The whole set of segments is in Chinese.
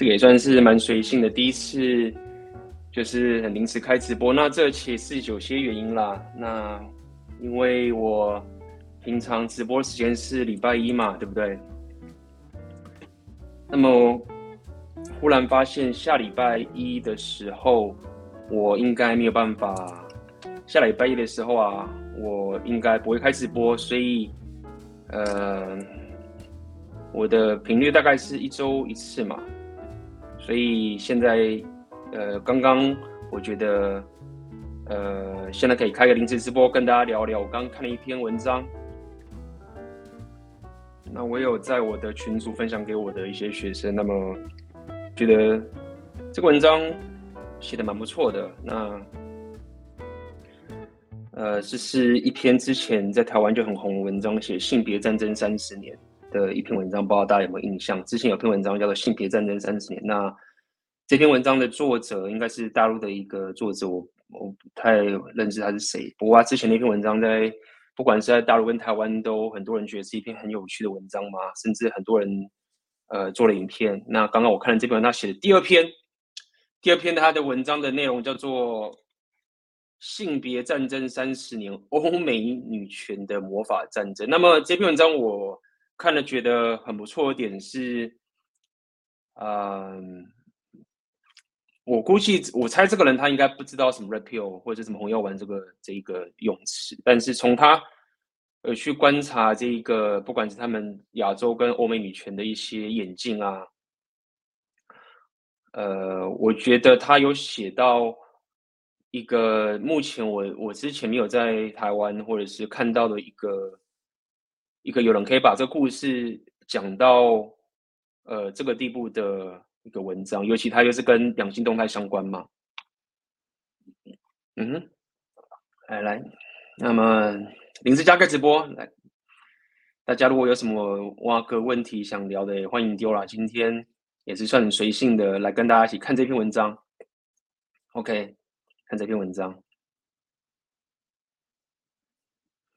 这个也算是蛮随性的，第一次就是很临时开直播。那这其实是有些原因啦。那因为我平常直播时间是礼拜一嘛，对不对？那么忽然发现下礼拜一的时候，我应该没有办法。下礼拜一的时候啊，我应该不会开直播，所以呃，我的频率大概是一周一次嘛。所以现在，呃，刚刚我觉得，呃，现在可以开个临时直播跟大家聊聊。我刚看了一篇文章，那我有在我的群组分享给我的一些学生，那么觉得这个文章写的蛮不错的。那，呃，这是一篇之前在台湾就很红的文章，写性别战争三十年。的一篇文章，不知道大家有没有印象？之前有篇文章叫做《性别战争三十年》，那这篇文章的作者应该是大陆的一个作者，我我不太认识他是谁。不过他之前那篇文章在不管是在大陆跟台湾，都很多人觉得是一篇很有趣的文章嘛，甚至很多人呃做了影片。那刚刚我看了这篇文章，写的第二篇，第二篇他的文章的内容叫做《性别战争三十年：欧美女权的魔法战争》。那么这篇文章我。看了觉得很不错的点是，嗯，我估计我猜这个人他应该不知道什么 Red Pill 或者什么红药丸这个这一个泳池，但是从他呃去观察这一个，不管是他们亚洲跟欧美女权的一些演进啊，呃，我觉得他有写到一个目前我我之前没有在台湾或者是看到的一个。一个有人可以把这个故事讲到呃这个地步的一个文章，尤其它又是跟两性动态相关嘛。嗯哼，来来，那么临时加个直播来，大家如果有什么挖个问题想聊的，也欢迎丢啦。今天也是算很随性的来跟大家一起看这篇文章。OK，看这篇文章。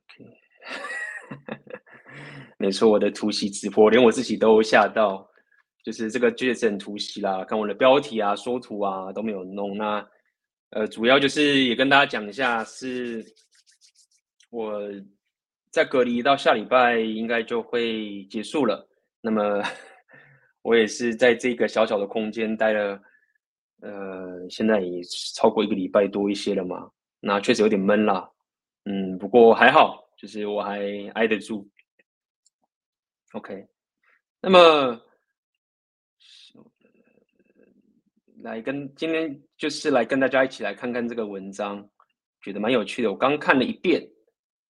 没错，我的突袭直播，连我自己都吓到，就是这个确实很突袭啦。看我的标题啊、缩图啊都没有弄。那呃，主要就是也跟大家讲一下，是我在隔离到下礼拜应该就会结束了。那么 我也是在这个小小的空间待了，呃，现在也超过一个礼拜多一些了嘛。那确实有点闷啦，嗯，不过还好，就是我还挨得住。OK，那么来跟今天就是来跟大家一起来看看这个文章，觉得蛮有趣的。我刚看了一遍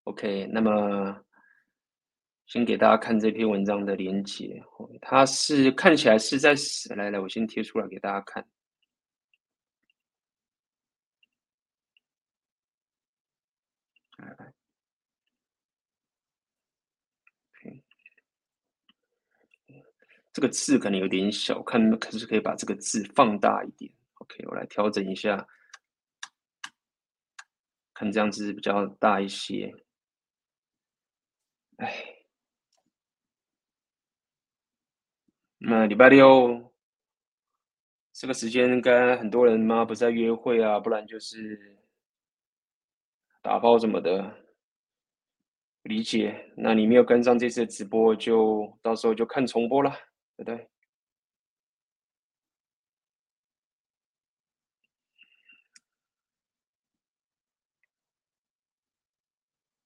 ，OK，那么先给大家看这篇文章的连接，它是看起来是在来来，我先贴出来给大家看，这个字可能有点小，看可是可以把这个字放大一点。OK，我来调整一下，看这样子比较大一些。哎，那礼拜六这个时间，应该很多人嘛不是在约会啊，不然就是打包什么的。理解。那你没有跟上这次的直播，就到时候就看重播了。对对，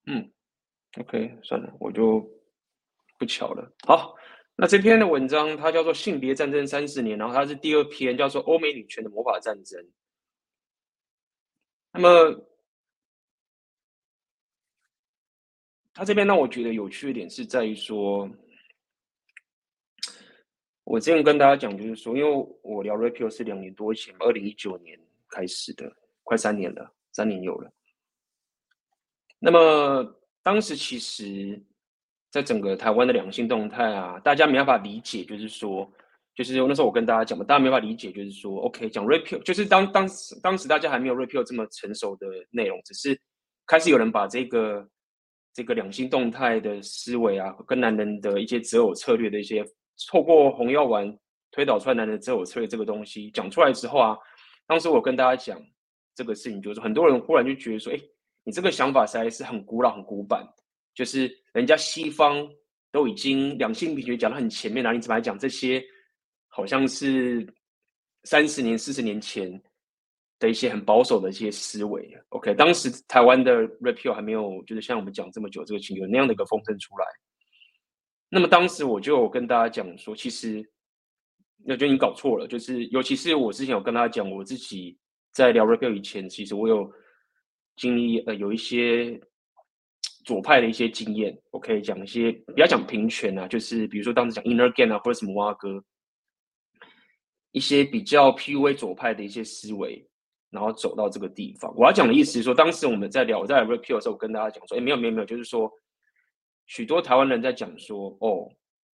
嗯，OK，算了，我就不巧了。好，那这篇的文章它叫做《性别战争三十年》，然后它是第二篇，叫做《欧美女权的魔法战争》。那么，它这边让我觉得有趣的点是在于说。我之前跟大家讲，就是说，因为我聊 Red Pill 是两年多前，二零一九年开始的，快三年了，三年有了。那么当时其实，在整个台湾的两性动态啊，大家没办法理解，就是说，就是那时候我跟大家讲嘛，大家没办法理解，就是说，OK，讲 Red Pill，就是当当时当时大家还没有 Red Pill 这么成熟的内容，只是开始有人把这个这个两性动态的思维啊，跟男人的一些择偶策略的一些。透过红药丸推导出来男的择偶策略这个东西讲出来之后啊，当时我跟大家讲这个事情，就是很多人忽然就觉得说，哎，你这个想法实在是很古老、很古板，就是人家西方都已经两性平权讲得很前面了，你怎么还讲这些？好像是三十年、四十年前的一些很保守的一些思维。OK，当时台湾的 repeal 还没有，就是像我们讲这么久，这个情有那样的一个风声出来。那么当时我就跟大家讲说，其实我觉得你搞错了，就是尤其是我之前有跟大家讲，我自己在聊 repeal 以前，其实我有经历呃有一些左派的一些经验。OK，讲一些不要讲平权啊，就是比如说当时讲 inner gain 啊，或者什么蛙哥。一些比较 PUA 左派的一些思维，然后走到这个地方。我要讲的意思是说，当时我们在聊在 repeal 的时候，我跟大家讲说，哎，没有没有没有，就是说，许多台湾人在讲说，哦，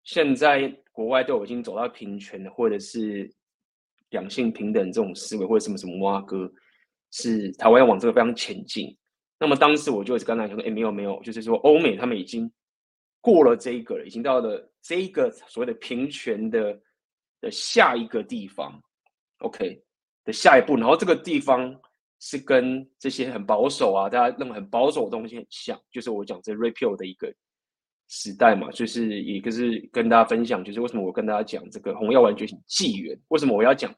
现在国外都已经走到平权，或者是两性平等这种思维，或者什么什么挖哥，是台湾要往这个方向前进。那么当时我就跟大家讲说，哎，没有没有，就是说欧美他们已经过了这一个了，已经到了这一个所谓的平权的。的下一个地方，OK 的下一步，然后这个地方是跟这些很保守啊，大家认为很保守的东西很像，就是我讲这 repeal 的一个时代嘛，就是也就是跟大家分享，就是为什么我跟大家讲这个红药丸觉醒纪元，为什么我要讲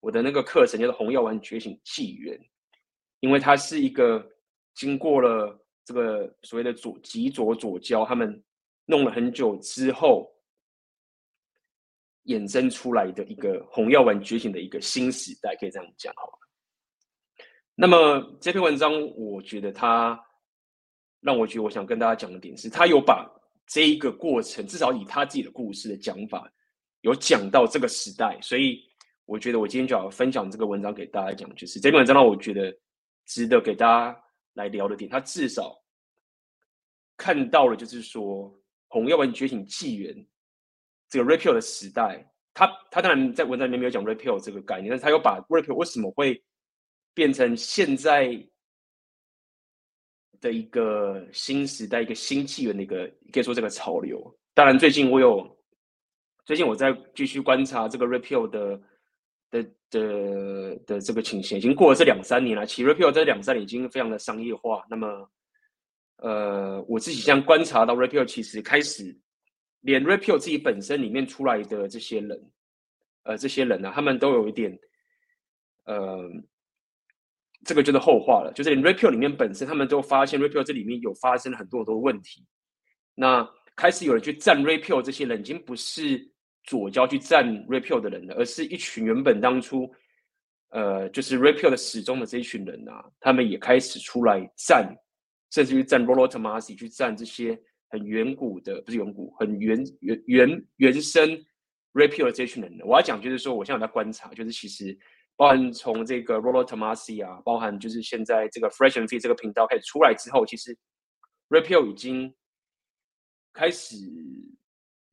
我的那个课程叫做红药丸觉醒纪元，因为它是一个经过了这个所谓的左极左左交，他们弄了很久之后。衍生出来的一个红药丸觉醒的一个新时代，可以这样讲好了。那么这篇文章，我觉得它让我觉得，我想跟大家讲的点是，他有把这一个过程，至少以他自己的故事的讲法，有讲到这个时代。所以我觉得我今天就要分享这个文章给大家讲，就是这篇文章让我觉得值得给大家来聊的点，他至少看到了，就是说红药丸觉醒纪元。这个 repeal 的时代，他他当然在文章里面没有讲 repeal 这个概念，但是他又把 repeal 为什么会变成现在的一个新时代、一个新纪元的一个可以说这个潮流。当然，最近我有最近我在继续观察这个 repeal 的的的的这个情形，已经过了这两三年了。其实 repeal 这两三年已经非常的商业化。那么，呃，我自己这样观察到 repeal 其实开始。连 repeal 自己本身里面出来的这些人，呃，这些人呢、啊，他们都有一点，呃，这个就是后话了。就是连 repeal 里面本身，他们都发现 repeal 这里面有发生很多很多问题。那开始有人去站 repeal，这些人已经不是左交去站 repeal 的人了，而是一群原本当初，呃，就是 repeal 的始终的这一群人啊，他们也开始出来站，甚至于站 Rollo Tomassi 去站这些。很远古的，不是远古，很原原原原生 repeal 的这群人，我要讲就是说，我现在在观察，就是其实包含从这个 Rollo Tomassi 啊，包含就是现在这个 Fresh and Fit 这个频道开始出来之后，其实 repeal 已经开始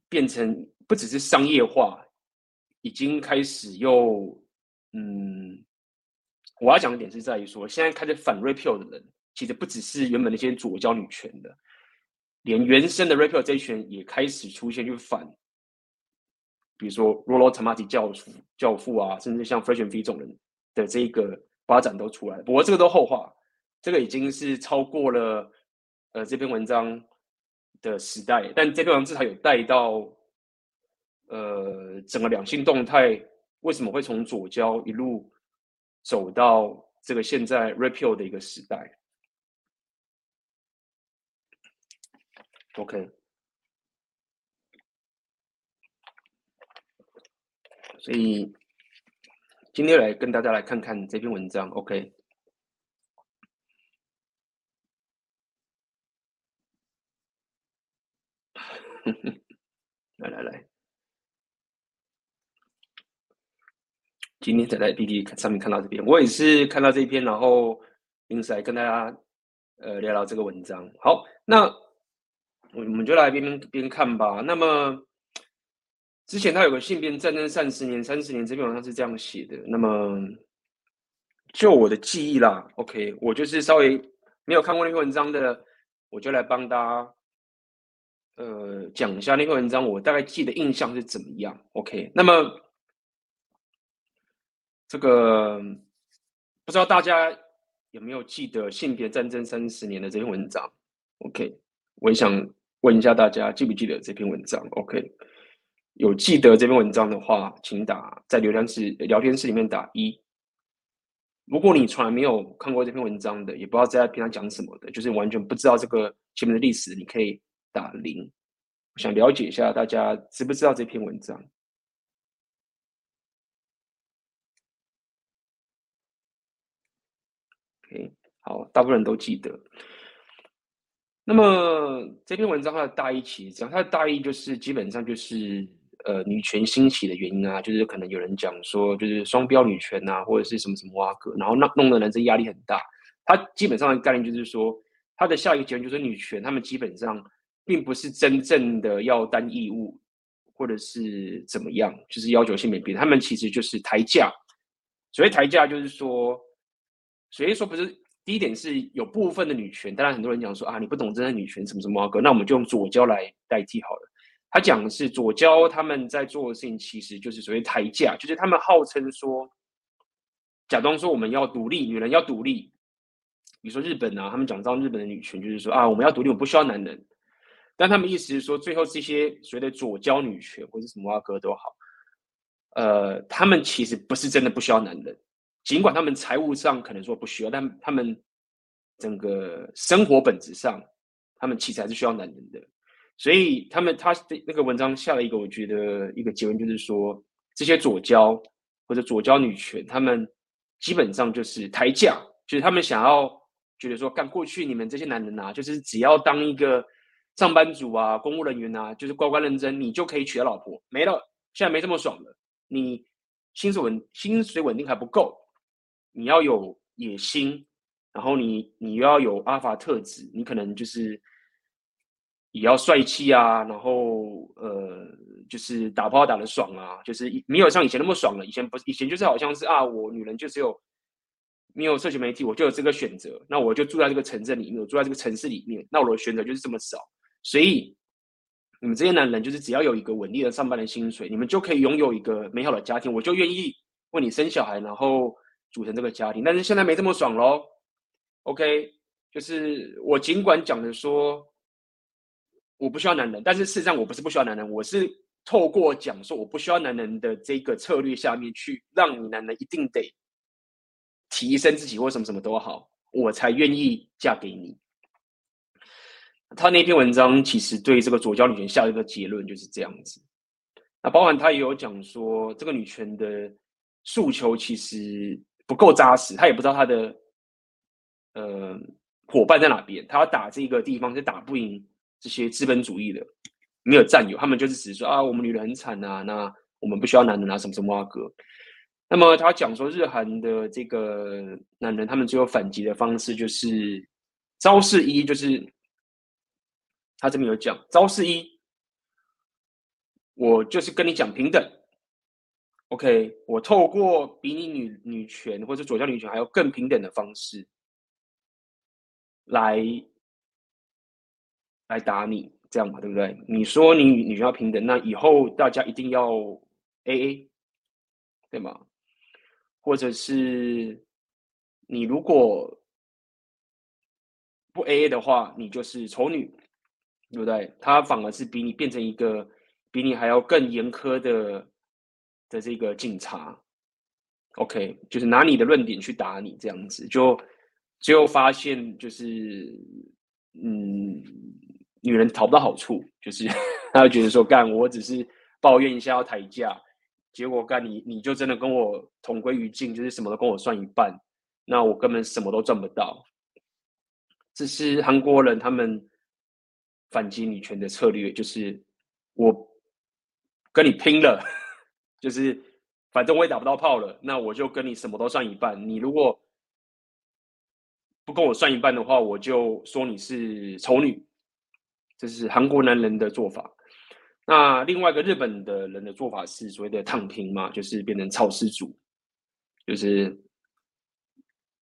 变成不只是商业化，已经开始又嗯，我要讲的点是在于说，现在开始反 repeal 的人，其实不只是原本那些左交女权的。连原生的 repeal 这一群也开始出现，就反，比如说 Rollo Tomassi 教父教父啊，甚至像 Fresh and Fit 这种人的这一个发展都出来了。不过这个都后话，这个已经是超过了呃这篇文章的时代。但这篇文章至少有带到呃整个两性动态为什么会从左交一路走到这个现在 repeal 的一个时代。OK，所以今天来跟大家来看看这篇文章。OK，来来来，今天才在 PTT 上面看到这篇，我也是看到这一篇，然后因此来跟大家呃聊聊这个文章。好，那。我们就来边边看吧。那么之前他有个性别战争三十年，三十年这篇文章是这样写的。那么就我的记忆啦，OK，我就是稍微没有看过那篇文章的，我就来帮大家呃讲一下那篇文章。我大概记得印象是怎么样？OK，那么这个不知道大家有没有记得《性别战争三十年》的这篇文章？OK，我也想问一下大家记不记得这篇文章？OK，有记得这篇文章的话，请打在聊天室聊天室里面打一。如果你从来没有看过这篇文章的，也不知道在平常讲什么的，就是完全不知道这个前面的历史，你可以打零。我想了解一下大家知不知道这篇文章？OK，好，大部分人都记得。那么这篇文章它的大意其实这样，它的大意就是基本上就是呃女权兴起的原因啊，就是可能有人讲说就是双标女权啊，或者是什么什么挖格，然后那弄得男生压力很大。他基本上的概念就是说，他的下一个结论就是女权，他们基本上并不是真正的要担义务，或者是怎么样，就是要求性别平，他们其实就是抬价。所谓抬价就是说。所以说不是第一点是有部分的女权，当然很多人讲说啊，你不懂真的女权什么什么啊，那我们就用左交来代替好了。他讲的是左胶他们在做的事情，其实就是所谓抬价，就是他们号称说，假装说我们要独立，女人要独立。比如说日本啊，他们讲到日本的女权，就是说啊，我们要独立，我不需要男人。但他们意思是说，最后这些所谓的左胶女权或者什么啊哥都好，呃，他们其实不是真的不需要男人。尽管他们财务上可能说不需要，但他们整个生活本质上，他们其实还是需要男人的。所以他们他的那个文章下了一个，我觉得一个结论就是说，这些左胶或者左胶女权，他们基本上就是抬价，就是他们想要觉得说，干过去你们这些男人啊，就是只要当一个上班族啊、公务人员啊，就是乖乖认真，你就可以娶到老婆，没了，现在没这么爽了，你薪水稳薪水稳定还不够。你要有野心，然后你你又要有阿法特质，你可能就是也要帅气啊，然后呃，就是打炮打得爽啊，就是没有像以前那么爽了。以前不是以前就是好像是啊，我女人就只有没有社群媒体，我就有这个选择，那我就住在这个城镇里面，我住在这个城市里面，那我的选择就是这么少。所以你们这些男人就是只要有一个稳定的上班的薪水，你们就可以拥有一个美好的家庭，我就愿意为你生小孩，然后。组成这个家庭，但是现在没这么爽喽。OK，就是我尽管讲的说我不需要男人，但是事实上我不是不需要男人，我是透过讲说我不需要男人的这个策略下面去让你男人一定得提升自己或什么什么都好，我才愿意嫁给你。他那篇文章其实对这个左交女权下一个结论就是这样子。那包含他也有讲说这个女权的诉求其实。不够扎实，他也不知道他的呃伙伴在哪边。他要打这个地方是打不赢这些资本主义的，没有占有，他们就是只是说啊，我们女人很惨啊，那我们不需要男人啊，什么什么啊哥。那么他讲说，日韩的这个男人，他们最后反击的方式就是招式一，就是他这边有讲招式一，我就是跟你讲平等。OK，我透过比你女女权或者左胶女权还要更平等的方式来来打你，这样嘛，对不对？你说你女权要平等，那以后大家一定要 AA，对吗？或者是你如果不 AA 的话，你就是丑女，对不对？他反而是比你变成一个比你还要更严苛的。的这个警察，OK，就是拿你的论点去打你，这样子，就最后发现就是，嗯，女人讨不到好处，就是 她会觉得说，干，我只是抱怨一下要抬价，结果干你你就真的跟我同归于尽，就是什么都跟我算一半，那我根本什么都赚不到。这是韩国人他们反击女权的策略，就是我跟你拼了。就是，反正我也打不到炮了，那我就跟你什么都算一半。你如果不跟我算一半的话，我就说你是丑女。这是韩国男人的做法。那另外一个日本的人的做法是所谓的躺平嘛，就是变成草食族。就是，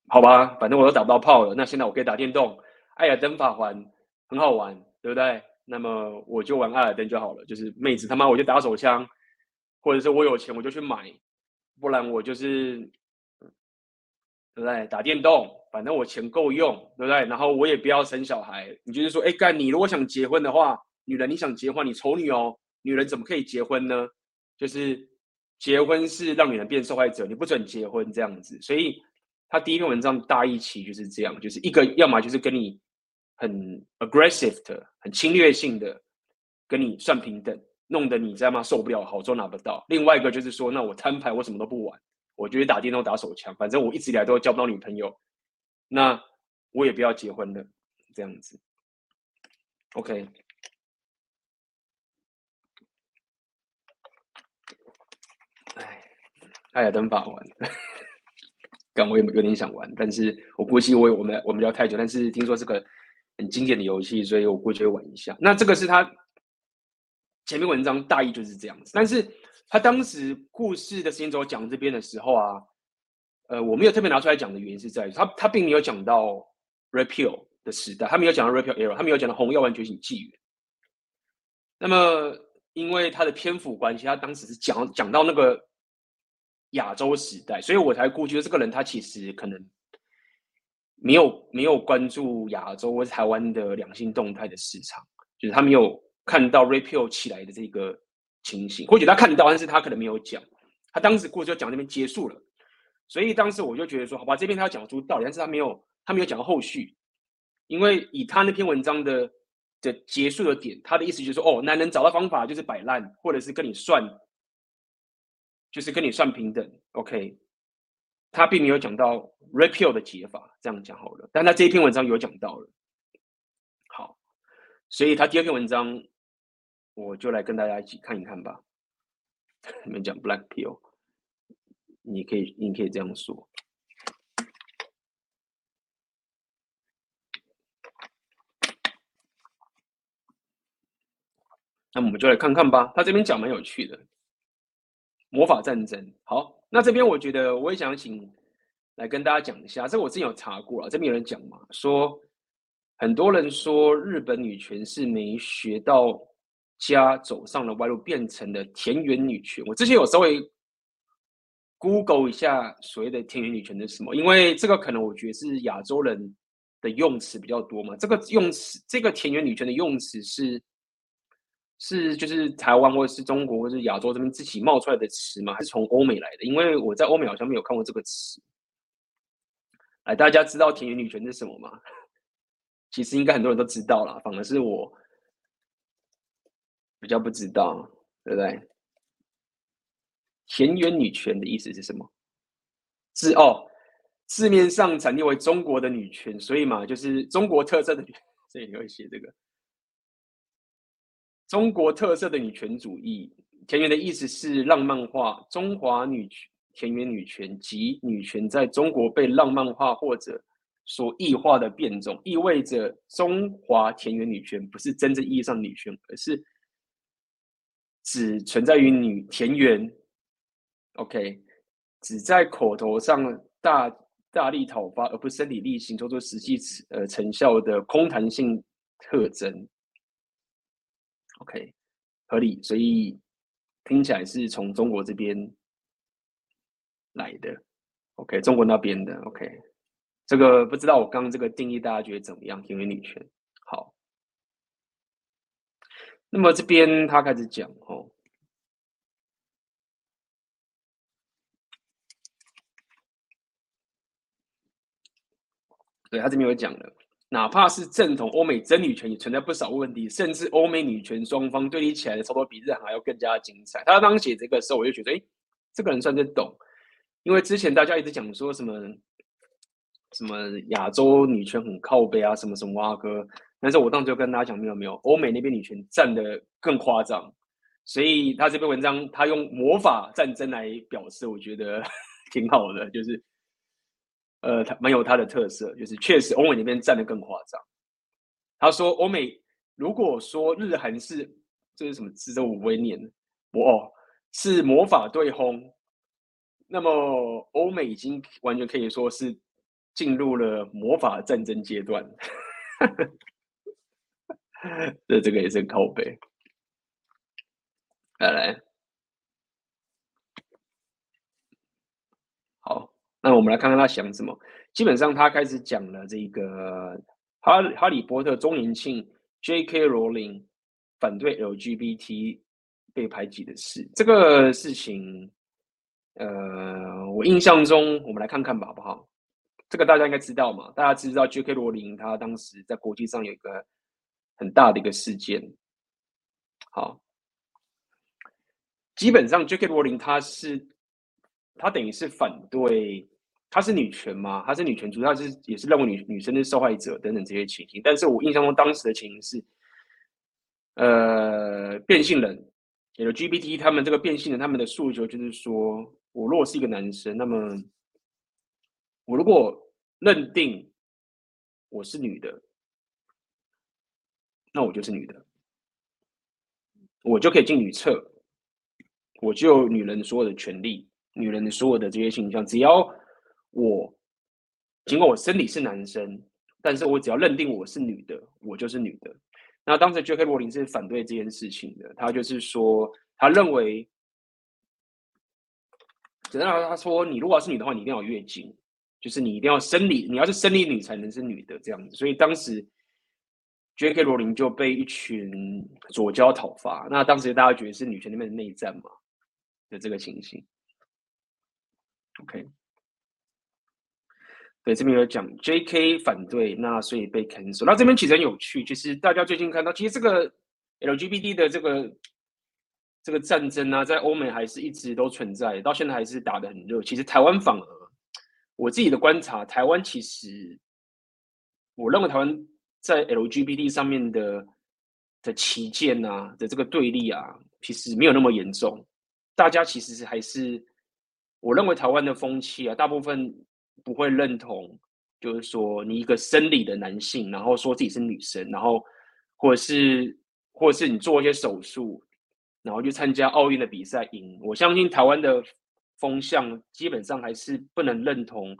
好吧，反正我都打不到炮了，那现在我可以打电动，艾尔登法环很好玩，对不对？那么我就玩艾尔登就好了。就是妹子他妈我就打手枪。或者是我有钱我就去买不然我就是，对不对？打电动，反正我钱够用，对不对？然后我也不要生小孩。你就是说，哎，干你如果想结婚的话，女人你想结婚，你丑女哦，女人怎么可以结婚呢？就是结婚是让女人变受害者，你不准结婚这样子。所以他第一篇文章大意其就是这样，就是一个要么就是跟你很 aggressive 的、很侵略性的跟你算平等。弄得你知道吗？受不了，好处拿不到。另外一个就是说，那我摊牌，我什么都不玩，我觉得打电动、打手枪，反正我一直以来都交不到女朋友，那我也不要结婚了，这样子。OK。哎，艾尔登法玩，刚我也有点想玩，但是我估计我我们我们聊太久，但是听说是个很经典的游戏，所以我估计会玩一下。那这个是他。前面文章大意就是这样子，但是他当时故事的时间轴讲这边的时候啊，呃，我没有特别拿出来讲的原因是在于他他并没有讲到 repeal 的时代，他没有讲到 repeal era，他没有讲到红药丸觉醒纪元。那么因为他的篇幅关系，他当时是讲讲到那个亚洲时代，所以我才估计这个人他其实可能没有没有关注亚洲或者台湾的两性动态的市场，就是他没有。看到 repeal 起来的这个情形，或许他看到，但是他可能没有讲。他当时故事就讲那边结束了，所以当时我就觉得说，好吧，这篇他要讲出道理，但是他没有，他没有讲到后续，因为以他那篇文章的的结束的点，他的意思就是说，哦，男人找到方法就是摆烂，或者是跟你算，就是跟你算平等，OK。他并没有讲到 repeal 的解法，这样讲好了，但他这一篇文章有讲到了。好，所以他第二篇文章。我就来跟大家一起看一看吧。你们讲 Black Pill，你可以，你可以这样说。那我们就来看看吧。他这边讲蛮有趣的，魔法战争。好，那这边我觉得我也想请来跟大家讲一下。这个我之前有查过了，这边有人讲嘛，说很多人说日本女权是没学到。家走上了歪路，变成了田园女权。我之前有稍微 Google 一下所谓的田园女权是什么，因为这个可能我觉得是亚洲人的用词比较多嘛。这个用词，这个田园女权的用词是是就是台湾或者是中国或者是亚洲这边自己冒出来的词吗？还是从欧美来的？因为我在欧美好像没有看过这个词。哎，大家知道田园女权是什么吗？其实应该很多人都知道了，反而是我。比较不知道，对不对？田园女权的意思是什么？字哦，字面上产生为中国的女权，所以嘛，就是中国特色的女，所以你会写这个中国特色的女权主义。田园的意思是浪漫化中华女权，田园女权及女权在中国被浪漫化或者所异化的变种，意味着中华田园女权不是真正意义上女权，而是。只存在于女田园，OK，只在口头上大大力讨伐，而不是身体力行做出实际呃成效的空谈性特征，OK，合理，所以听起来是从中国这边来的，OK，中国那边的，OK，这个不知道我刚刚这个定义大家觉得怎么样？田园女权，好。那么这边他开始讲哦，他这边有讲了，哪怕是正统欧美真女权也存在不少问题，甚至欧美女权双方对立起来的差不多比日韩还要更加精彩。他当写这个时候，我就觉得，哎，这个人算是懂，因为之前大家一直讲说什么什么亚洲女权很靠北啊，什么什么啊哥。但是我当时就跟大家讲，没有没有，欧美那边女权站的更夸张，所以他这篇文章他用魔法战争来表示，我觉得 挺好的，就是，呃，他蛮有他的特色，就是确实欧美那边战得更夸张。他说欧美如果说日韩是这是什么字，我不会念，我哦是魔法对轰，那么欧美已经完全可以说是进入了魔法战争阶段。这这个也是靠北，来来，那我们来看看他想什么。基本上他开始讲了这个哈哈利波特周年庆，J.K. 罗琳反对 LGBT 被排挤的事。这个事情，呃，我印象中，我们来看看吧，好不好？这个大家应该知道嘛？大家知道 J.K. 罗琳他当时在国际上有一个很大的一个事件。好，基本上 J.K. 罗琳他是。他等于是反对，她是女权嘛？她是女权主义，他是也是认为女女生是受害者等等这些情形。但是我印象中当时的情形是，呃，变性人，LGBT 他们这个变性人他们的诉求就是说，我如果是一个男生，那么我如果认定我是女的，那我就是女的，我就可以进女厕，我就有女人所有的权利。女人的所有的这些形象，只要我尽管我生理是男生，但是我只要认定我是女的，我就是女的。那当时 J.K. 罗琳是反对这件事情的，他就是说，他认为，简单来说，他说，你如果是女的话，你一定要有月经，就是你一定要生理，你要是生理女才能是女的这样子。所以当时 J.K. 罗琳就被一群左胶讨伐。那当时大家觉得是女权那边的内战嘛的这个情形。OK，对，这边有讲 JK 反对，那所以被 cancel。那这边其实很有趣，就是大家最近看到，其实这个 LGBT 的这个这个战争啊，在欧美还是一直都存在，到现在还是打得很热。其实台湾反而，我自己的观察，台湾其实，我认为台湾在 LGBT 上面的的旗舰啊的这个对立啊，其实没有那么严重，大家其实还是。我认为台湾的风气啊，大部分不会认同，就是说你一个生理的男性，然后说自己是女生，然后或者是或者是你做一些手术，然后去参加奥运的比赛赢。我相信台湾的风向基本上还是不能认同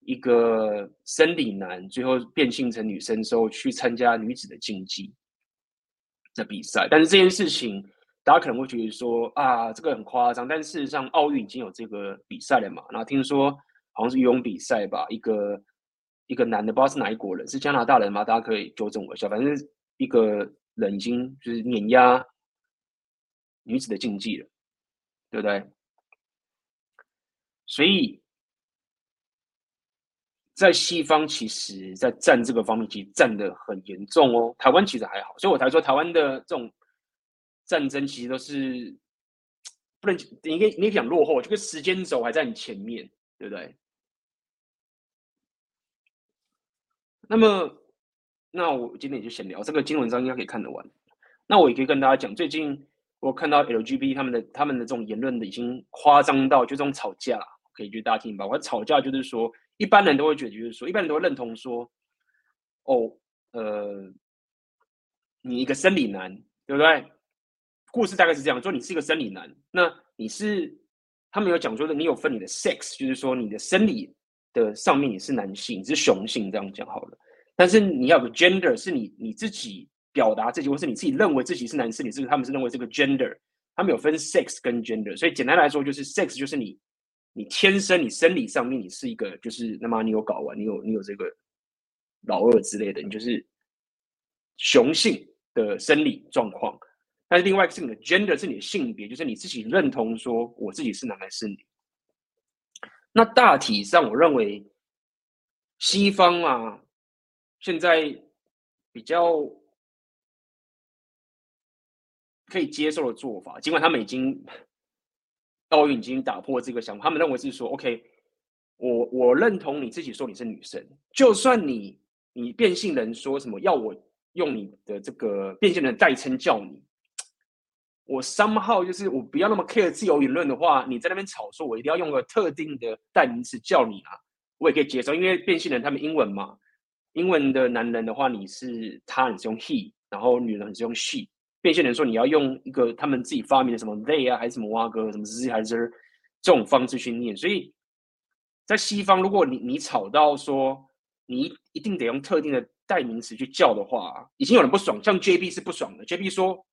一个生理男最后变性成女生之后去参加女子的竞技的比赛。但是这件事情。大家可能会觉得说啊，这个很夸张，但事实上奥运已经有这个比赛了嘛。然后听说好像是游泳比赛吧，一个一个男的不知道是哪一国人，是加拿大人吗？大家可以纠正我一下。反正一个人已经就是碾压女子的竞技了，对不对？所以在西方，其实在战这个方面，其实战的很严重哦。台湾其实还好，所以我才说台湾的这种。战争其实都是不能，你可以你可以讲落后，这个时间轴还在你前面，对不对？那么，那我今天就先聊这个，金文章应该可以看得完。那我也可以跟大家讲，最近我看到 LGBT 他们的他们的这种言论的已经夸张到，就这种吵架，可以就大家听吧。我吵架就是说，一般人都会觉得，就是说，一般人都会认同说，哦，呃，你一个生理男，对不对？故事大概是这样，说你是一个生理男，那你是他们有讲说的，你有分你的 sex，就是说你的生理的上面你是男性，你是雄性，这样讲好了。但是你要有 gender，是你你自己表达自己，或是你自己认为自己是男生，你是他们是认为这个 gender，他们有分 sex 跟 gender，所以简单来说就是 sex 就是你你天生你生理上面你是一个就是那么你有睾丸，你有你有这个老二之类的，你就是雄性的生理状况。但是另外一个是你的 gender，是你的性别，就是你自己认同说我自己是男还是女。那大体上，我认为西方啊，现在比较可以接受的做法，尽管他们已经奥运已经打破这个想法，他们认为是说，OK，我我认同你自己说你是女生，就算你你变性人说什么要我用你的这个变性人代称叫你。我 somehow 就是我不要那么 care 自由言论的话，你在那边吵说，我一定要用个特定的代名词叫你啊，我也可以接受，因为变性人他们英文嘛，英文的男人的话你是他，你是用 he，然后女人是用 she，变性人说你要用一个他们自己发明的什么 they 啊，还是什么哇哥，什么 z 还是这种方式去念，所以在西方，如果你你吵到说你一定得用特定的代名词去叫的话，已经有人不爽，像 JB 是不爽的，JB 说。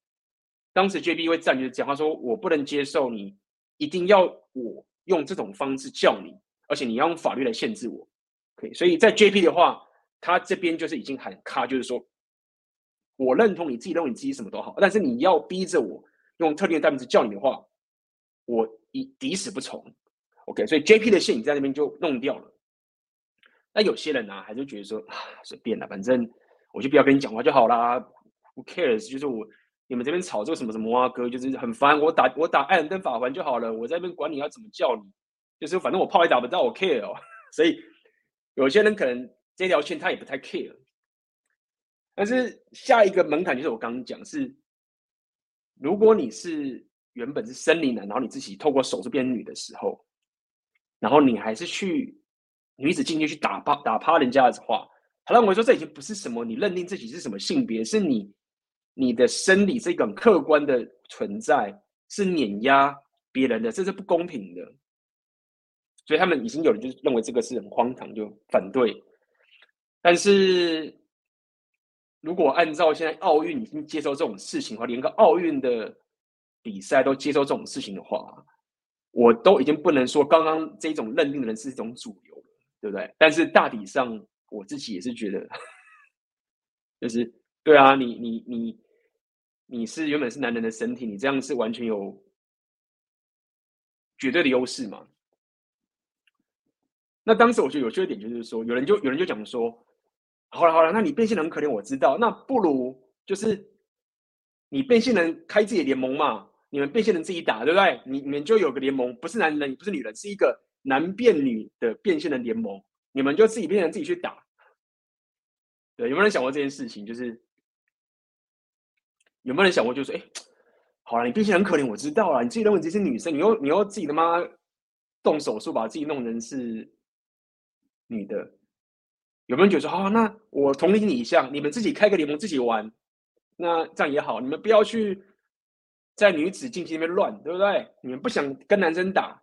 当时 JB 会站就是讲，他说我不能接受你一定要我用这种方式叫你，而且你要用法律来限制我。所以在 JP 的话，他这边就是已经很卡，就是说，我认同你自己认为你自己什么都好，但是你要逼着我用特定的代名词叫你的话，我以抵死不从。OK，所以 JP 的线你在那边就弄掉了。那有些人呢、啊，还是觉得说啊，随便了，反正我就不要跟你讲话就好啦。Who cares？就是我你们这边吵这个什么什么啊哥，就是很烦。我打我打艾伦登法环就好了，我在那边管你要怎么叫你，就是反正我炮也打不到，我 care 哦。所以有些人可能这条线他也不太 care。但是下一个门槛就是我刚刚讲是，如果你是原本是生理男，然后你自己透过手术变女的时候，然后你还是去。女子进去去打趴打趴人家的话，他认为说这已经不是什么你认定自己是什么性别，是你你的生理这个客观的存在是碾压别人的，这是不公平的。所以他们已经有人就认为这个是很荒唐，就反对。但是如果按照现在奥运已经接受这种事情的话，连个奥运的比赛都接受这种事情的话，我都已经不能说刚刚这种认定的人是一种主流。对不对？但是大体上，我自己也是觉得，就是对啊，你你你你是原本是男人的身体，你这样是完全有绝对的优势嘛？那当时我觉得有缺点，就是说，有人就有人就讲说，好了好了，那你变性人很可怜，我知道，那不如就是你变性人开自己的联盟嘛，你们变性人自己打，对不对？你你们就有个联盟，不是男人，不是女人，是一个。男变女的变性人联盟，你们就自己变成自己去打。对，有没有人想过这件事情？就是有没有人想过，就是哎，好了，你变性很可怜，我知道了。你自己认为自己是女生，你又你又自己他妈动手术把自己弄成是女的，有没有人觉得说，好、哦，那我同理你一下，你们自己开个联盟自己玩，那这样也好，你们不要去在女子竞技那边乱，对不对？你们不想跟男生打。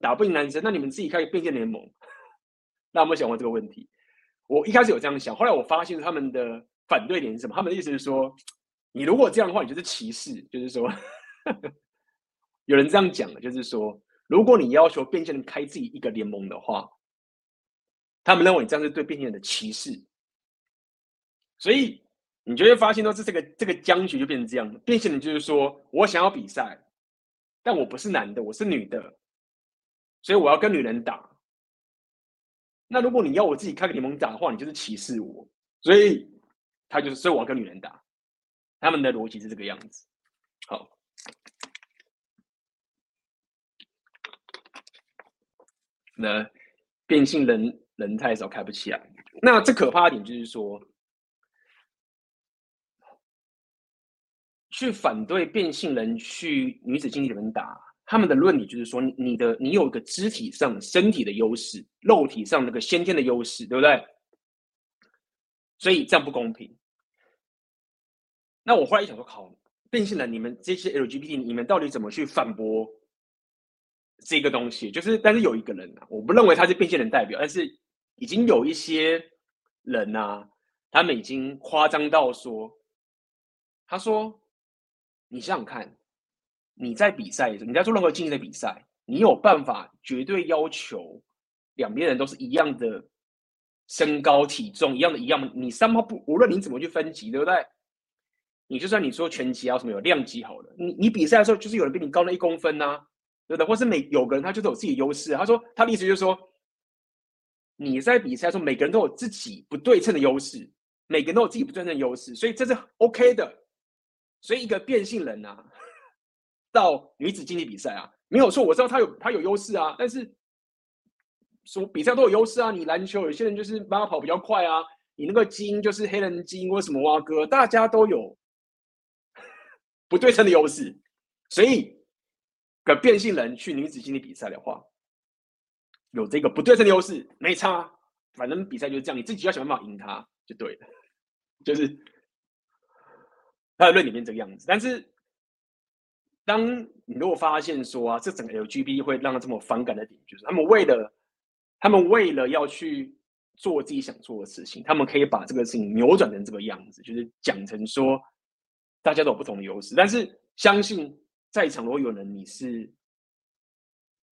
打不赢男生，那你们自己开个变性联盟。那有没有想过这个问题？我一开始有这样想，后来我发现他们的反对点是什么？他们的意思是说，你如果这样的话，你就是歧视。就是说，有人这样讲的，就是说，如果你要求变性人开自己一个联盟的话，他们认为你这样是对变性人的歧视。所以你就会发现说，这这个这个僵局就变成这样。变性人就是说我想要比赛，但我不是男的，我是女的。所以我要跟女人打。那如果你要我自己开个联盟打的话，你就是歧视我。所以他就是，所以我要跟女人打。他们的逻辑是这个样子。好，那变性人人太少开不起来。那这可怕的点就是说，去反对变性人去女子竞技里面打。他们的论理就是说，你的你有一个肢体上身体的优势，肉体上那个先天的优势，对不对？所以这样不公平。那我后来一想说，好，变性人，你们这些 LGBT，你们到底怎么去反驳这个东西？就是，但是有一个人啊，我不认为他是变性人代表，但是已经有一些人啊，他们已经夸张到说，他说，你想想看。你在比赛，你在做任何竞技的比赛，你有办法绝对要求两边人都是一样的身高体重，一样的一样，你三号不无论你怎么去分级，对不对？你就算你说拳击啊什么有量级好了，你你比赛的时候就是有人比你高那一公分呐、对不对？或是每有个人他就是有自己优势，他说他的意思就是说，你在比赛的时候每个人都有自己不对称的优势，每个人都有自己不对称的优势，所以这是 OK 的。所以一个变性人啊。到女子竞技比赛啊，没有错，我知道他有他有优势啊，但是说比赛都有优势啊。你篮球有些人就是慢跑比较快啊，你那个基因就是黑人基因或什么蛙哥，大家都有不对称的优势，所以个变性人去女子经理比赛的话，有这个不对称的优势没差，反正比赛就是这样，你自己要想办法赢他就对了，就是他的论里面这个样子，但是。当你如果发现说啊，这整个 LGB 会让他这么反感的点，就是他们为了他们为了要去做自己想做的事情，他们可以把这个事情扭转成这个样子，就是讲成说大家都有不同的优势。但是相信在场如果有人你是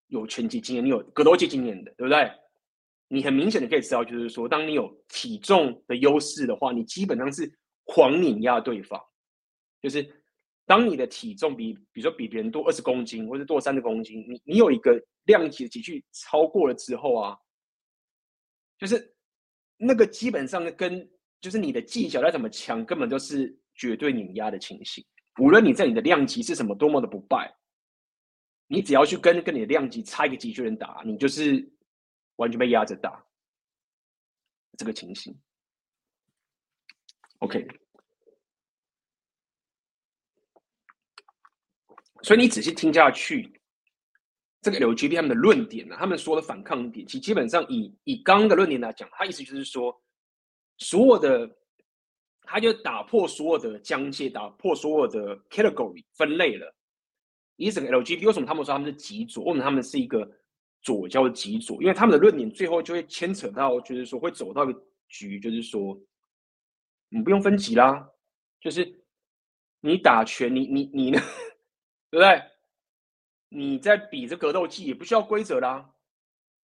有拳击经验，你有格斗技经验的，对不对？你很明显的可以知道，就是说，当你有体重的优势的话，你基本上是狂碾压对方。就是当你的体重比，比如说比别人多二十公斤，或者多三十公斤，你你有一个量级的级距超过了之后啊，就是那个基本上跟就是你的技巧再怎么强，根本就是绝对碾压的情形。无论你在你的量级是什么，多么的不败。你只要去跟跟你的量级差一个级距人打，你就是完全被压着打，这个情形。OK，所以你仔细听下去，这个 LGB 他们的论点呢，他们说的反抗点，其实基本上以以刚刚的论点来讲，他意思就是说，所有的他就打破所有的疆界，打破所有的 category 分类了。以整个 LGBT 为什么他们说他们是极左？为什么他们是一个左交的极左？因为他们的论点最后就会牵扯到，就是说会走到一个局，就是说，你不用分级啦，就是你打拳，你你你呢，对不对？你在比这格斗技也不需要规则啦，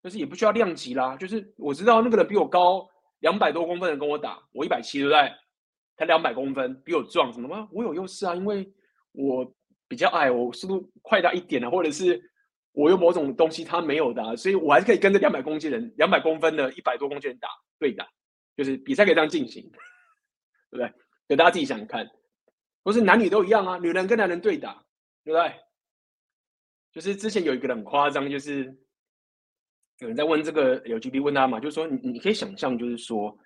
就是也不需要量级啦，就是我知道那个人比我高两百多公分的跟我打，我一百七，对不对？才两百公分比我壮，什么吗？我有优势啊，因为我。比较矮，我速度快到一点啊，或者是我有某种东西他没有的，所以我还是可以跟着两百公斤人、两百公分的一百多公斤人打对打，就是比赛可以这样进行，对不对？给大家自己想看，不是男女都一样啊，女人跟男人对打，对不对？就是之前有一个人很夸张，就是有人在问这个 LGBT 问他嘛，就是说你你可以想象，就是说，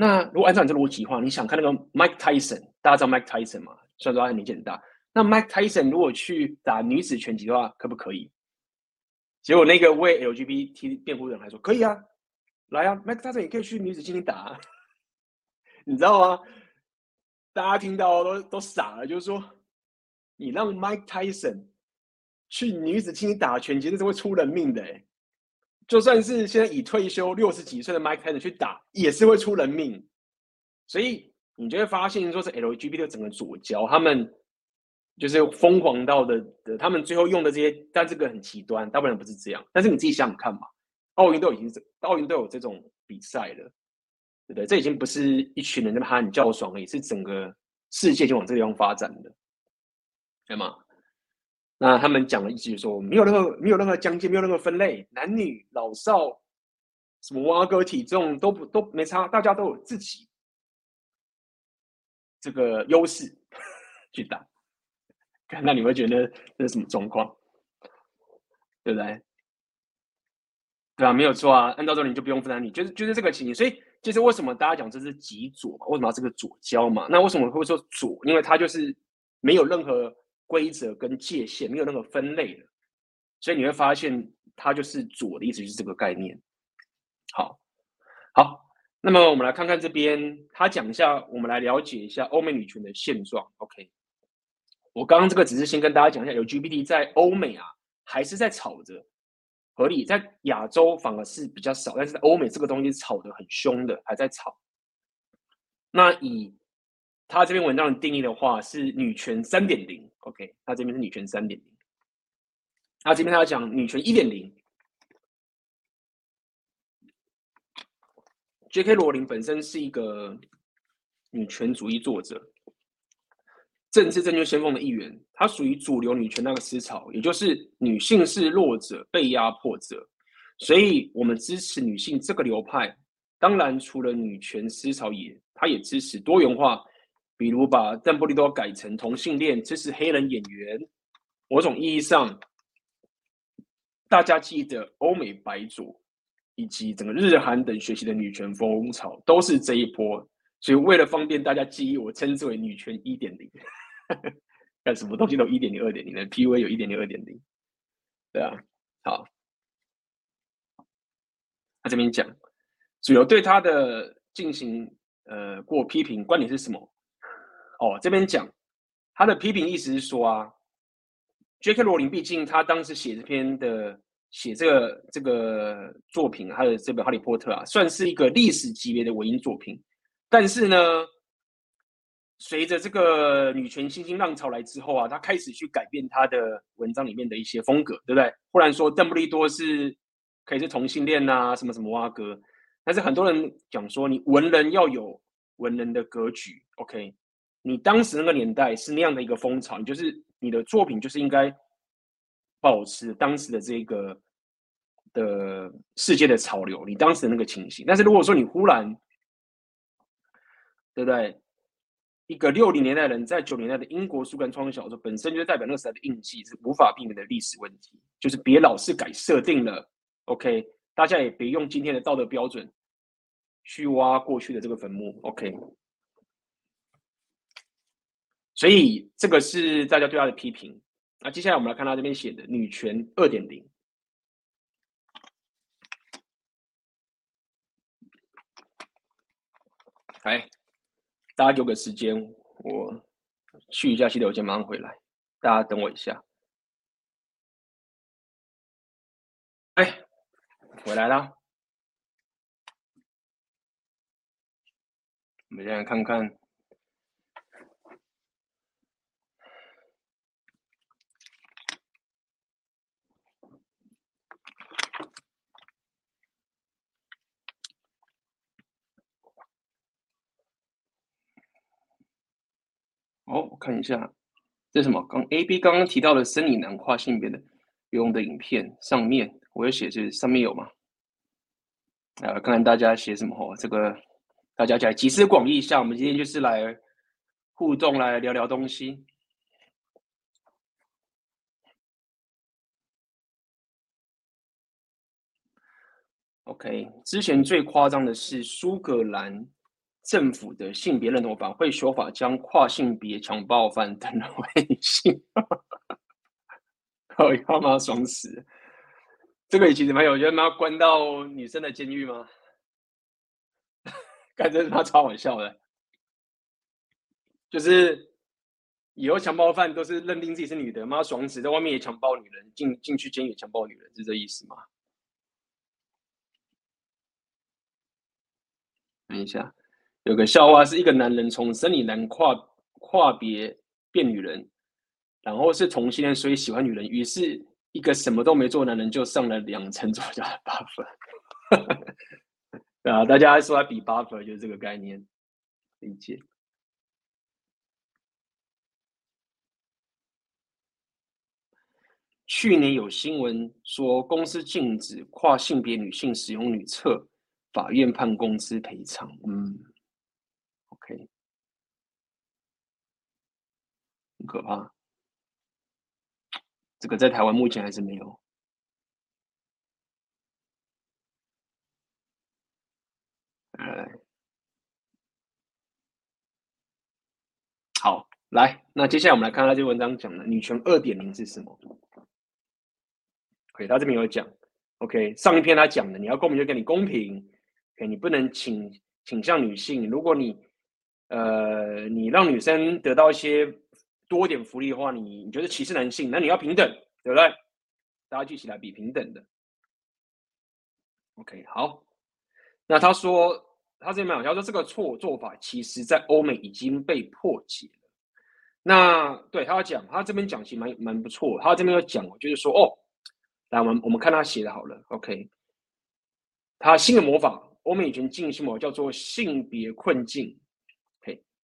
那如果按照你这逻辑的话，你想看那个 Mike Tyson，大家知道 Mike Tyson 吗？虽然说他年纪很大。那 Mike Tyson 如果去打女子拳击的话，可不可以？结果那个为 LGBT 辩护的人还说可以啊，来啊，Mike Tyson 也可以去女子竞技打，你知道吗？大家听到都都傻了，就是说，你让 Mike Tyson 去女子竞技打拳击，那是会出人命的哎。就算是现在已退休六十几岁的 Mike Tyson 去打，也是会出人命。所以你就会发现，说是 LGBT 的整个左交，他们。就是疯狂到的的，他们最后用的这些，但这个很极端，大部分人不是这样。但是你自己想想看嘛，奥运都已经，奥运都有这种比赛了，对不对？这已经不是一群人在喊叫爽而已，是整个世界就往这个地方发展的，对吗？那他们讲的意思就是说，没有任何没有任何疆界，没有任何分类，男女老少，什么蛙哥体重都不都没差，大家都有自己这个优势去打。那你会觉得这是什么状况？对不对？对啊，没有错啊。按照这里就不用分男女，就是就是这个情形。所以，就是为什么大家讲这是极左嘛？为什么要这个左交嘛？那为什么会说左？因为它就是没有任何规则跟界限，没有任何分类的。所以你会发现，它就是左的意思，就是这个概念。好，好，那么我们来看看这边，他讲一下，我们来了解一下欧美女权的现状。OK。我刚刚这个只是先跟大家讲一下，LGBT 在欧美啊还是在吵着，合理，在亚洲反而是比较少，但是在欧美这个东西吵得很凶的，还在吵。那以他这篇文章的定义的话，是女权三点零，OK，那这边是女权三点零，那这边他要讲女权一点零。J.K. 罗琳本身是一个女权主义作者。政治正确先锋的一员，她属于主流女权那个思潮，也就是女性是弱者、被压迫者，所以我们支持女性这个流派。当然，除了女权思潮也，她也支持多元化，比如把邓布利多改成同性恋，支持黑人演员。某种意义上，大家记得欧美白左以及整个日韩等学习的女权风潮都是这一波，所以为了方便大家记忆，我称之为女权一点零。干什么东西都一点零、二点零的，PUA 有一点零、二点零，对啊，好，他这边讲，主要对他的进行呃过批评，观点是什么？哦，这边讲他的批评意思是说啊，J.K. 罗琳毕竟他当时写这篇的写这个这个作品，他的这本《哈利波特》啊，算是一个历史级别的文艺作品，但是呢。随着这个女权新兴浪潮来之后啊，他开始去改变他的文章里面的一些风格，对不对？忽然说邓布利多是可以是同性恋啊，什么什么哇哥，但是很多人讲说，你文人要有文人的格局，OK？你当时那个年代是那样的一个风潮，你就是你的作品就是应该保持当时的这个的世界的潮流，你当时的那个情形。但是如果说你忽然，对不对？一个六零年代人在九零年代的英国苏格兰创作小说，本身就代表那个时代的印记，是无法避免的历史问题。就是别老是改设定了，OK？大家也别用今天的道德标准去挖过去的这个坟墓，OK？所以这个是大家对他的批评。那接下来我们来看他这边写的“女权二点零”。哎，大家给我个时间，我去一下洗手间，马上回来。大家等我一下。哎，回来了。我们现在看看。哦，我看一下，这什么？刚 A B 刚刚提到的生理男跨性别的游泳的影片上面，我有写，是上面有吗？啊，看看大家写什么哦。这个大家来集思广益一下，我们今天就是来互动，来聊聊东西。OK，之前最夸张的是苏格兰。政府的性别认同法会修法，将跨性别强暴犯等为女性，好 要吗？爽死！这个也其实蛮有，我觉得妈关到女生的监狱吗？感觉他超好笑的，就是以后强暴犯都是认定自己是女的，妈爽死，在外面也强暴女人，进进去监狱强暴女人，是这意思吗？等一下。有个笑话是一个男人从生理男跨跨别变女人，然后是同性恋，所以喜欢女人。于是，一个什么都没做男人就上了两层左右的 buff。啊，大家说他比 buff 就是这个概念，理解。去年有新闻说公司禁止跨性别女性使用女厕，法院判公司赔偿。嗯。OK，很可怕。这个在台湾目前还是没有。哎，好，来，那接下来我们来看他这篇文章讲的女权二点零是什么？OK，他这边有讲。OK，上一篇他讲的，你要公平就给你公平。OK，你不能倾倾向女性，如果你呃，你让女生得到一些多一点福利的话，你你觉得歧视男性？那你要平等，对不对？大家聚起来比平等的。OK，好。那他说，他这边有，他说这个错做法，其实在欧美已经被破解了。那对他讲，他这边讲其实蛮蛮不错。他这边要讲，就是说，哦，来，我们我们看他写的好了。OK，他新的魔法，欧美以前进行魔叫做性别困境。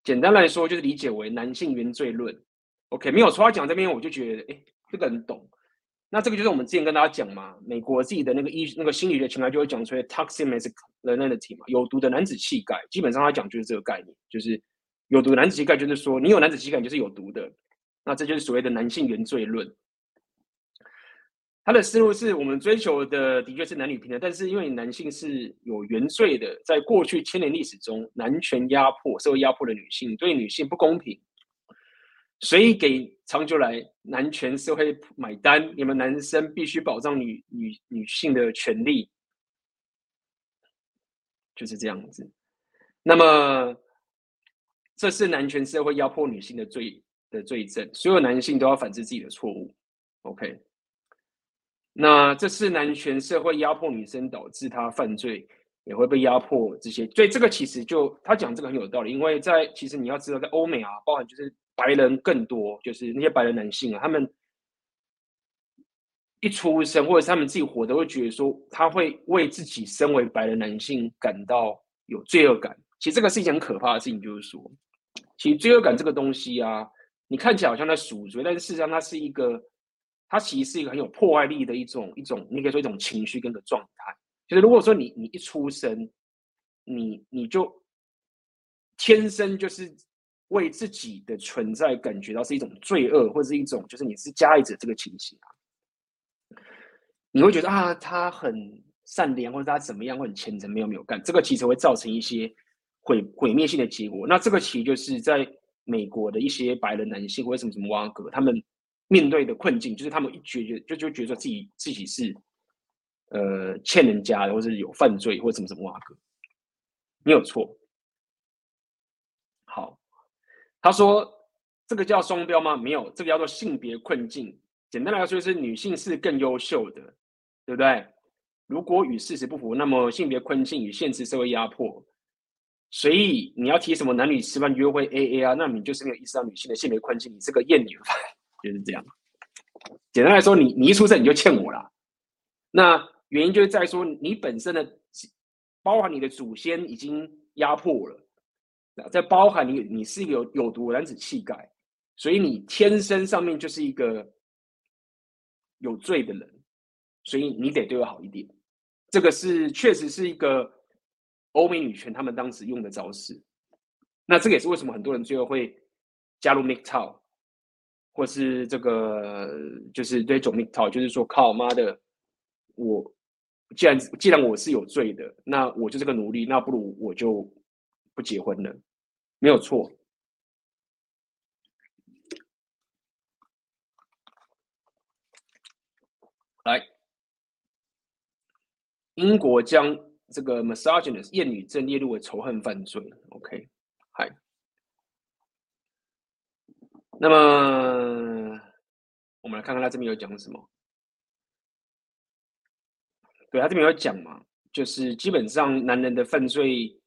简单来说，就是理解为男性原罪论。OK，没有错。他讲这边，我就觉得，哎，这个很懂。那这个就是我们之前跟大家讲嘛，美国自己的那个医那个心理学情况就会讲出来，toxic masculinity 嘛，有毒的男子气概。基本上他讲就是这个概念，就是有毒的男子气概，就是说你有男子气概就是有毒的。那这就是所谓的男性原罪论。他的思路是我们追求的的确是男女平等，但是因为男性是有原罪的，在过去千年历史中，男权压迫、社会压迫的女性对女性不公平，所以给长久来男权社会买单，你们男生必须保障女女女性的权利，就是这样子。那么，这是男权社会压迫女性的罪的罪证，所有男性都要反思自己的错误。OK。那这是男权社会压迫女生导致她犯罪，也会被压迫。这些，所以这个其实就他讲这个很有道理，因为在其实你要知道，在欧美啊，包含就是白人更多，就是那些白人男性啊，他们一出生或者是他们自己活的，会觉得说他会为自己身为白人男性感到有罪恶感。其实这个是一件很可怕的事情，就是说，其实罪恶感这个东西啊，你看起来好像在赎罪，但是事实上它是一个。它其实是一个很有破坏力的一种一种，你可以说一种情绪跟个状态。就是如果说你你一出生，你你就天生就是为自己的存在感觉到是一种罪恶，或者是一种就是你是加害者这个情形啊，你会觉得啊，他很善良，或者他怎么样，或很虔诚，没有没有干，这个其实会造成一些毁毁灭性的结果。那这个其实就是在美国的一些白人男性或者什么什么挖格他们。面对的困境就是他们一觉觉就就觉得自己自己是，呃，欠人家的，或是有犯罪，或者什么什么哇哥，没有错。好，他说这个叫双标吗？没有，这个叫做性别困境。简单来说，就是女性是更优秀的，对不对？如果与事实不符，那么性别困境与现实社会压迫。所以你要提什么男女吃饭约会 AA 啊，那你就是没有意识到女性的性别困境，你是个厌女。就是这样，简单来说，你你一出生你就欠我了。那原因就是在说你本身的，包含你的祖先已经压迫了，在包含你你是一个有有毒男子气概，所以你天生上面就是一个有罪的人，所以你得对我好一点。这个是确实是一个欧美女权他们当时用的招式。那这个也是为什么很多人最后会加入 MGTOW 或是这个就是对种命套，就是说靠妈的，我既然既然我是有罪的，那我就是个奴隶，那不如我就不结婚了，没有错。来，英国将这个 misogynist 厌女症列入为仇恨犯罪。OK，嗨。那么，我们来看看他这边有讲什么。对，他这边有讲嘛，就是基本上男人的犯罪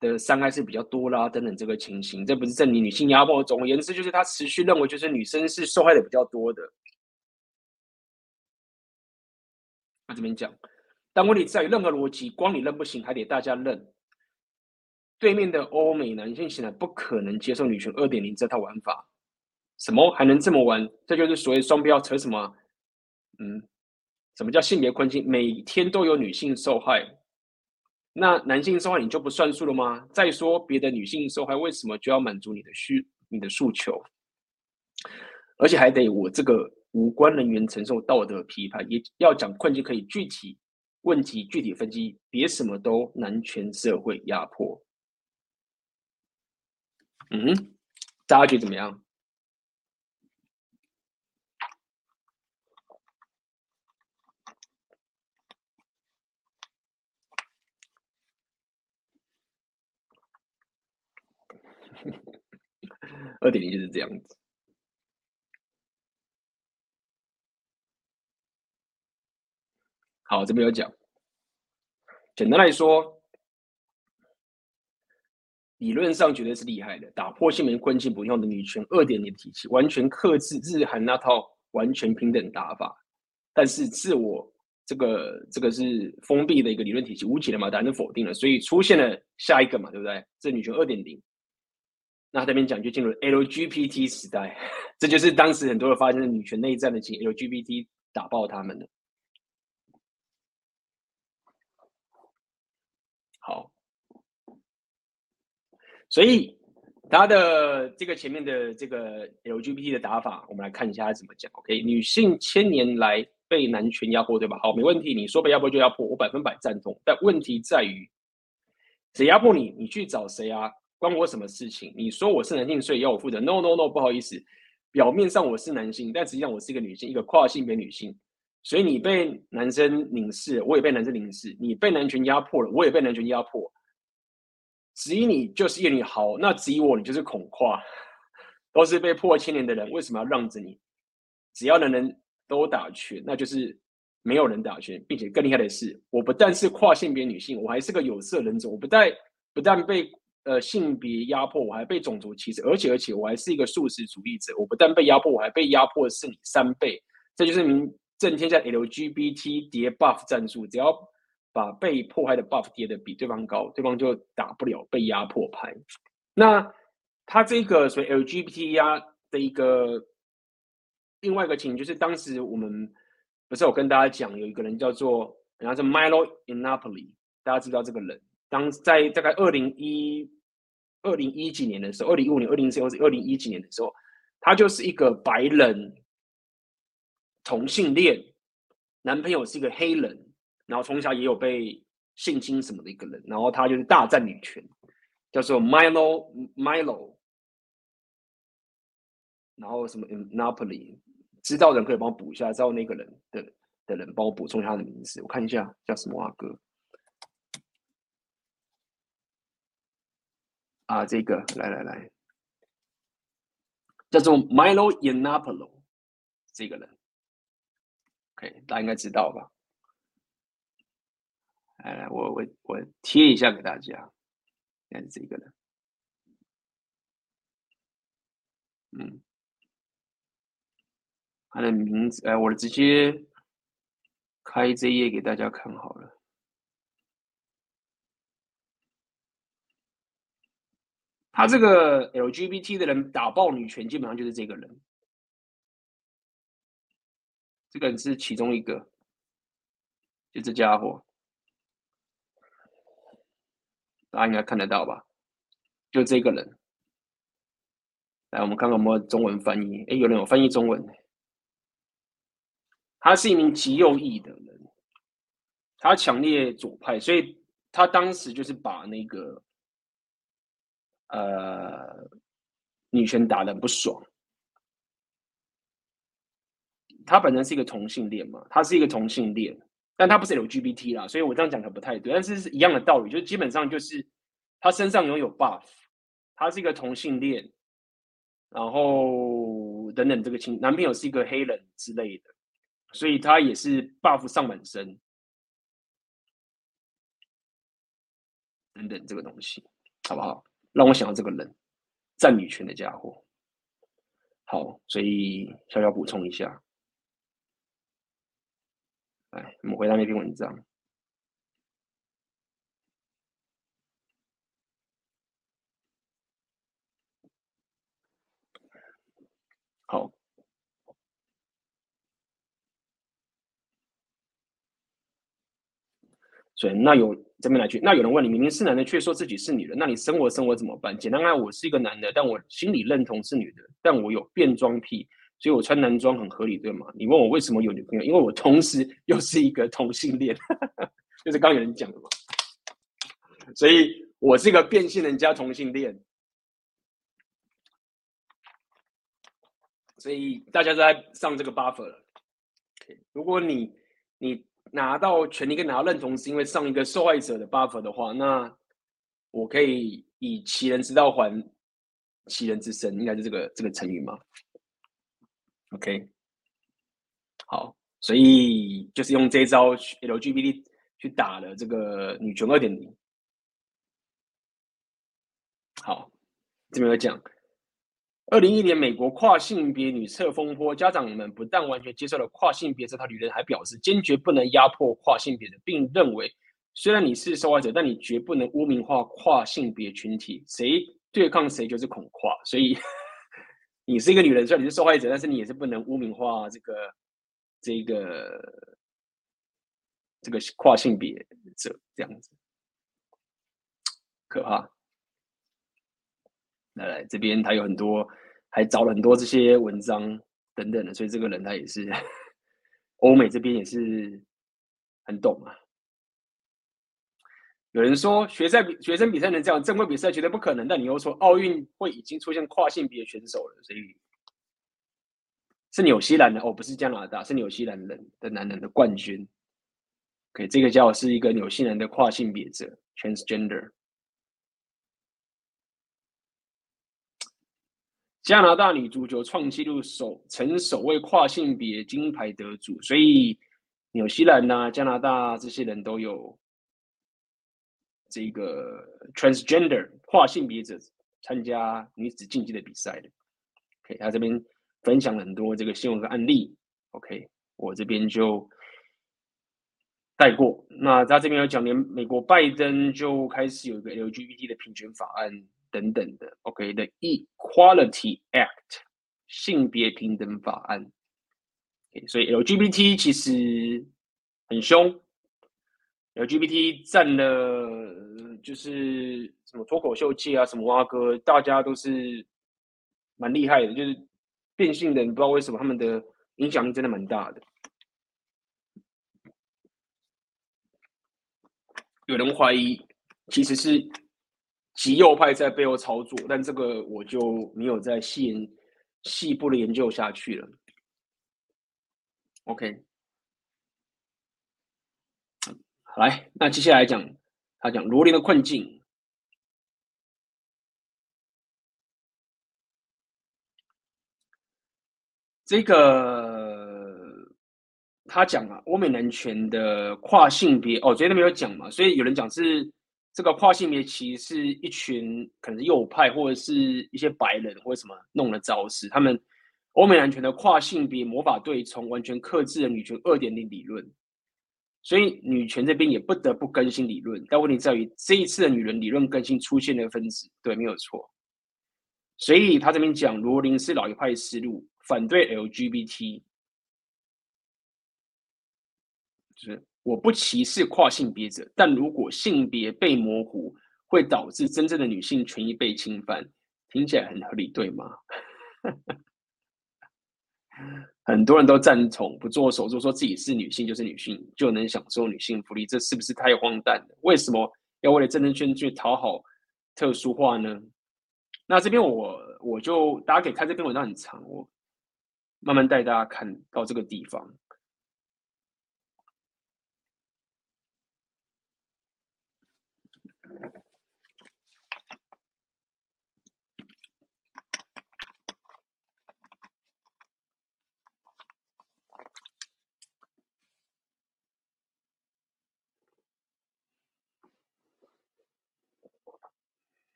的伤害是比较多啦，等等这个情形，这不是证明女性压迫。总而言之，就是他持续认为，就是女生是受害的比较多的。他这边讲，但问题在于任何逻辑，光你认不行，还得大家认。对面的欧美男性显然不可能接受女权二点零这套玩法。什么还能这么玩？这就是所谓双标，扯什么？嗯，什么叫性别困境？每天都有女性受害，那男性受害你就不算数了吗？再说别的女性受害，为什么就要满足你的需你的诉求？而且还得我这个无关人员承受道德批判，也要讲困境，可以具体问题具体分析，别什么都男权社会压迫。嗯，大家觉得怎么样？二点零就是这样子。好，这边有讲。简单来说，理论上绝对是厉害的，打破性别困境不用的女权二点零体系，完全克制日韩那套完全平等打法。但是自我这个这个是封闭的一个理论体系，无解的嘛，答案就否定了，所以出现了下一个嘛，对不对？这女权二点零。那他这边讲就进入 LGBT 时代，这就是当时很多人发生的女权内战的情，LGBT 打爆他们了。好，所以他的这个前面的这个 LGBT 的打法，我们来看一下他怎么讲。OK，女性千年来被男权压迫，对吧？好，没问题，你说被压迫就压迫，我百分百赞同。但问题在于，谁压迫你？你去找谁啊？关我什么事情？你说我是男性，所以要我负责？No No No，不好意思，表面上我是男性，但实际上我是一个女性，一个跨性别女性。所以你被男生凝视，我也被男生凝视；你被男权压迫了，我也被男权压迫。质疑你就是厌女，好，那质疑我，你就是恐跨，都是被迫千年的人，为什么要让着你？只要男人都打拳，那就是没有人打拳，并且更厉害的是，我不但是跨性别女性，我还是个有色人种，我不但不但被呃性别压迫，我还被种族歧视，而且而且我还是一个素食主义者，我不但被压迫，我还被压迫的是你三倍，这就是名震天下 LGBT 叠 buff 战术，只要把被迫害的 buff 叠的比对方高，对方就打不了被压迫牌。那他这个所谓 LGBT 压的一个另外一个情形，就是当时我们。不是我跟大家讲，有一个人叫做，然后是 Milo Yiannopoulos，大家知道这个人。当在大概二零一二零一几年的时候，二零一五年、二零一四或是二零一几年的时候，他就是一个白人同性恋，男朋友是一个黑人，然后从小也有被性侵什么的一个人，然后他就是大战女权，叫做 Milo Milo，然后什么 Yiannopoulos。知道的人可以帮我补一下，知道那个人的的人帮我补充一下他的名字，我看一下叫什么啊哥啊，这个来来来，叫做 Milo Yiannopoulos 这个人，OK，大家应该知道吧？来来，我我我贴一下给大家，看这个人，嗯。他的名字，哎，我直接开这页给大家看好了。他这个 LGBT 的人打爆女权，基本上就是这个人。这个人是其中一个，就这家伙，大家应该看得到吧？就这个人。来，我们看看有没有中文翻译。哎，有人有翻译中文。他是一名极右翼的人，他强烈左派，所以他当时就是把那个呃女权打的不爽。他本身是一个同性恋嘛，他是一个同性恋，但他不是 LGBT 啦，所以我这样讲可不太对，但是是一样的道理，就基本上就是他身上拥有 buff，他是一个同性恋，然后等等这个情，男朋友是一个黑人之类的。所以他也是 buff 上满身，等等这个东西，好不好？让我想到这个人，战女权的家伙。好，所以小小补充一下。来，我们回到那篇文章。好。所以那有这边来去，那有人问你，明明是男的，却说自己是女的，那你生活生活怎么办？简单来，我是一个男的，但我心里认同是女的，但我有变装癖，所以我穿男装很合理，对吗？你问我为什么有女朋友？因为我同时又是一个同性恋，就是刚有人讲的嘛，所以我是一个变性人加同性恋，所以大家都在上这个 buffer 了。如果你你。拿到权利跟拿到认同，是因为上一个受害者的 buffer 的话，那我可以以其人之道还其人之身，应该是这个这个成语吗？OK，好，所以就是用这一招 LGBT 去打了这个女权二点零。好，这边有讲。二零一一年，美国跨性别女厕风波，家长们不但完全接受了跨性别这套理论，还表示坚决不能压迫跨性别的，并认为虽然你是受害者，但你绝不能污名化跨性别群体，谁对抗谁就是恐跨。所以你是一个女人，虽然你是受害者，但是你也是不能污名化这个这个这个跨性别者这样子，可怕。来来，这边他有很多，还找了很多这些文章等等的，所以这个人他也是欧美这边也是很懂啊。有人说学赛比学生比赛能这样，正规比赛绝对不可能。但你又说奥运会已经出现跨性别选手了，所以是纽西兰的哦，不是加拿大，是纽西兰人的男人的冠军。OK，这个叫是一个纽西兰的跨性别者 （transgender）。加拿大女足球创纪录首，成首位跨性别金牌得主，所以纽西兰呐、加拿大这些人都有这个 transgender 跨性别者参加女子竞技的比赛的。OK，他这边分享了很多这个新闻和案例。OK，我这边就带过。那他这边有讲，连美国拜登就开始有一个 LGBT 的平权法案等等的。OK，的 Equality Act 性别平等法案。所以 LGBT 其实很凶，LGBT 占了就是什么脱口秀界啊，什么蛙哥，大家都是。蛮厉害的，就是变性的，你不知道为什么他们的影响力真的蛮大的。有人怀疑其实是极右派在背后操作，但这个我就没有再细细部的研究下去了。OK，来，那接下来讲他讲罗琳的困境。这个他讲啊，欧美男权的跨性别哦，昨天都没有讲嘛，所以有人讲是这个跨性别其实是一群可能右派或者是一些白人或者什么弄的招式，他们欧美男权的跨性别魔法对冲完全克制了女权二点零理论，所以女权这边也不得不更新理论，但问题在于这一次的女人理论更新出现了分子，对，没有错，所以他这边讲罗琳是老一派思路。反对 LGBT，是我不歧视跨性别者，但如果性别被模糊，会导致真正的女性权益被侵犯，听起来很合理，对吗？很多人都赞同不做手术，说自己是女性就是女性，就能享受女性福利，这是不是太荒诞了？为什么要为了政治圈去讨好特殊化呢？那这边我我就大家可以看这篇文章很长，我。慢慢带大家看到这个地方。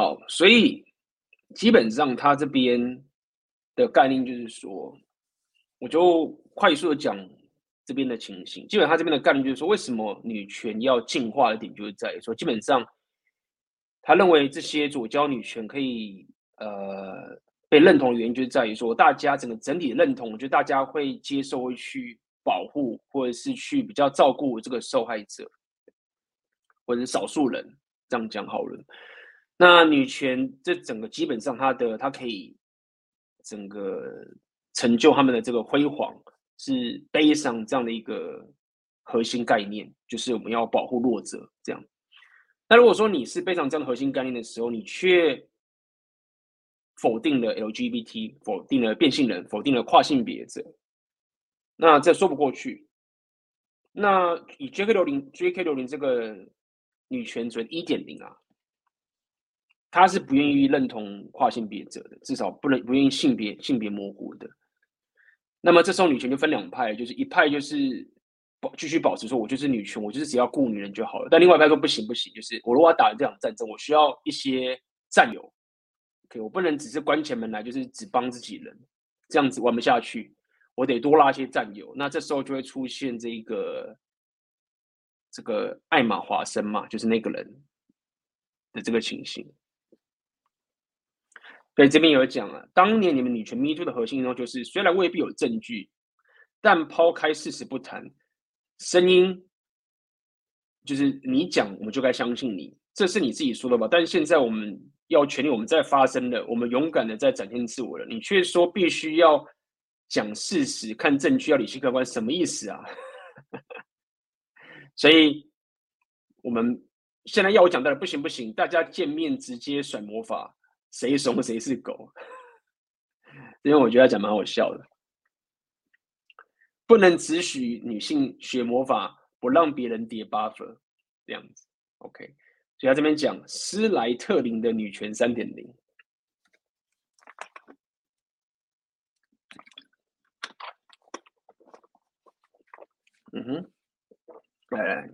好，所以基本上他这边的概念就是说，我就快速的讲这边的情形。基本上他这边的概念就是说，为什么女权要进化的点，就是在于说，基本上他认为这些左交女权可以呃被认同的原因，就是在于说，大家整个整体认同，我觉得大家会接受，会去保护，或者是去比较照顾这个受害者，或者是少数人，这样讲好了。那女权这整个基本上，它的它可以整个成就他们的这个辉煌，是背上这样的一个核心概念，就是我们要保护弱者这样。那如果说你是背上这样的核心概念的时候，你却否定了 LGBT，否定了变性人，否定了跨性别者，那这说不过去。那以 J.K. 罗琳 J.K. 罗琳这个女权主义一点零啊。他是不愿意认同跨性别者的，至少不能不愿意性别性别模糊的。那么这时候女权就分两派，就是一派就是保继续保持说，我就是女权，我就是只要顾女人就好了。但另外一派说不行不行，就是我如果要打这场战争，我需要一些战友，OK，我不能只是关起门来就是只帮自己人，这样子玩不下去，我得多拉一些战友。那这时候就会出现这一个这个艾玛华森嘛，就是那个人的这个情形。所以这边有讲了，当年你们女权 Me Too 的核心呢，就是虽然未必有证据，但抛开事实不谈，声音就是你讲，我们就该相信你，这是你自己说的吧？但是现在我们要权利，我们在发声了，我们勇敢的在展现自我了，你却说必须要讲事实、看证据、要理性客观，什么意思啊？所以我们现在要我讲的不行不行，大家见面直接甩魔法。谁怂谁是狗？因为我觉得讲蛮好笑的。不能只许女性学魔法，不让别人叠 buff。这样子。OK，所以他这边讲斯莱特林的女权三点零。嗯哼，来来，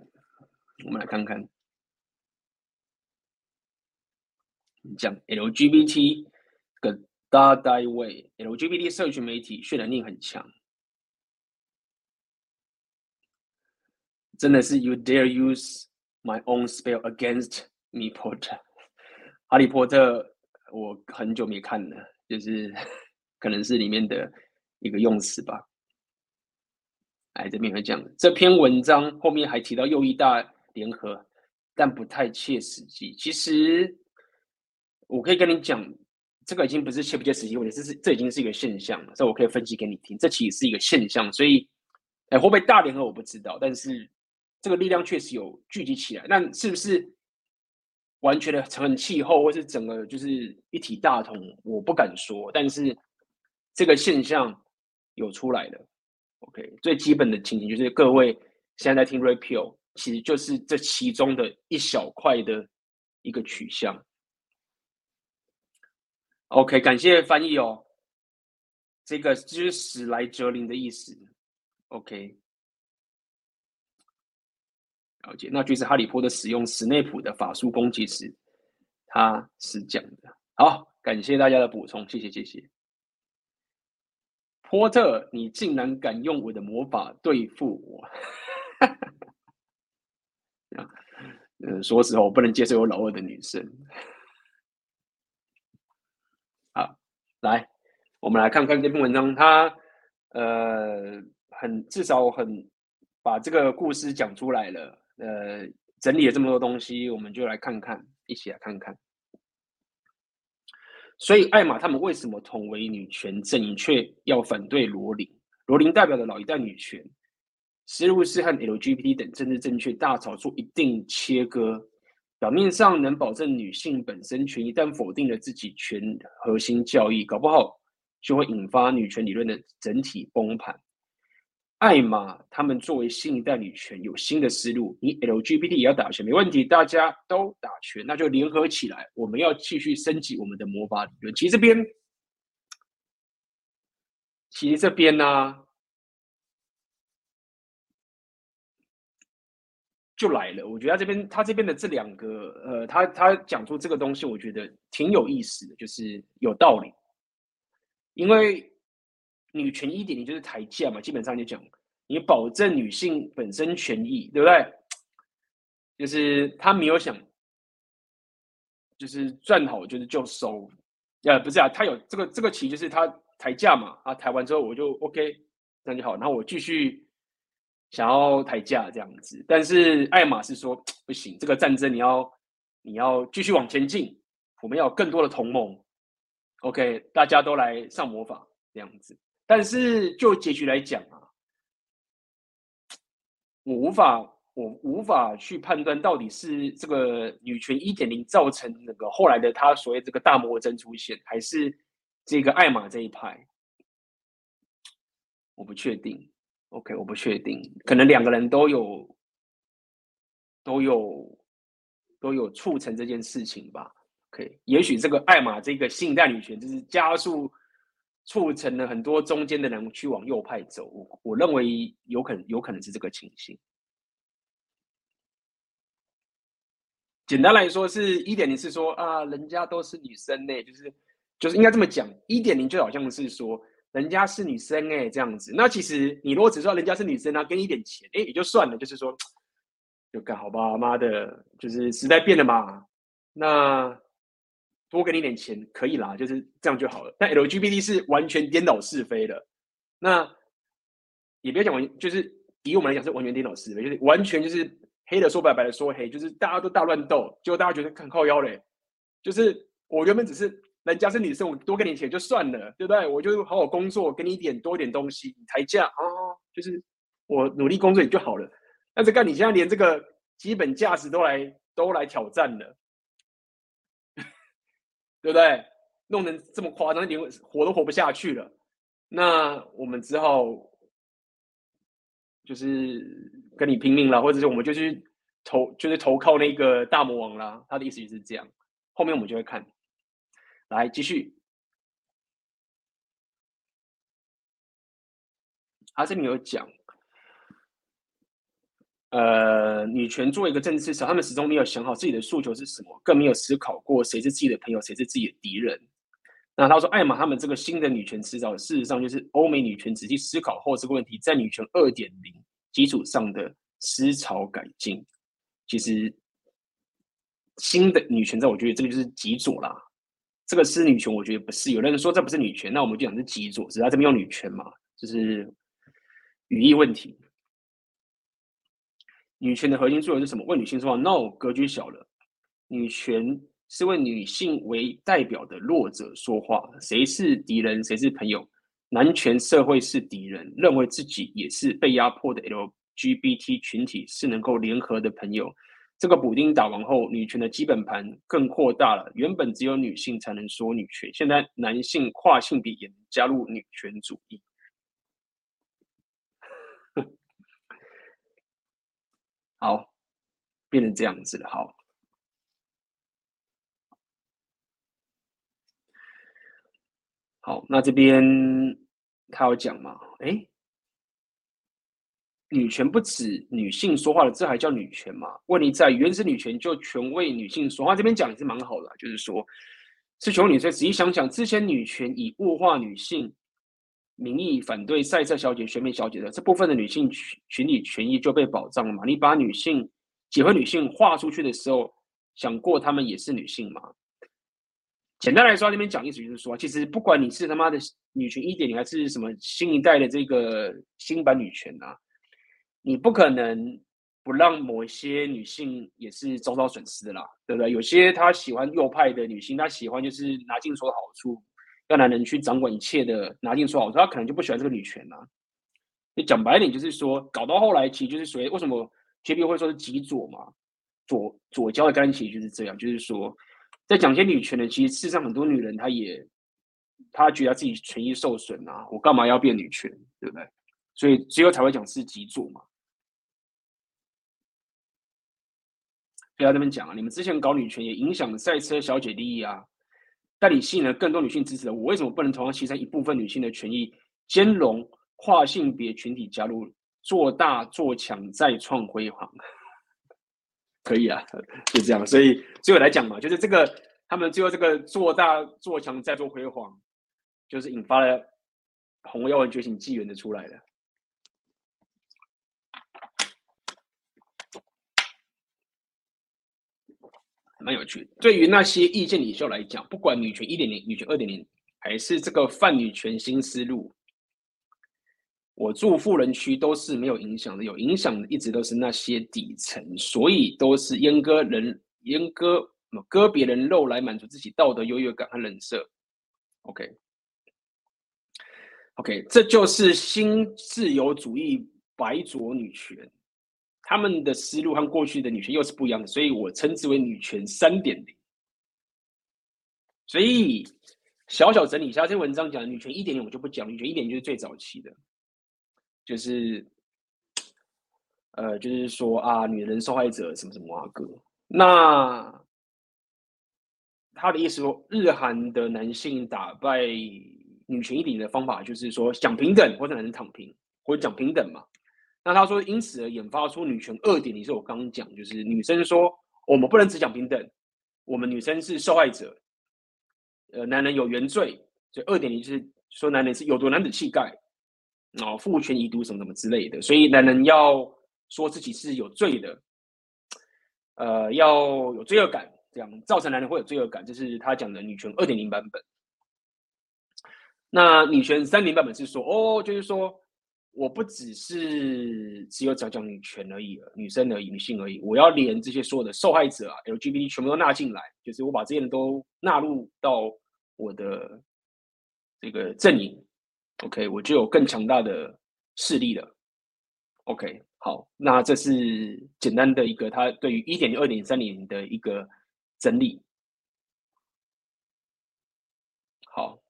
我们来看看，讲 LGBT 跟大单位，LGBT 社群媒体渲染力很强，真的是 You dare use my own spell against me, port。哈利波特，我很久没看了，就是 可能是里面的一个用词吧。哎，这边会讲这篇文章后面还提到右翼大联合，但不太切实际。其实我可以跟你讲，这个已经不是切不切实际问题，这是这已经是一个现象了。所以我可以分析给你听，这其实是一个现象。所以，哎，会不会大联合我不知道，但是这个力量确实有聚集起来。那是不是完全的成气候，或是整个就是一体大同？我不敢说，但是这个现象有出来了。OK，最基本的情形就是各位现在在听 Repeal，其实就是这其中的一小块的一个取向。OK，感谢翻译哦。这个就是史莱哲林的意思。OK，了解。那就是哈利波特使用史内普的法术攻击时，他是这样的。好，感谢大家的补充，谢谢谢谢。波特，你竟然敢用我的魔法对付我！嗯，说实话，我不能接受有老二的女生。好，来，我们来看看这篇文章，它呃，很至少很把这个故事讲出来了，呃，整理了这么多东西，我们就来看看，一起来看看。所以，艾玛他们为什么同为女权阵营，却要反对罗琳？罗琳代表的老一代女权，似乎是和 LGBT 等政治正确大吵出一定切割。表面上能保证女性本身权益，但否定了自己权核心教义，搞不好就会引发女权理论的整体崩盘。艾玛他们作为新一代女权有新的思路，你 LGBT 也要打拳，没问题，大家都打拳，那就联合起来，我们要继续升级我们的魔法理论。其实这边，其实这边呢、就来了。我觉得他这边，他这边的这两个，呃，他他讲出这个东西，我觉得挺有意思的，就是有道理，因为。女权一点你就是抬价嘛，基本上就讲你保证女性本身权益，对不对？就是他没有想，就是赚好就是就收，呃，不是啊，他有这个这个棋，就是他抬价嘛，啊，抬完之后我就 OK，这样就好，然后我继续想要抬价这样子，但是艾玛是说不行，这个战争你要你要继续往前进，我们要有更多的同盟，OK，大家都来上魔法这样子。但是就结局来讲啊，我无法，我无法去判断到底是这个女权一点零造成那个后来的他所谓这个大魔针出现，还是这个艾玛这一派，我不确定。OK，我不确定，可能两个人都有，都有，都有促成这件事情吧。OK，也许这个艾玛这个性代女权就是加速。促成了很多中间的人去往右派走，我我认为有可能有可能是这个情形。简单来说，是一点零是说啊，人家都是女生呢，就是就是应该这么讲。一点零就好像是说，人家是女生哎，这样子。那其实你如果只说人家是女生啊，给你一点钱，哎，也就算了，就是说，就干好吧，妈的，就是时代变了嘛。那。多给你点钱可以啦，就是这样就好了。但 LGBT 是完全颠倒是非的，那也别讲完，就是以我们来讲是完全颠倒是非，就是完全就是黑的说白白的说黑，就是大家都大乱斗，结果大家觉得很靠腰嘞。就是我原本只是人家是女生，我多给你钱就算了，对不对？我就好好工作，给你一点多一点东西，你抬价哦，就是我努力工作也就好了。但是干你现在连这个基本价值都来都来挑战了。对不对？弄得这么夸张，连活都活不下去了。那我们只好就是跟你拼命了，或者是我们就去投就是投靠那个大魔王啦。他的意思就是这样。后面我们就会看，来继续。他这里有讲，呃，女权作为一个政治市场，他们始终没有想好自己的诉求是什么，更没有思考过谁是自己的朋友，谁是自己的敌人。那他说，艾玛他们这个新的女权思潮，事实上就是欧美女权仔细思考后这个问题，在女权二点零基础上的思潮改进。其实，新的女权在我觉得这个就是极左啦。这个是女权，我觉得不是。有人说这不是女权，那我们就讲是极左，只是他这边用女权嘛，就是。语义问题，女权的核心作用是什么？为女性说话？No，格局小了。女权是为女性为代表的弱者说话。谁是敌人？谁是朋友？男权社会是敌人，认为自己也是被压迫的 LGBT 群体是能够联合的朋友。这个补丁打完后，女权的基本盘更扩大了。原本只有女性才能说女权，现在男性跨性别也能加入女权主义。好，变成这样子了。好，好，那这边他有讲吗？哎，女权不止女性说话的，这还叫女权吗？问题在原始女权就全为女性说话。这边讲也是蛮好的，就是说，是求女生仔细想想，之前女权以物化女性名义反对赛车小姐、选美小姐的这部分的女性群群体权益就被保障了嘛？你把女性结婚女性划出去的时候，想过她们也是女性吗？简单来说，这边讲意思就是说，其实不管你是他妈的女权一点零还是什么新一代的这个新版女权啊，你不可能不让某些女性也是遭到损失的啦，对不对？有些她喜欢右派的女性，她喜欢就是拿尽所有好处。要男人去掌管一切的拿定说好，他可能就不喜欢这个女权呐、你讲白一点，就是说，搞到后来，其实就是属于为什么 JB 会说是极左嘛？左左交的概念其实就是这样，就是说，在讲些女权的，其实事实上很多女人她也，她觉得自己权益受损啊，我干嘛要变女权，对不对？所以只有才会讲是极左嘛。不要这么讲啊！你们之前搞女权也影响了赛车小姐利益啊。但你吸引了更多女性支持的，我为什么不能同样牺牲一部分女性的权益，兼容跨性别群体加入，做大做强再创辉煌？可以啊，就这样。所以最后来讲嘛，就是这个他们最后这个做大做强再做辉煌，就是引发了红妖文觉醒纪元的出来了。蛮有趣的。对于那些意见领袖来讲，不管女权一点零、女权二点零，还是这个泛女权新思路，我住富人区都是没有影响的。有影响的一直都是那些底层，所以都是阉割人、阉割割别人肉来满足自己道德优越感和人设。OK，OK，这就是新自由主义白左女权。他们的思路和过去的女权又是不一样的，所以我称之为女权三点零。所以小小整理一下，这篇文章讲的女权一点零，我就不讲。女权一点零就是最早期的，就是呃，就是说啊，女人受害者什么什么啊哥。那他的意思说，日韩的男性打败女权一点零的方法，就是说讲平等，或者男人躺平，或者讲平等嘛。那他说，因此而研发出女权二点零，是我刚刚讲，就是女生说我们不能只讲平等，我们女生是受害者，呃，男人有原罪，所以二点零是说男人是有毒男子气概，啊，父权遗毒什么什么之类的，所以男人要说自己是有罪的，呃，要有罪恶感，这样造成男人会有罪恶感，这是他讲的女权二点零版本。那女权三零版本是说，哦，就是说。我不只是只有讲讲女权而已，女生而已，女性而已。我要连这些所有的受害者啊，LGBT 全部都纳进来，就是我把这些人都纳入到我的这个阵营。OK，我就有更强大的势力了。OK，好，那这是简单的一个他对于一点零、二点零、三点零的一个整理。好。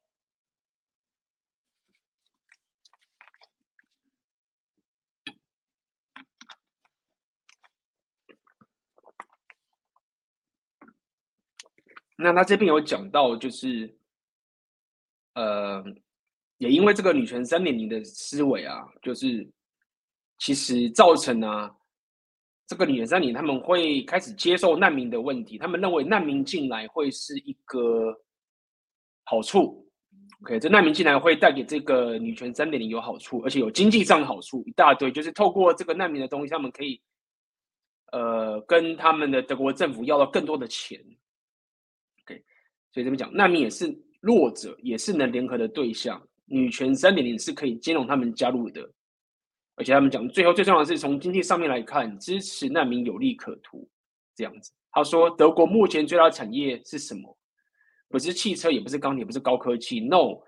那他这边有讲到，就是呃，也因为这个女权三点零的思维啊，就是其实造成啊，这个女权三点他们会开始接受难民的问题，他们认为难民进来会是一个好处。OK，这难民进来会带给这个女权三点零有好处，而且有经济上的好处一大堆，就是透过这个难民的东西，他们可以呃跟他们的德国政府要到更多的钱。所以这边讲难民也是弱者，也是能联合的对象，女权三点零是可以兼容他们加入的，而且他们讲最后最重要的是从经济上面来看，支持难民有利可图，这样子。他说德国目前最大的产业是什么？不是汽车，也不是钢铁，不是高科技，no，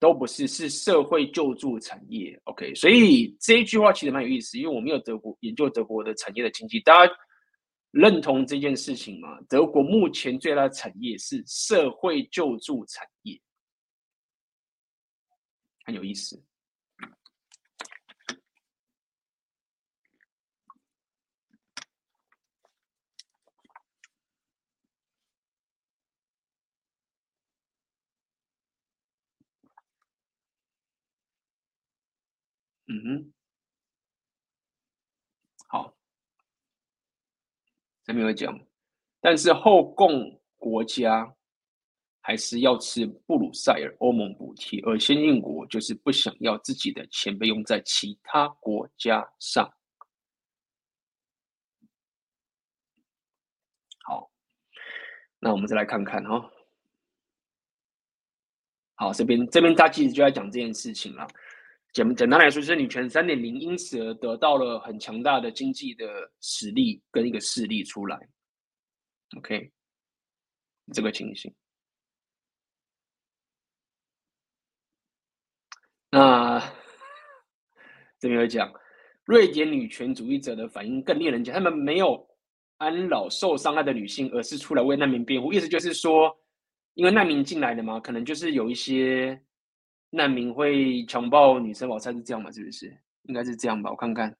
都不是，是社会救助产业。OK，所以这一句话其实蛮有意思，因为我们有德国研究德国的产业的经济，大家认同这件事情吗？德国目前最大的产业是社会救助产业，很有意思。嗯哼，好，这边有讲，但是后共国家还是要吃布鲁塞尔欧盟补贴，而先进国就是不想要自己的钱被用在其他国家上。好，那我们再来看看哈，好，这边这边他其实就在讲这件事情了。简简单来说，就是女权三点零，因此而得到了很强大的经济的实力跟一个势力出来。OK，这个情形。那这边有讲，瑞典女权主义者的反应更令人惊讶，他们没有安老受伤害的女性，而是出来为难民辩护。意思就是说，因为难民进来了嘛，可能就是有一些。难民会强暴女生，我猜是这样吧？是不是？应该是这样吧？我看看。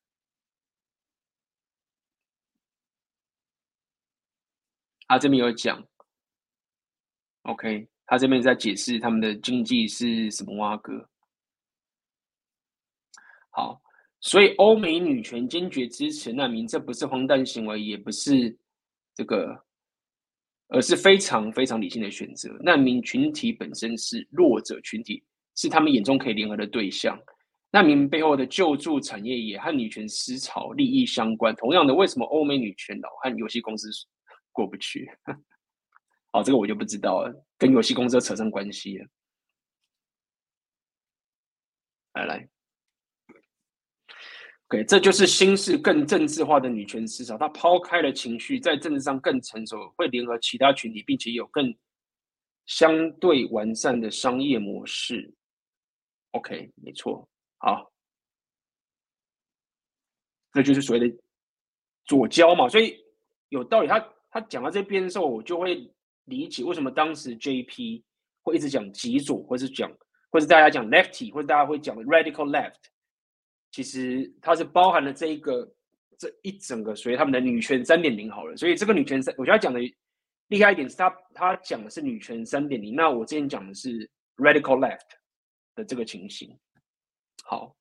他这边有讲，OK，他这边在解释他们的经济是什么挖哥。好，所以欧美女权坚决支持难民，这不是荒诞行为，也不是这个，而是非常非常理性的选择。难民群体本身是弱者群体。是他们眼中可以联合的对象，难民背后的救助产业也和女权思潮利益相关。同样的，为什么欧美女权老和游戏公司过不去？好，这个我就不知道了，跟游戏公司扯上关系了。来来，OK，这就是新式更政治化的女权思潮，它抛开了情绪，在政治上更成熟，会联合其他群体，并且有更相对完善的商业模式。OK，没错，好，这就是所谓的左交嘛，所以有道理。他他讲到这边的时候，我就会理解为什么当时 JP 会一直讲极左，或是讲，或是大家讲 lefty，或者大家会讲 radical left。其实它是包含了这一个这一整个，所以他们的女权三点零好了。所以这个女权三，我觉得他讲的厉害一点是他他讲的是女权三点零，那我之前讲的是 radical left。的这个情形，好，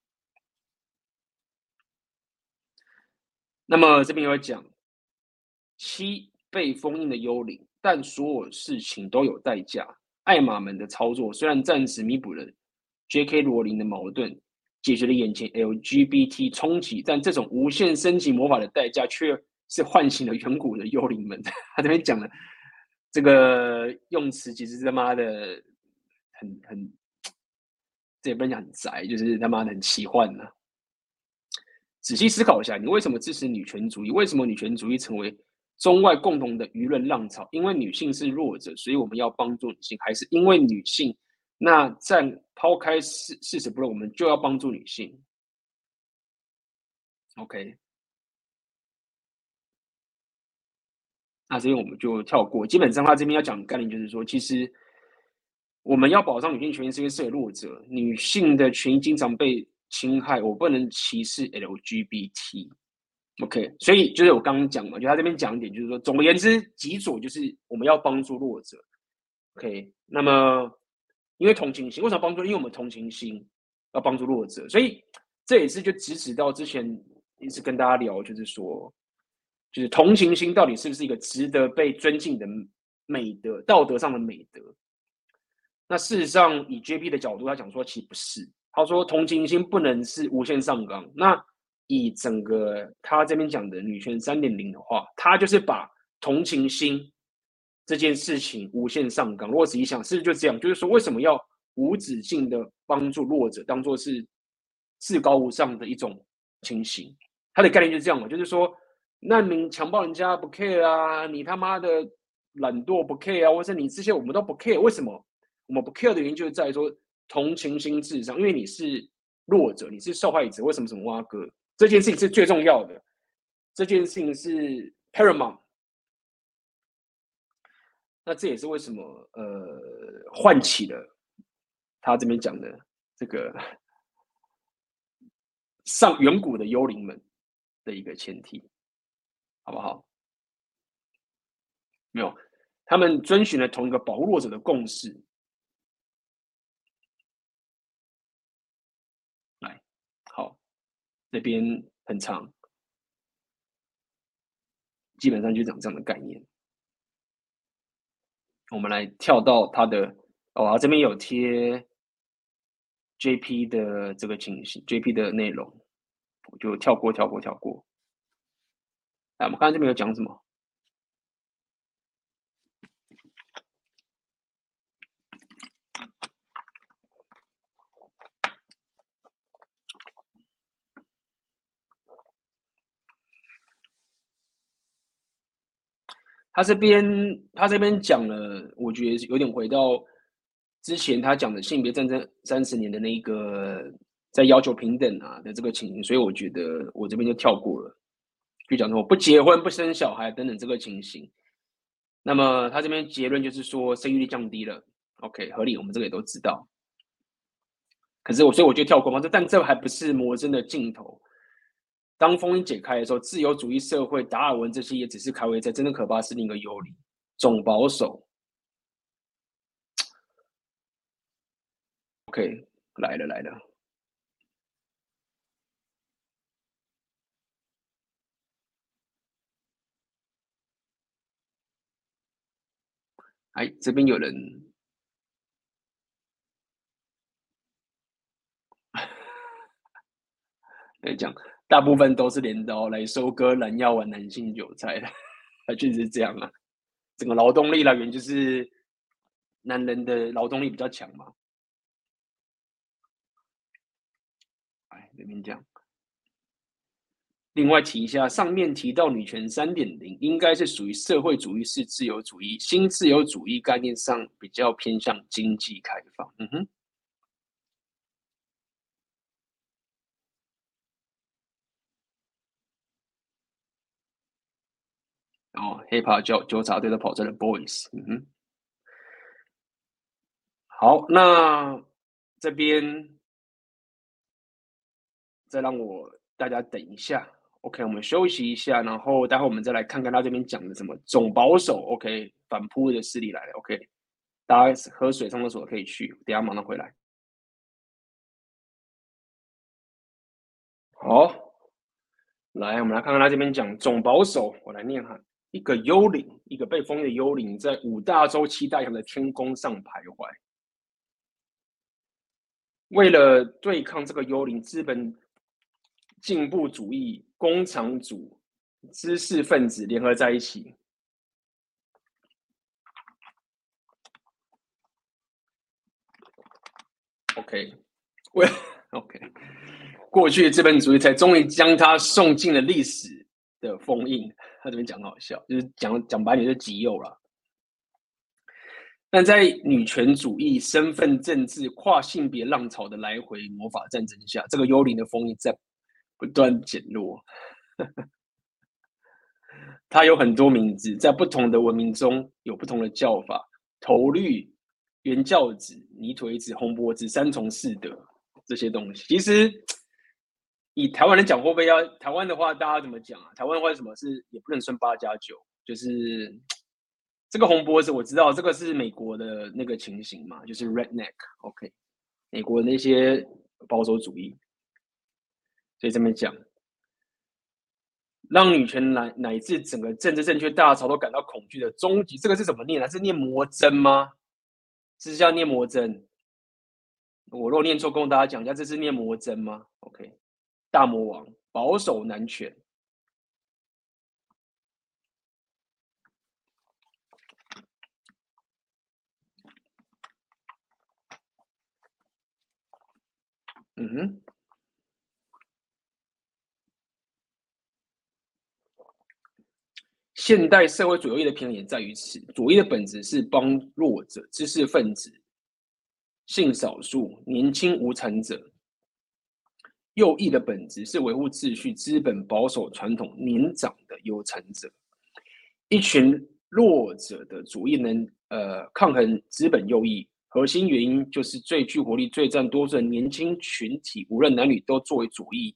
那么这边有讲七被封印的幽灵，但所有事情都有代价。艾玛们的操作虽然暂时弥补了 J.K. 罗琳的矛盾，解决了眼前 LGBT 冲击，但这种无限升级魔法的代价，却是唤醒了远古的幽灵们。他这边讲的这个用词，其实他妈的很很。这也不能讲很宅，就是他妈的很奇幻呢、仔细思考一下，你为什么支持女权主义？为什么女权主义成为中外共同的舆论浪潮？因为女性是弱者，所以我们要帮助女性，还是因为女性？那在抛开事事实不论，我们就要帮助女性。OK，那这边我们就跳过。基本上他这边要讲的概念就是说，其实。我们要保障女性权益，是因为是弱者，女性的权益经常被侵害。我不能歧视 LGBT。OK，所以就是我刚刚讲嘛，就他这边讲一点，就是说，总而言之，己所就是我们要帮助弱者。OK，那么因为同情心，为什么帮助？因为我们同情心要帮助弱者，所以这也是就直指到之前一直跟大家聊，就是说，就是同情心到底是不是一个值得被尊敬的美德，道德上的美德？那事实上，以 JP 的角度，来讲说，其实不是。他说，同情心不能是无限上纲。那以整个他这边讲的女权三点零的话，他就是把同情心这件事情无限上纲。如果仔细想，是不是就这样？就是说，为什么要无止境的帮助弱者，当做是至高无上的一种情形？他的概念就是这样嘛，就是说，难民强暴人家不 care 啊，你他妈的懒惰不 care 啊，或者你这些我们都不 care，为什么？我们不 care 的原因就是在于说同情心至上，因为你是弱者，你是受害者，为什么什么挖哥？这件事情是最重要的，这件事情是 paramount。那这也是为什么呃，唤起了他这边讲的这个上远古的幽灵们的一个前提，好不好？没有，他们遵循了同一个保护弱者的共识。这边很长，基本上就讲这样的概念。我们来跳到它的哦，这边有贴 JP 的这个情形，JP 的内容，就跳过，跳过，跳过。来，我们看这边有讲什么？他这边，他这边讲了，我觉得有点回到之前他讲的性别战争三十年的那一个在要求平等啊的这个情形，所以我觉得我这边就跳过了，就讲说不结婚、不生小孩等等这个情形。那么他这边结论就是说生育率降低了，OK，合理，我们这个也都知道。可是我所以我就跳过嘛，这但这还不是魔怔的尽头。当封印解开的时候，自由主义社会、达尔文这些也只是开胃菜，真的可怕是另一个幽灵，总保守。OK，来了来了，哎，这边有人 来讲。大部分都是镰刀来收割人药丸男性韭菜的，确实是这样啊。整个劳动力来源就是男人的劳动力比较强嘛。哎，这边讲。另外提一下，上面提到女权三点零，应该是属于社会主义式自由主义，新自由主义概念上比较偏向经济开放。嗯哼。哦，hiphop 纠纠察队的跑车的 boys，嗯哼，好，那这边再让我大家等一下，OK，我们休息一下，然后待会我们再来看看他这边讲的什么总保守，OK，反扑的势力来了，OK，大家喝水上厕所可以去，等下马上回来。好，来，我们来看看他这边讲总保守，我来念哈。一个幽灵，一个被封印的幽灵，在五大洲七大洋的天空上徘徊。为了对抗这个幽灵，资本进步主义、工厂主、知识分子联合在一起。OK，为 OK，过去的资本主义才终于将它送进了历史的封印。他这边讲好笑，就是讲讲白点就极右了。但在女权主义、身份政治、跨性别浪潮的来回魔法战争下，这个幽灵的封印在不断减弱。它有很多名字，在不同的文明中有不同的叫法：头绿、原教旨、泥腿子、红脖子、三从四德这些东西。其实以台湾人讲会不会要台湾的话，大家怎么讲啊？台湾话什么是也不能算八加九，就是这个红脖子我知道，这个是美国的那个情形嘛，就是 redneck，OK，、美国那些保守主义，所以这么讲，让女权乃乃至整个政治正确大潮都感到恐惧的终极，这个是怎么念啊？是念魔针吗？是叫念魔针？我若念错，跟大家讲一下，这是念魔针吗？OK，大魔王保守男权，嗯哼，现代社会左翼的偏见在于此，左翼的本质是帮弱者、知识分子。性少数、年轻无产者，右翼的本质是维护秩序、资本保守传统、年长的有成者。一群弱者的主义能呃抗衡资本右翼，核心原因就是最具活力、最占多数的年轻群体，无论男女都作为主义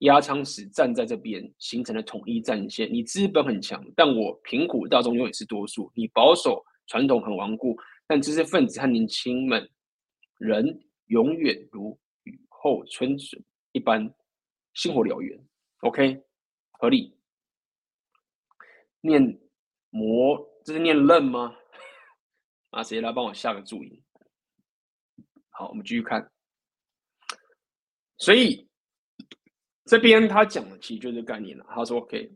压舱石站在这边，形成了统一战线。你资本很强，但我贫苦大众永远是多数；你保守传统很顽固，但知识分子和年轻们。人永远如雨后春笋一般，星火燎原。OK，合理。念魔，这是念愣吗？啊，谁来帮我下个注音？好，我们继续看。所以这边他讲的其实就是概念了。他说：“OK，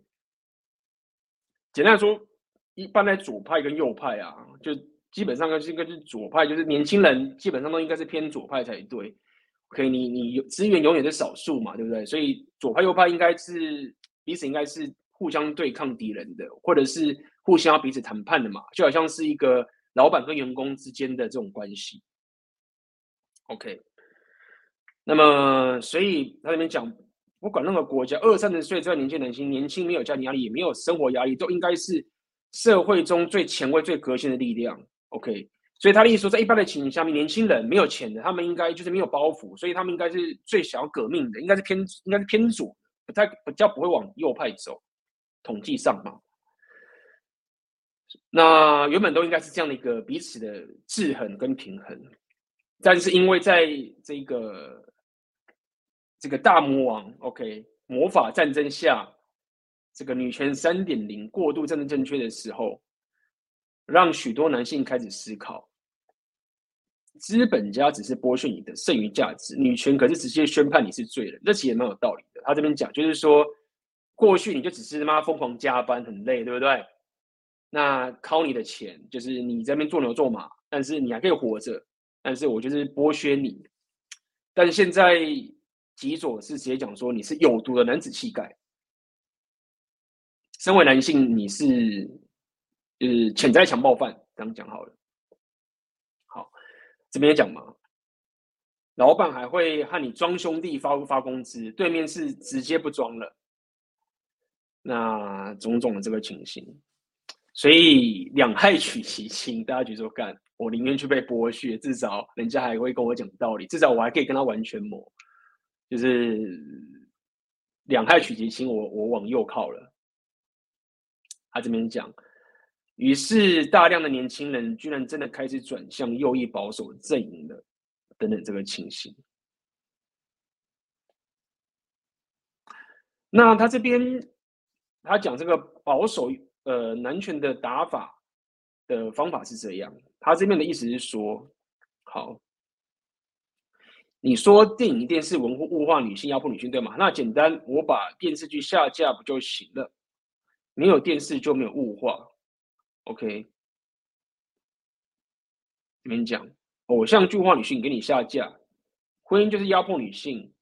简单来说，一般在左派跟右派啊，就。”基本上应该是左派，就是年轻人基本上都应该是偏左派才对。OK，你你有资源永远是少数嘛，对不对？所以左派右派应该是彼此应该是互相对抗敌人的，或者是互相要彼此谈判的嘛，就好像是一个老板跟员工之间的这种关系。OK，那么所以他里面讲，不管任何国家，二三十岁这段年轻人心，年轻没有家庭压力，也没有生活压力，都应该是社会中最前卫、最革新的力量。OK，所以他的意思说，在一般的情形下面，年轻人没有钱的，他们应该就是没有包袱，所以他们应该是最想要革命的，应该是偏，应该是偏左，不太比较不会往右派走。统计上嘛，那原本都应该是这样的一个彼此的制衡跟平衡，但是因为在这个这个大魔王 OK 魔法战争下，这个女权三点零过度政治正确的时候。让许多男性开始思考，资本家只是剥削你的剩余价值，女权可是直接宣判你是罪人，这其实也蛮有道理的。他这边讲就是说，过去你就只是他妈疯狂加班很累，对不对？那靠你的钱，就是你在那边做牛做马，但是你还可以活着，但是我就是剥削你。但是现在极左是直接讲说你是有毒的男子气概，身为男性你是。就是潜在强暴犯，这样讲好了。这边也讲嘛，老板还会和你装兄弟发不发工资，对面是直接不装了。那种种的这个情形，所以两害取其轻，大家觉得说干，我宁愿去被剥削，至少人家还会跟我讲道理，至少我还可以跟他完全磨，就是两害取其轻，我我往右靠了。他这边讲。于是，大量的年轻人居然真的开始转向右翼保守阵营了，等等这个情形。那他这边，他讲这个保守呃男权的打法的方法是这样。他这边的意思是说，好，你说电影电视文化物化女性、压迫女性，对吗？那简单，我把电视剧下架不就行了？没有电视就没有物化。OK，这边讲偶像剧化女性给你下架，婚姻就是压迫女性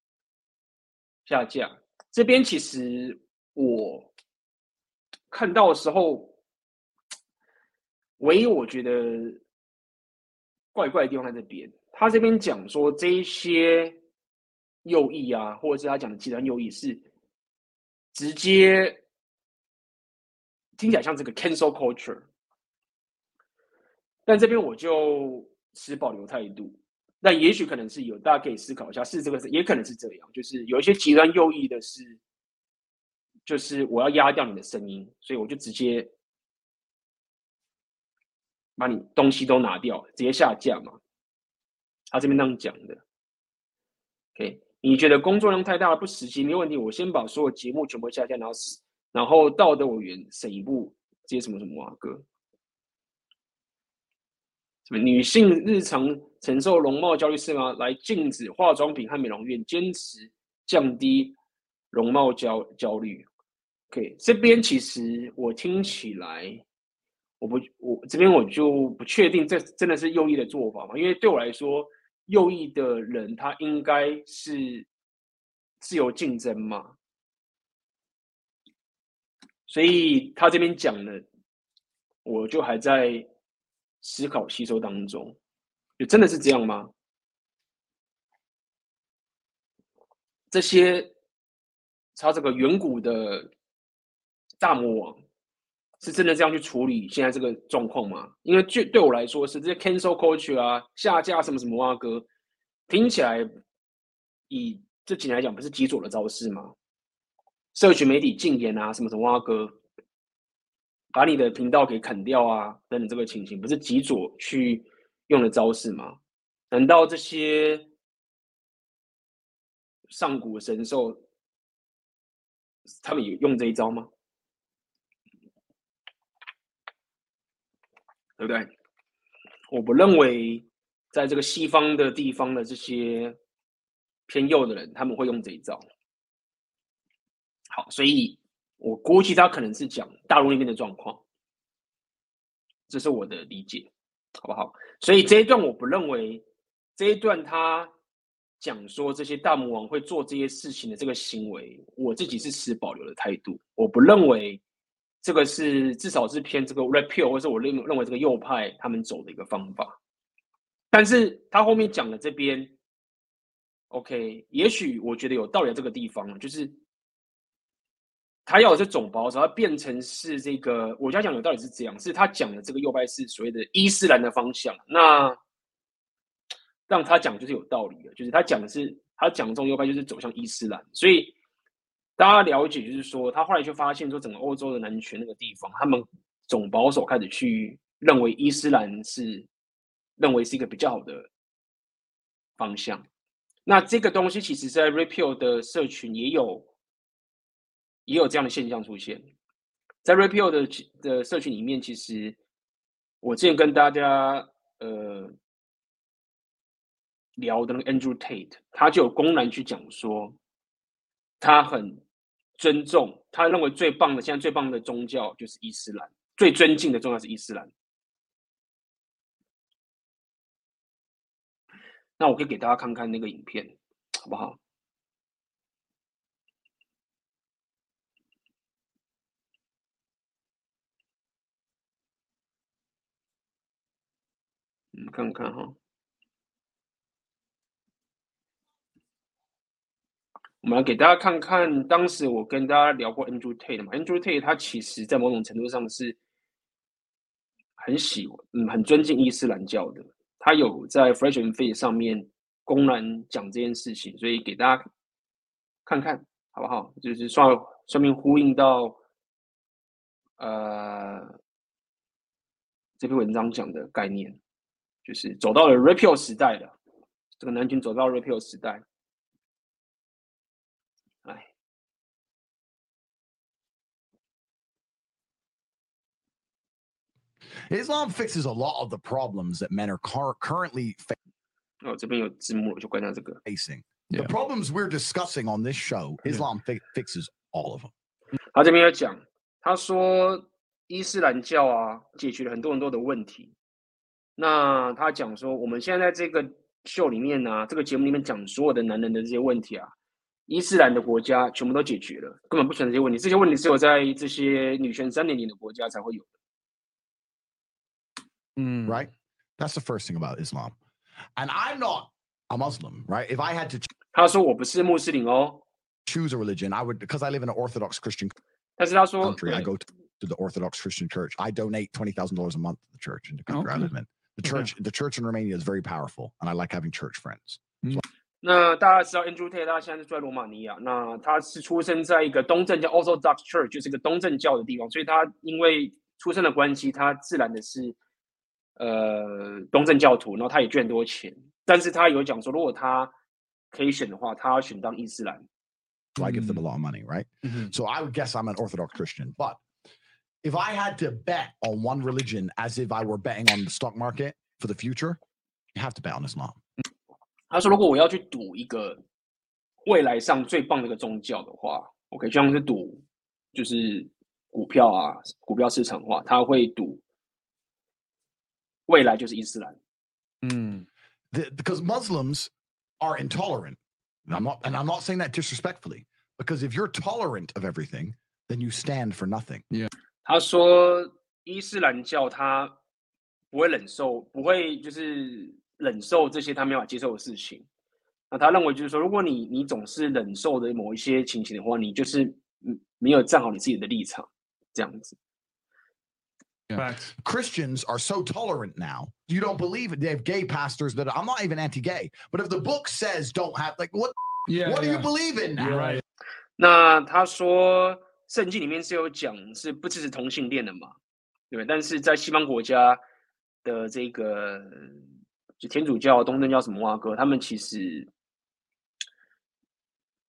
下架。这边其实我看到的时候，唯一我觉得怪怪的地方在这边。他这边讲说这些右翼啊，或者是他讲的极端右翼是直接听起来像这个 cancel culture。但这边我就持保留态度，那也许可能是有，大家可以思考一下，是这个是，也可能是这样，就是有一些极端右翼的是，就是我要压掉你的声音，所以我就直接把你东西都拿掉，直接下架嘛。他这边那样讲的，OK，你觉得工作量太大了不实际？没问题，我先把所有节目全部下架，然后然后道德委员审一部，接什么什么啊哥，什么女性日常承受容貌焦虑是吗？来禁止化妆品和美容院，坚持降低容貌焦焦虑。OK，这边其实我听起来，我不我这边我就不确定这真的是右翼的做法嘛？因为对我来说。右翼的人，他应该是自由竞争嘛？所以他这边讲的，我就还在思考吸收当中，就真的是这样吗？这些他这个远古的大魔王，是真的这样去处理现在这个状况吗？因为就对我来说，是这些 cancel culture 啊，下架什么什么啊哥，听起来以这几年来讲，不是极左的招式吗？社群媒体禁言啊，什么什么啊哥，把你的频道给砍掉啊，等等这个情形，不是极左去用的招式吗？难道这些上古神兽他们有用这一招吗？对不对？我不认为，在这个西方的地方的这些偏右的人，他们会用这一招。好，所以我估计他可能是讲大陆那边的状况，这是我的理解，好不好？所以这一段我不认为这一段他讲说这些大魔王会做这些事情的这个行为，我自己是持保留的态度，我不认为。这个是至少是偏这个 repeal 或是我认认为这个右派他们走的一个方法。但是他后面讲的这边，OK，也许我觉得有道理这个地方，就是他要的是总保守，他变成是这个，我想讲有道理是这样，是他讲的这个右派是所谓的伊斯兰的方向。那让他讲就是有道理的，就是他讲的是他讲这种右派就是走向伊斯兰，所以。大家了解，就是说，他后来就发现说，整个欧洲的男权那个地方，他们总保守开始去认为伊斯兰是认为是一个比较好的方向。那这个东西其实，在 Red Pill 的社群也有也有这样的现象出现。在 Red Pill 的的社群里面，其实我之前跟大家呃聊的那 Andrew Tate，他就有公然去讲说。他很尊重，他认为最棒的，现在最棒的宗教就是伊斯兰，最尊敬的宗教是伊斯兰。那我可以给大家看看那个影片，好不好？们，看看哈。我们来给大家看看，当时我跟大家聊过 Andrew Tate 嘛，Andrew Tate 他其实在某种程度上是很喜，嗯，很尊敬伊斯兰教的。他有在 Fresh and Fit 上面公然讲这件事情，所以给大家看看好不好？就是算顺便呼应到呃这篇文章讲的概念，就是走到了 Red Pill 时代了，这个男权走到 Red Pill 时代。哎 Islam fixes a lot of the problems that men are currently oh, facing. The problems we're discussing on this show, Islam fi fixes all of them. 他这边有讲，他说伊斯兰教啊，解决了很多很多的问题。那他讲说，我们现在在这个秀里面呢、啊，这个节目里面讲所有的男人的这些问题啊，伊斯兰的国家全部都解决了，根本不存在这些问题。这些问题只有在这些女权三点零的国家才会有的。Mm. Right? That's the first thing about Islam. And I'm not a Muslim, right? If I had to 他说我不是穆斯林哦 choose a religion, I would because I live in an Orthodox Christian 但是他说 country, I go to, to the Orthodox Christian church. I donate $20,000 a month to the church in the country okay. I live in. The church, the church in Romania is very powerful, and I like having church friends. So 那大家知道 Andrew Tate，他现在是住在罗马尼亚。那他是出生在一个东正教 Orthodox Church，就是一个东正教的地方，所以他因为出生的关系，他自然的是呃东正教徒。然后他也捐很多钱，但是他有讲说，如果他可以选的话，他要选当伊斯兰。So I give them a lot of money, right? Mm-hmm. So I would guess I'm an Orthodox Christian, but if I had to bet on one religion as if I were betting on the stock market for the future, you have to bet on Islam. 他说：“如果我要去赌一个未来上最棒的一个宗教的话，OK，就像是赌就是股票啊，股票市场的话，他会赌未来就是伊斯兰。嗯，because Muslims are intolerant. And I'm not, and I'm not saying that disrespectfully, because if you're tolerant of everything, then you stand for nothing. Yeah. 他说伊斯兰教他不会忍受，不会就是。”忍受这些他没法接受的事情，那他认为就是说，如果你你总是忍受的某一些情形的话，你就是嗯没有站好你自己的立场，这样子。Yeah. Christians are so tolerant now. You don't believe it. They have gay pastors that I'm not even anti-gay, but if the book says don't have, like what? Yeah, what yeah. do you believe in now? Right. 那他说圣经里面是有讲是不支持同性恋的嘛？对，但是在西方国家的这个。就天主教、东正教什么哇哥，他们其实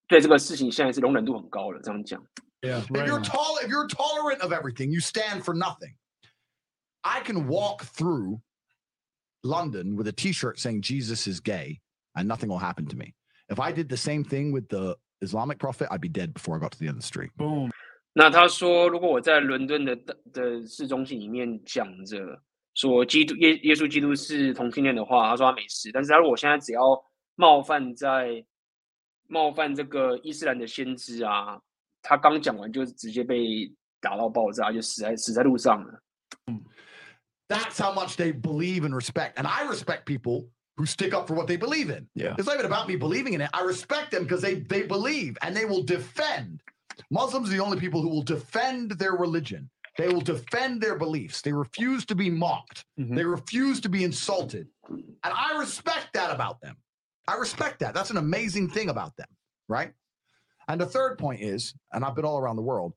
对这个事情现在是容忍度很高了。这样讲，Yeah, if you're tall, if you're tolerant of everything, you stand for nothing. I can walk through London with a T-shirt saying Jesus is gay, and nothing will happen to me. If I did the same thing with the Islamic prophet, I'd be dead before I got to the end of the street. Boom. 那他说，如果我在伦敦的的市中心里面讲着。说基督耶耶稣基督是同性恋的话，他说他没事。但是他如我现在只要冒犯在冒犯这个伊斯兰的先知啊，他刚讲完就直接被打到爆炸，就死在死在路上了。That's how much they believe and respect, and I respect people who stick up for what they believe in. Yeah, it's not even about me believing in it. I respect them because they they believe and they will defend. Muslims are the only people who will defend their religion. They will defend their beliefs. They refuse to be mocked. Mm-hmm. They refuse to be insulted. And I respect that about them. I respect that. That's an amazing thing about them, right? And the third point is, and I've been all around the world,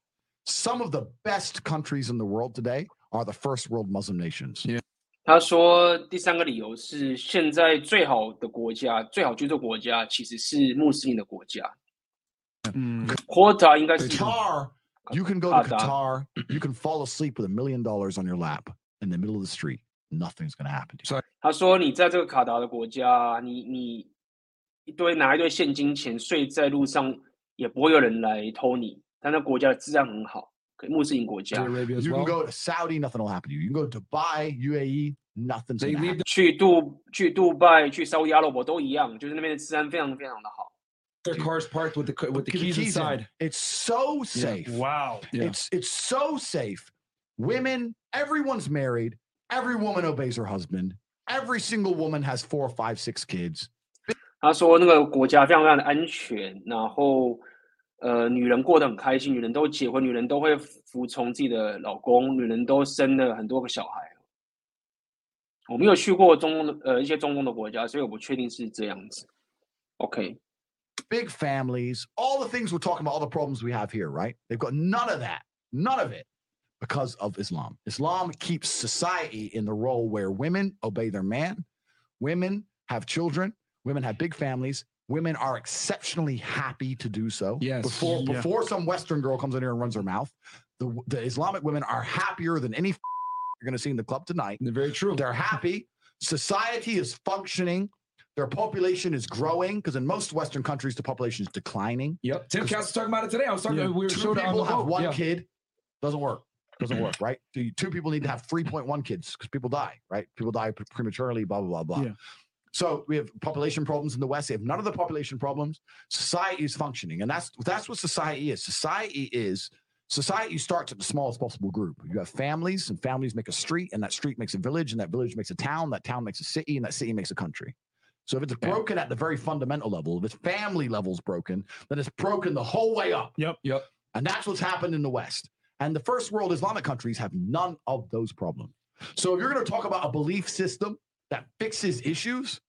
some of the best countries in the world today are the first world Muslim nations. Yeah. 他说，第三个理由是，现在最好的国家、最好居住国家其实是穆斯林的国家。 嗯，Qatar 应该是 Qatar you can go to Qatar, you can fall asleep with a million dollars on your lap in the middle of the street. Nothing's going to happen to you. 他说：“你在这个卡达的国家，你你一堆拿一堆现金钱睡在路上，也不会有人来偷你。但那国家的治安很好，穆斯林国家。You can go to Saudi, nothing will happen to you. You can go to Dubai, UAE, nothing's to happen. 去杜去杜拜、去沙乌地阿拉伯都一样，就是那边的治安非常非常的好。” their cars parked with the with the keys, keys inside. In. It's so safe. Yeah. Wow. Yeah. It's it's so safe. Women, everyone's married. Every woman obeys her husband. Every single woman has four, five, six kids. 他说那个国家非常非常的安全，然后呃，女人过得很开心，女人都结婚，女人都会服从自己的老公，女人都生了很多个小孩。我没有去过中东的呃一些中东的国家，所以我不确定是这样子。OK。 Big families, all the things we're talking about, all the problems we have here, right? They've got none of that, none of it because of Islam. Islam keeps society in the role where women obey their man, women have children, women have big families, women are exceptionally happy to do so. Yes. Before yeah. before some Western girl comes in here and runs her mouth, the, the Islamic women are happier than any you're going to see in the club tonight. They're very true. They're happy. Society is functioning. Their population is growing because in most Western countries, the population is declining. Yep. Tim Cass was talking about it today. I was talking. Yeah. We were two people have one yeah. kid. Doesn't work. Doesn't work. Mm-hmm. Right. Two people need to have 3.1 kids because people die. Right. People die prematurely. Blah blah blah blah. Yeah. So we have population problems in the West. They have none of the population problems. Society is functioning, and that's that's what society is. Society is society starts at the smallest possible group. You have families, and families make a street, and that street makes a village, and that village makes a town, that town makes a city, and that city makes a country. So if it's broken at the very fundamental level, if its family level's broken, then it's broken the whole way up. Yep, yep. And that's what's happened in the West. And the first world Islamic countries have none of those problems. So if you're going to talk about a belief system that fixes issues,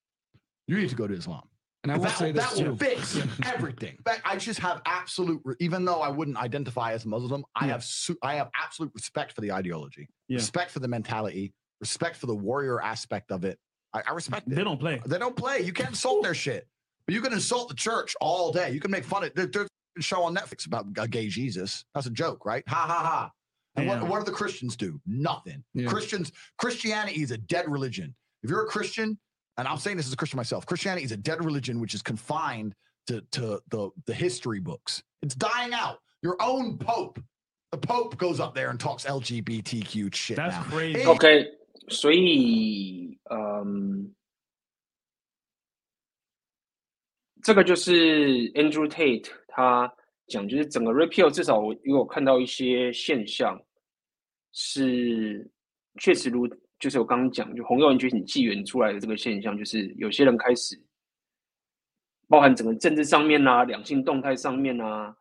you need to go to Islam. And I will that, say this that too. will fix everything. In fact, I just have absolute, even though I wouldn't identify as a Muslim, I have su- I have absolute respect for the ideology, Yeah. respect for the mentality, respect for the warrior aspect of it. I, I respect it. They don't play. They don't play. You can't insult their shit. But you can insult the church all day. You can make fun of there, There's a show on Netflix about a gay Jesus. That's a joke, right? Ha ha ha. And what, what do the Christians do? Nothing. Yeah. Christians, Christianity is a dead religion. If you're a Christian, and I'm saying this as a Christian myself, Christianity is a dead religion which is confined to, to the, the history books. It's dying out. Your own Pope, the Pope goes up there and talks LGBTQ shit. That's now. crazy. It- OK，所以嗯，这个就是 Andrew Tate 他讲，就是整个 repeal 至少我有看到一些现象是确实如就是我刚刚讲，就红右人觉醒纪元出来的这个现象，就是有些人开始包含整个政治上面啊、两性动态上面啊，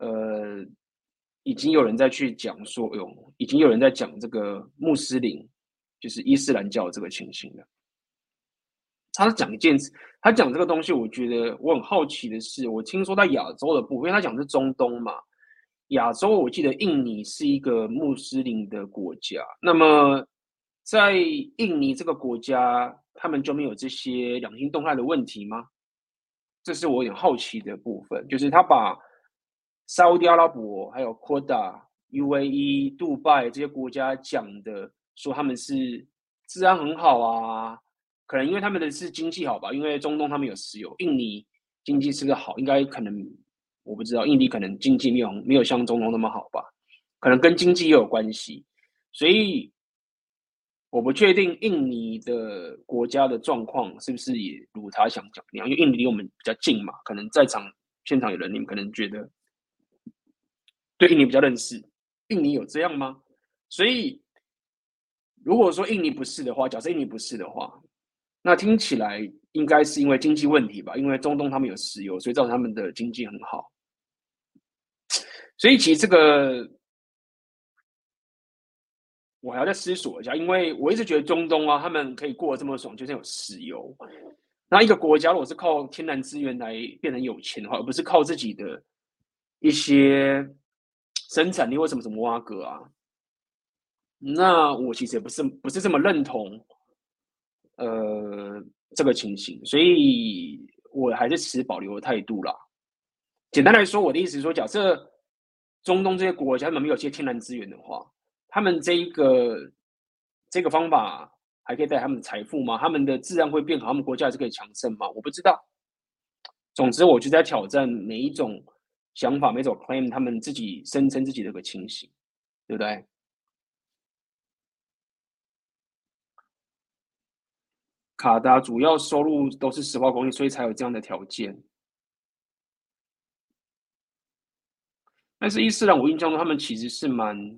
呃，已经有人在去讲说，哎呦，已经有人在讲这个穆斯林，就是伊斯兰教这个情形的。他讲一件事，他讲这个东西，我觉得我很好奇的是，我听说在亚洲的部分，他讲的是中东嘛，亚洲我记得印尼是一个穆斯林的国家，那么在印尼这个国家，他们就没有这些两性动态的问题吗？这是我有点好奇的部分，就是他把沙乌地阿拉伯、还有库达、UAE、杜拜这些国家讲的，说他们是治安很好啊，可能因为他们的是经济好吧，因为中东他们有石油，印尼经济是个好，应该可能我不知道，印尼可能经济没有没有像中东那么好吧，可能跟经济也有关系，所以我不确定印尼的国家的状况是不是也如他想讲那样，因为印尼离我们比较近嘛，可能在场现场有人，你们可能觉得对印尼比较认识，印尼有这样吗？所以如果说印尼不是的话，假设印尼不是的话，那听起来应该是因为经济问题吧？因为中东他们有石油，所以造成他们的经济很好。所以其实这个我还要再思索一下，因为我一直觉得中东啊，他们可以过得这么爽，就是有石油。那一个国家如果是靠天然资源来变成有钱的话，而不是靠自己的一些生产力或什么什么挖格啊，那我其实也不是不是这么认同。呃，这个情形，所以我还是持保留的态度啦。简单来说，我的意思是说，假设中东这些国家他们没有这些天然资源的话，他们这一个这个方法还可以带他们的财富吗？他们的自然会变好，他们国家还是可以强盛吗？我不知道。总之，我就在挑战每一种想法，每一种 claim，他们自己声称自己的个情形，对不对？卡达主要收入都是石化工业，所以才有这样的条件。但是伊斯兰，我印象中他们其实是蛮，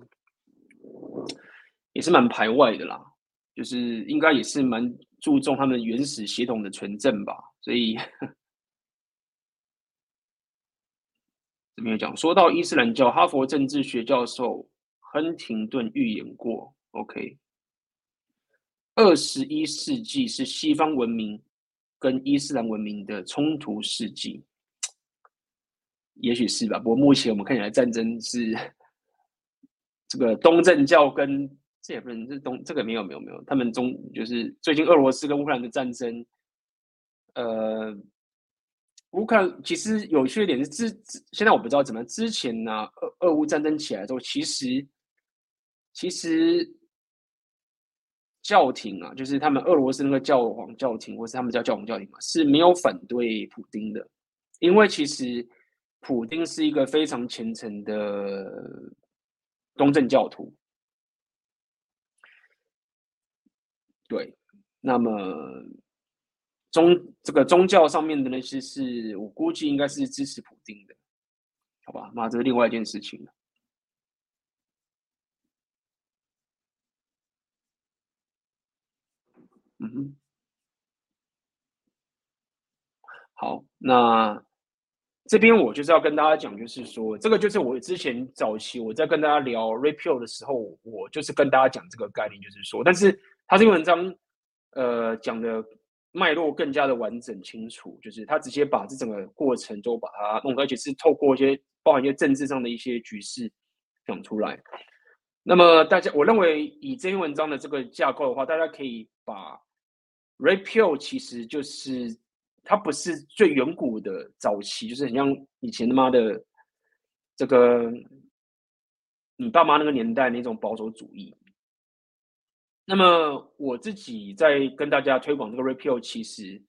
也是蛮排外的啦，就是应该也是蛮注重他们原始血统的纯正吧。所以这边有讲，说到伊斯兰教，哈佛政治学教授亨廷顿预言过，OK。二十一世纪是西方文明跟伊斯兰文明的冲突世纪，也许是吧。不过目前我们看起来战争是 这个东正教跟这也不能是东这个没有没有没有，他们中就是最近俄罗斯跟乌克兰的战争，呃，乌克兰其实有趣的点是之现在我不知道怎么样，之前呢、俄俄乌战争起来之后，其实其实。教廷啊，就是他们俄罗斯那个教皇教廷，或是他们叫教皇教廷嘛，是没有反对普丁的，因为其实普丁是一个非常虔诚的东正教徒。对，那么宗这个宗教上面的那些是我估计应该是支持普丁的，好吧？那这是另外一件事情了。嗯，好，那这边我就是要跟大家讲，就是说，这个就是我之前早期我在跟大家聊 Repeal 的时候，我就是跟大家讲这个概念，就是说，但是他这篇文章，呃，讲的脉络更加的完整清楚，就是他直接把这整个过程都把它弄，而且是透过一些包含一些政治上的一些局势讲出来。那么大家，我认为以这篇文章的这个架构的话，大家可以把 Repeal 其实就是。它不是最远古的早期，就是很像以前他妈的这个你爸妈那个年代那种保守主义。那么我自己在跟大家推广这个 repeal，其实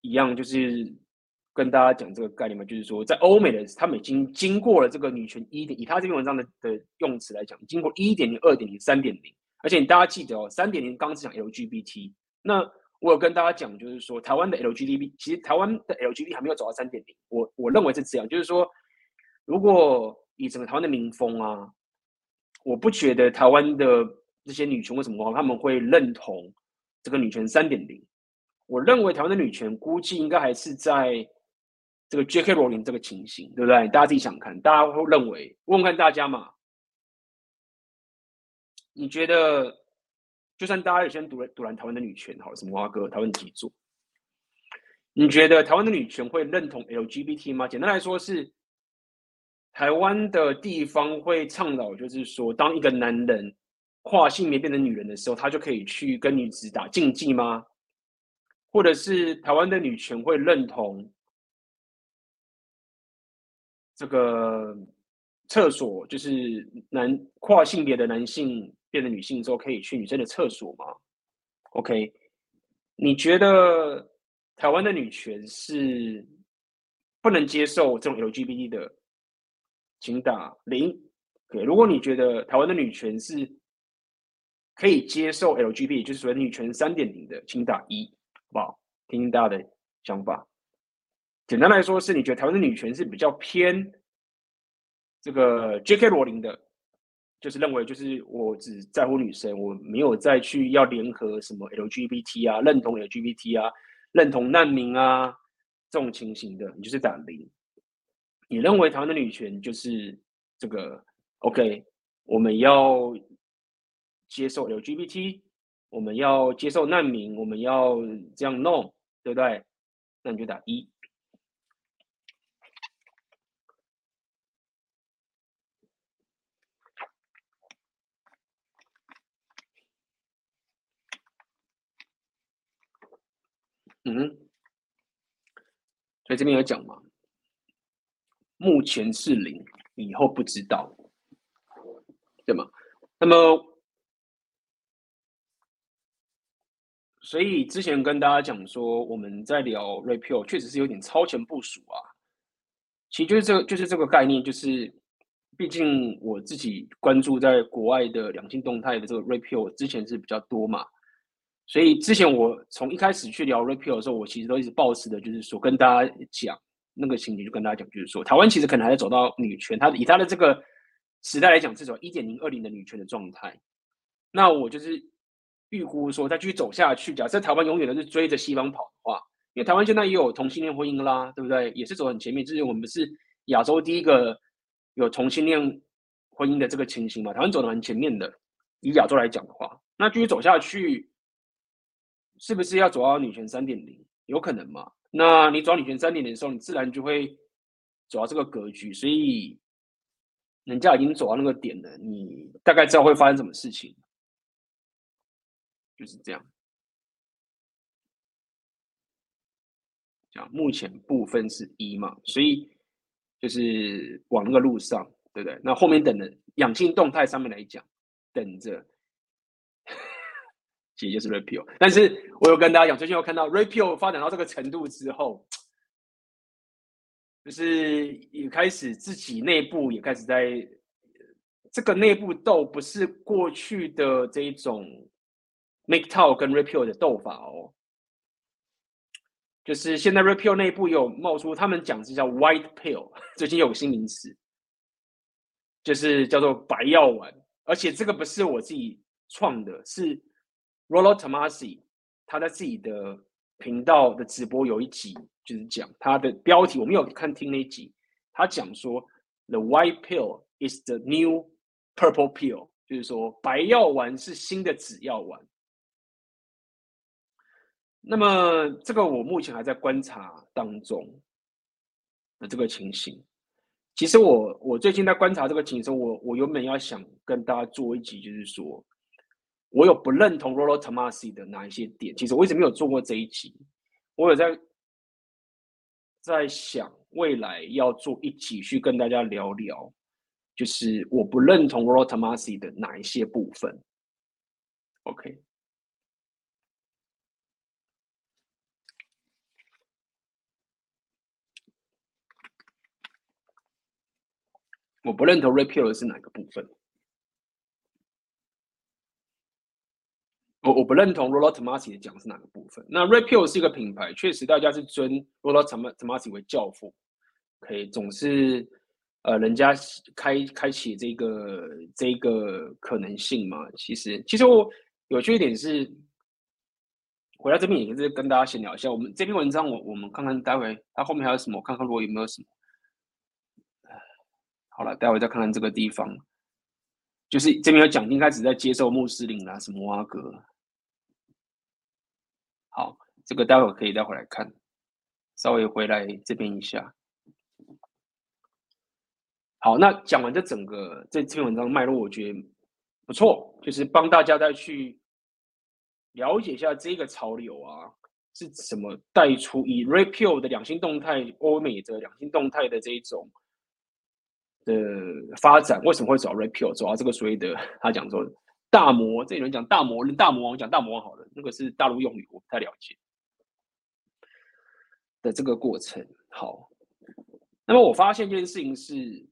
一样，就是跟大家讲这个概念嘛，就是说在欧美的他们已经经过了这个女权一点，以他这篇文章的的用词来讲，经过一点零、二点零、三点零，而且大家记得哦，三点零刚是讲 LGBT，那。我有跟大家讲，就是说台湾的 LGBT，其实台湾的 LGBT 还没有走到三点零。我我认为是这样，就是说，如果以整个台湾的民风啊，我不觉得台湾的这些女权为什么他们会认同这个女权三点零。我认为台湾的女权估计应该还是在这个 J.K. 罗琳这个情形，对不对？大家自己想看，大家会认为问问看大家嘛，你觉得？就算大家也先读了读完台湾的女权，好，什么花哥，台湾几座？你觉得台湾的女权会认同 LGBT 吗？简单来说是，台湾的地方会倡导，就是说，当一个男人跨性别变成女人的时候，他就可以去跟女子打竞技吗？或者是台湾的女权会认同这个厕所，就是男跨性别的男性？变成女性之后可以去女生的厕所吗？OK，你觉得台湾的女权是不能接受这种 LGBT 的，请打零。对，如果你觉得台湾的女权是可以接受 LGBT，就是所谓女权三点零的，请打一，好不好？听听大家的想法。简单来说，是你觉得台湾的女权是比较偏这个 J.K. 罗琳的。就是认为，就是我只在乎女生，我没有再去要联合什么 LGBT 啊，认同 LGBT 啊，认同难民啊这种情形的，你就是打零。你认为台湾的女权就是这个 OK？我们要接受 LGBT，我们要接受难民，我们要这样弄，对不对？那你就打一。嗯，所以这边有讲嘛，目前是零，以后不知道，对吗？那么，所以之前跟大家讲说，我们在聊 repeal，确实是有点超前部署啊。其实就是这个，就是这个概念，就是毕竟我自己关注在国外的两性动态的这个 repeal 之前是比较多嘛。所以之前我从一开始去聊 repeal 的时候，我其实都一直抱持的，就是说跟大家讲那个情景，就跟大家讲，就是说台湾其实可能还在走到女权，它以它的这个时代来讲，这种一点零二零的女权的状态。那我就是预估说，再继续走下去，假设台湾永远都是追着西方跑的话，因为台湾现在也有同性恋婚姻啦，对不对？也是走很前面，就是我们是亚洲第一个有同性恋婚姻的这个情形嘛，台湾走得蛮前面的。以亚洲来讲的话，那继续走下去。是不是要走到女权三点零？有可能嘛？那你走到女权三点零的时候，你自然就会走到这个格局。所以人家已经走到那个点了，你大概知道会发生什么事情，就是这样。讲目前部分是一嘛，所以就是往那个路上，对不对？那后面等的养性动态上面来讲，等着。其实就是 repeal，但是我有跟大家讲，最近有看到 repeal 发展到这个程度之后，就是也开始自己内部也开始在这个内部斗，不是过去的这一种 MGTOW 跟 repeal 的斗法哦，就是现在 repeal 内部有冒出，他们讲是叫 white pill，最近有个新名词，就是叫做白药丸，而且这个不是我自己创的，是。Rollo Tomasi，他在自己的频道的直播有一集就是讲他的标题，我没有看听那一集，他讲说 The white pill is the new purple pill，就是说白药丸是新的紫药丸。那么这个我目前还在观察当中的这个情形。其实我我最近在观察这个情形，我我原本要想跟大家做一集，就是说我有不认同 Rollo Tomassi 的哪一些点。其实我一直没有做过这一集，我有在在想未来要做一集去跟大家聊聊，就是我不认同 Rollo Tomassi 的哪一些部分。OK。我不认同 Repeal 是哪个部分？我我不认同 Rollo Tomassi 的讲是哪个部分？那 Repeal 是一个品牌，确实大家是尊 Rollo Tomassi 为教父，可以总是呃人家开开启这个这个可能性嘛。其实其实我有趣一点是，回到这边也是跟大家闲聊一下。我们这篇文章我我们看看待会它后面还有什么，看看如果有没有什么。好了，待会再看看这个地方，就是这边有讲，应该只在接受穆斯林啦，什么阿哥。好，这个待会可以待会来看，稍微回来这边一下。好，那讲完这整个这这篇文章的脉络，我觉得不错，就是帮大家再去了解一下这个潮流啊，是怎么带出以 Red Pill 的两性动态、欧美的两性动态的这一种。的发展为什么会走 Red Pill，走到这个所谓的他讲说大魔，这里人讲大魔人、大魔王，讲大魔王好了，那个是大陆用语，我不太了解的这个过程。好，那么我发现这件事情是，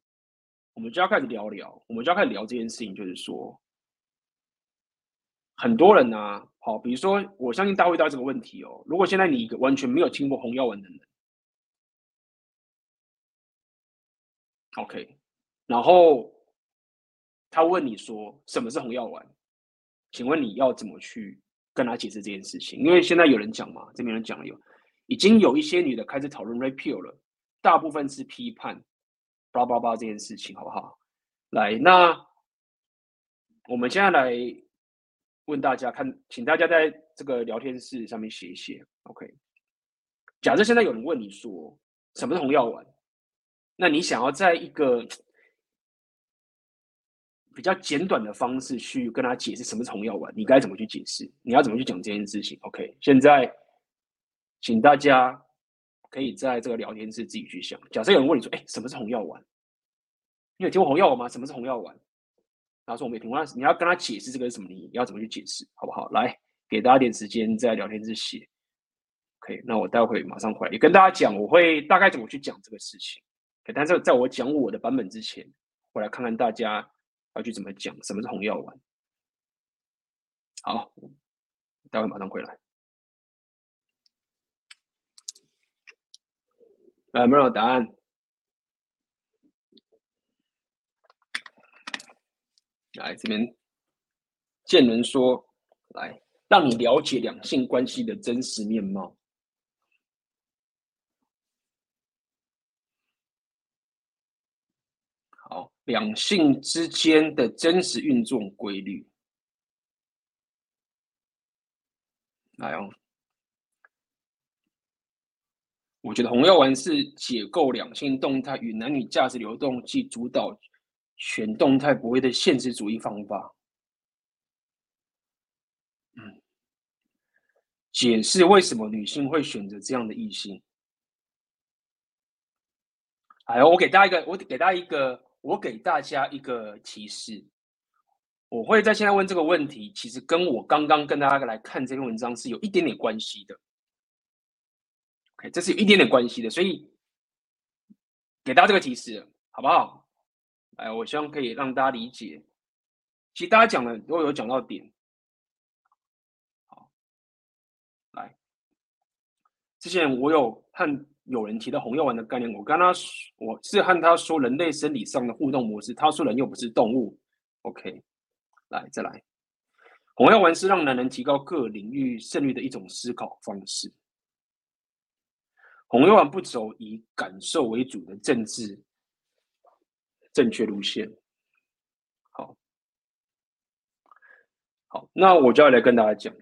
我们就要开始聊聊，我们就要开始聊这件事情，就是说，很多人呢、好，比如说，我相信大家会遇到这个问题哦，如果现在你完全没有听过红药丸的人，OK。然后他问你说什么是红药丸？请问你要怎么去跟他解释这件事情？因为现在有人讲嘛，这边人讲有，已经有一些女的开始讨论 repeal 了，大部分是批判叭叭叭这件事情，好不好？来，那我们现在来问大家看，请大家在这个聊天室上面写一写，OK？假设现在有人问你说什么是红药丸，那你想要在一个比较简短的方式去跟他解释什么是红药丸，你该怎么去解释？你要怎么去讲这件事情？OK，现在请大家可以在这个聊天室自己去想。假设有人问你说：“哎，什么是红药丸？你有听过红药丸吗？什么是红药丸？”他说：“我没听过。”你要跟他解释这个是什么？你要怎么去解释？好不好？来，给大家点时间在聊天室写。OK，那我待会马上回来，也跟大家讲我会大概怎么去讲这个事情。OK，但是在我讲我的版本之前，我来看看大家。要去怎么讲？什么是红药丸？好，待会马上回来。来，没有答案？来这边，见人说，来让你了解两性关系的真实面貌。两性之间的真实运作规律，来哦！我觉得红药丸是解构两性动态与男女价值流动及主导全动态博弈的现实主义方法。嗯，解释为什么女性会选择这样的异性。哎呦，我给大家一个，我给大家一个。我给大家一个提示，我会在现在问这个问题，其实跟我刚刚跟大家来看这篇文章是有一点点关系的。OK，这是有一点点关系的，所以给大家这个提示，好不好？哎，我希望可以让大家理解。其实大家讲的都有讲到点。好，来，之前我有看。有人提到红药丸的概念，我跟他说，我是和他说人类生理上的互动模式。他说人又不是动物。OK，来再来，红药丸是让男人提高各领域胜率的一种思考方式。红药丸不走以感受为主的政治正确路线。好，好，那我就要来跟大家讲。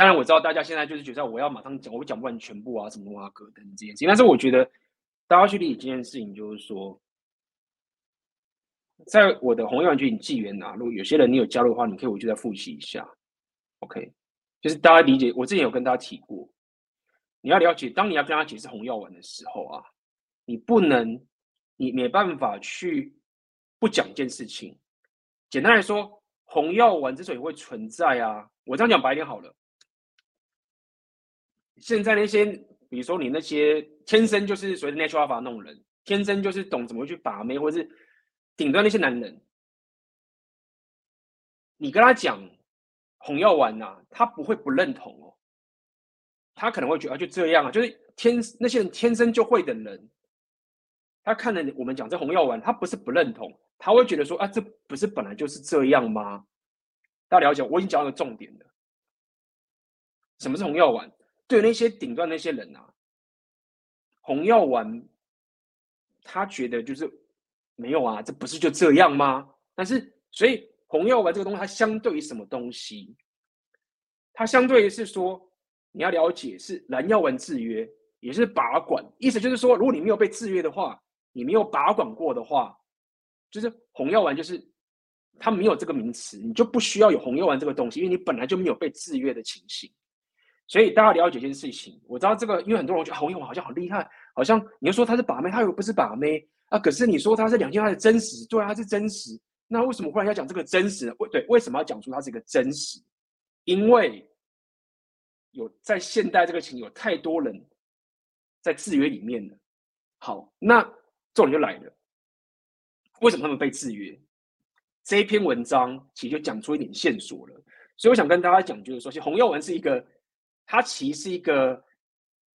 当然我知道大家现在就是觉得我要马上讲，我讲不完全部啊，什么啊，戈登这件事情。但是我觉得大家去理解这件事情，就是说，在我的洪耀文觉醒纪元啊，如果有些人你有加入的话，你可以回去再复习一下。OK。就是大家理解，我之前有跟大家提过，你要了解，当你要跟他解释红药丸的时候啊，你不能，你没办法去不讲一件事情。简单来说，红药丸之所以会存在啊，我这样讲白一点好了。现在那些，比如说你那些天生就是所谓的 natural alpha 那种人，天生就是懂怎么去把妹，或者是顶端那些男人，你跟他讲。红药丸呐、他不会不认同哦，他可能会觉得啊就这样啊，就是天那些人天生就会的人，他看了我们讲这红药丸，他不是不认同，他会觉得说啊，这不是本来就是这样吗？大家了解，我已经讲到重点了。什么是红药丸？对那些顶端那些人啊，红药丸，他觉得就是没有啊，这不是就这样吗？但是所以。红药丸这个东西，它相对于什么东西？它相对于是说，你要了解是蓝药丸制约，也是把管。意思就是说，如果你没有被制约的话，你没有把管过的话，就是红药丸就是它没有这个名词，你就不需要有红药丸这个东西，因为你本来就没有被制约的情形。所以大家了解一件事情，我知道这个，因为很多人觉得洪耀文好像好厉害，好像你要说他是把妹，他又不是把妹啊。可是你说他是两件，他的真实，对，他是真实。那为什么忽然要讲这个真实？为对，为什么要讲出它是一个真实？因为有在现代这个情，有太多人在制约里面了。好，那重点就来了，为什么他们被制约？这一篇文章其实就讲出一点线索了。所以我想跟大家讲，就是说，其实洪耀文是一个，他其实是一个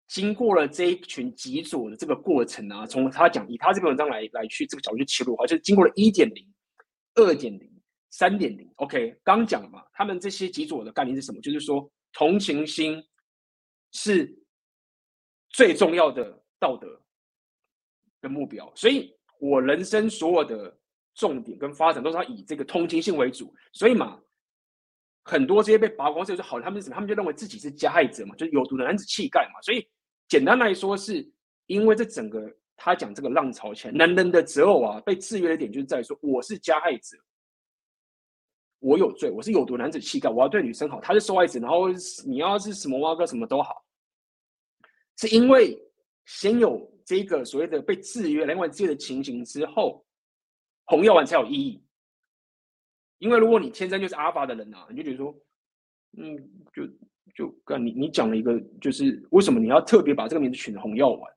经过了这一群极左的这个过程啊，从他讲以他这篇文章来来去这个角度去切入的话，就是经过了一点零。二点零、三点零，OK，刚讲了嘛，他们这些极左的概念是什么？就是说，同情心是最重要的道德的目标，所以我人生所有的重点跟发展都是要以这个同情心为主。所以嘛，很多这些被拔光这就好，他们是什么？他们就认为自己是加害者嘛，就是有毒的男子气概嘛。所以简单来说，是因为这整个。他讲这个浪潮前，男人的择偶啊，被制约的点就是在说，我是加害者，我有罪，我是有毒男子气概，我要对女生好，他是受害者，然后你要是什么挖哥什么都好，是因为先有这个所谓的被制约、两管制约的情形之后，红药丸才有意义。因为如果你天生就是阿法的人啊，你就觉得说，嗯，就就跟你你讲了一个，就是为什么你要特别把这个名字取成红药丸，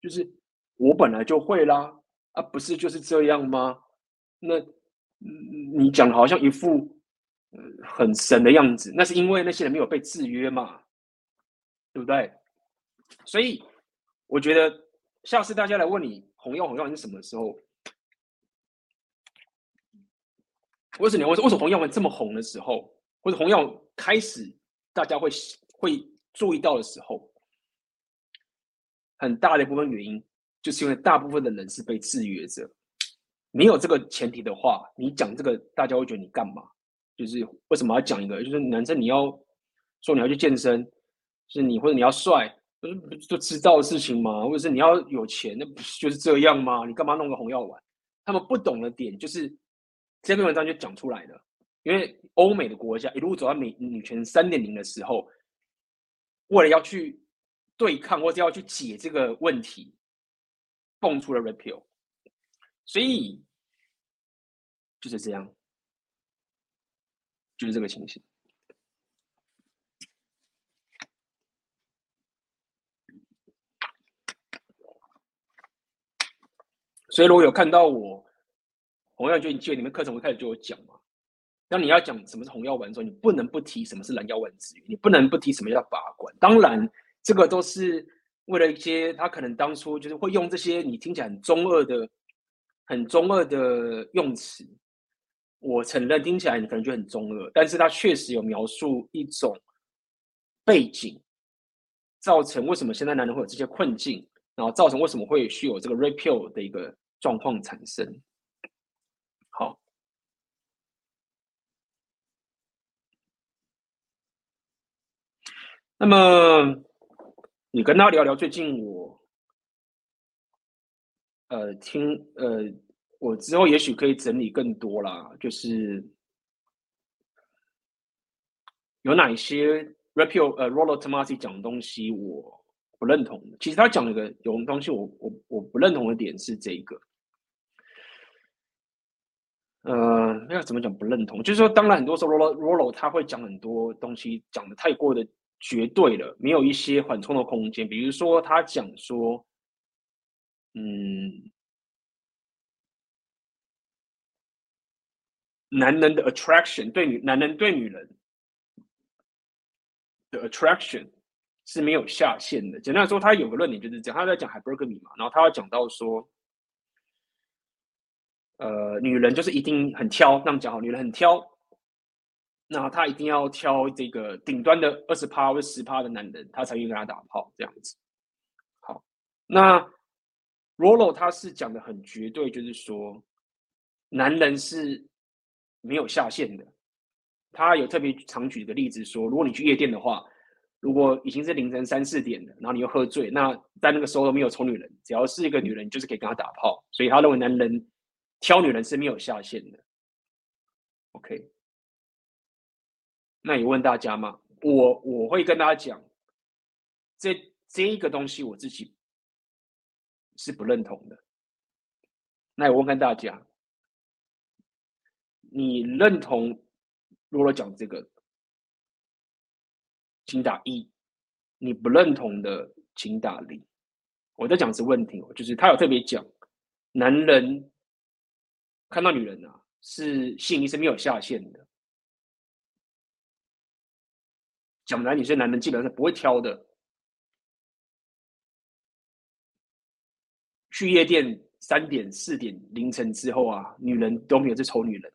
就是。我本来就会啦，啊，不是就是这样吗？那你讲的好像一副很神的样子，那是因为那些人没有被制约嘛，对不对？所以我觉得下次大家来问你红药红药是什么时候？为什么我说为什么红药丸这么红的时候，或者红药开始大家会会注意到的时候，很大的一部分原因。就是因为大部分的人是被制约着，没有这个前提的话，你讲这个，大家会觉得你干嘛？就是为什么要讲一个？就是男生你要说你要去健身，是你或者你要帅，不是就知道的事情吗？或者是你要有钱，那不是就是这样吗？你干嘛弄个红药丸？他们不懂的点就是这篇文章就讲出来了，因为欧美的国家一路走到美女权三点零的时候，为了要去对抗或者要去解这个问题。蹦出了 repeal，所以就是这样，就是这个情形。所以如果有看到我洪耀文觉醒里面课程，我开始就有讲嘛。当你要讲什么是洪耀文的时候，你不能不提什么是蓝耀文之约，你不能不提什么叫把关。当然，这个都是。为了一些他可能当初就是会用这些你听起来很中二的、很中二的用词，我承认听起来你可能觉得很中二，但是他确实有描述一种背景，造成为什么现在男人会有这些困境，然后造成为什么会需有这个 repeal 的一个状况产生。好，那么你跟他聊聊最近我，呃，听呃，我之后也许可以整理更多啦，就是有哪一些。Repeal 呃，Rollo Tomasi 讲的东西我不认同的。其实他讲了个有东西我我我不认同的点是这一个，呃，要怎么讲不认同？就是说，当然很多时候 Rollo Rollo 他会讲很多东西，讲的太过的绝对了，没有一些缓冲的空间。比如说他讲说，嗯，男人的 attraction 对女男人对女人。的 attraction 是没有下限的。简单来说，他有个论点就是这样，他在讲 hypergamy 嘛，然后他要讲到说，呃，女人就是一定很挑，那么讲好，女人很挑，那他一定要挑这个顶端的二十趴或十趴的男人，他才愿意跟他打炮这样子。好，那 Rolo 他是讲的很绝对，就是说，男人是没有下限的。他有特别常举一个例子说，如果你去夜店的话，如果已经是凌晨三四点了，然后你又喝醉，那在那个时候都没有丑女人，只要是一个女人，就是可以跟他打炮。所以他认为男人挑女人是没有下限的。OK，那也问大家嘛，我我会跟大家讲，这这一个东西我自己是不认同的。那我问看大家，你认同？如果讲这个，请打一；你不认同的，请打零。我在讲是问题哦，就是他有特别讲，男人看到女人啊，是吸引力是没有下限的。讲男女生，男人基本上是不会挑的。去夜店三点、四点凌晨之后啊，女人都没有这丑女人。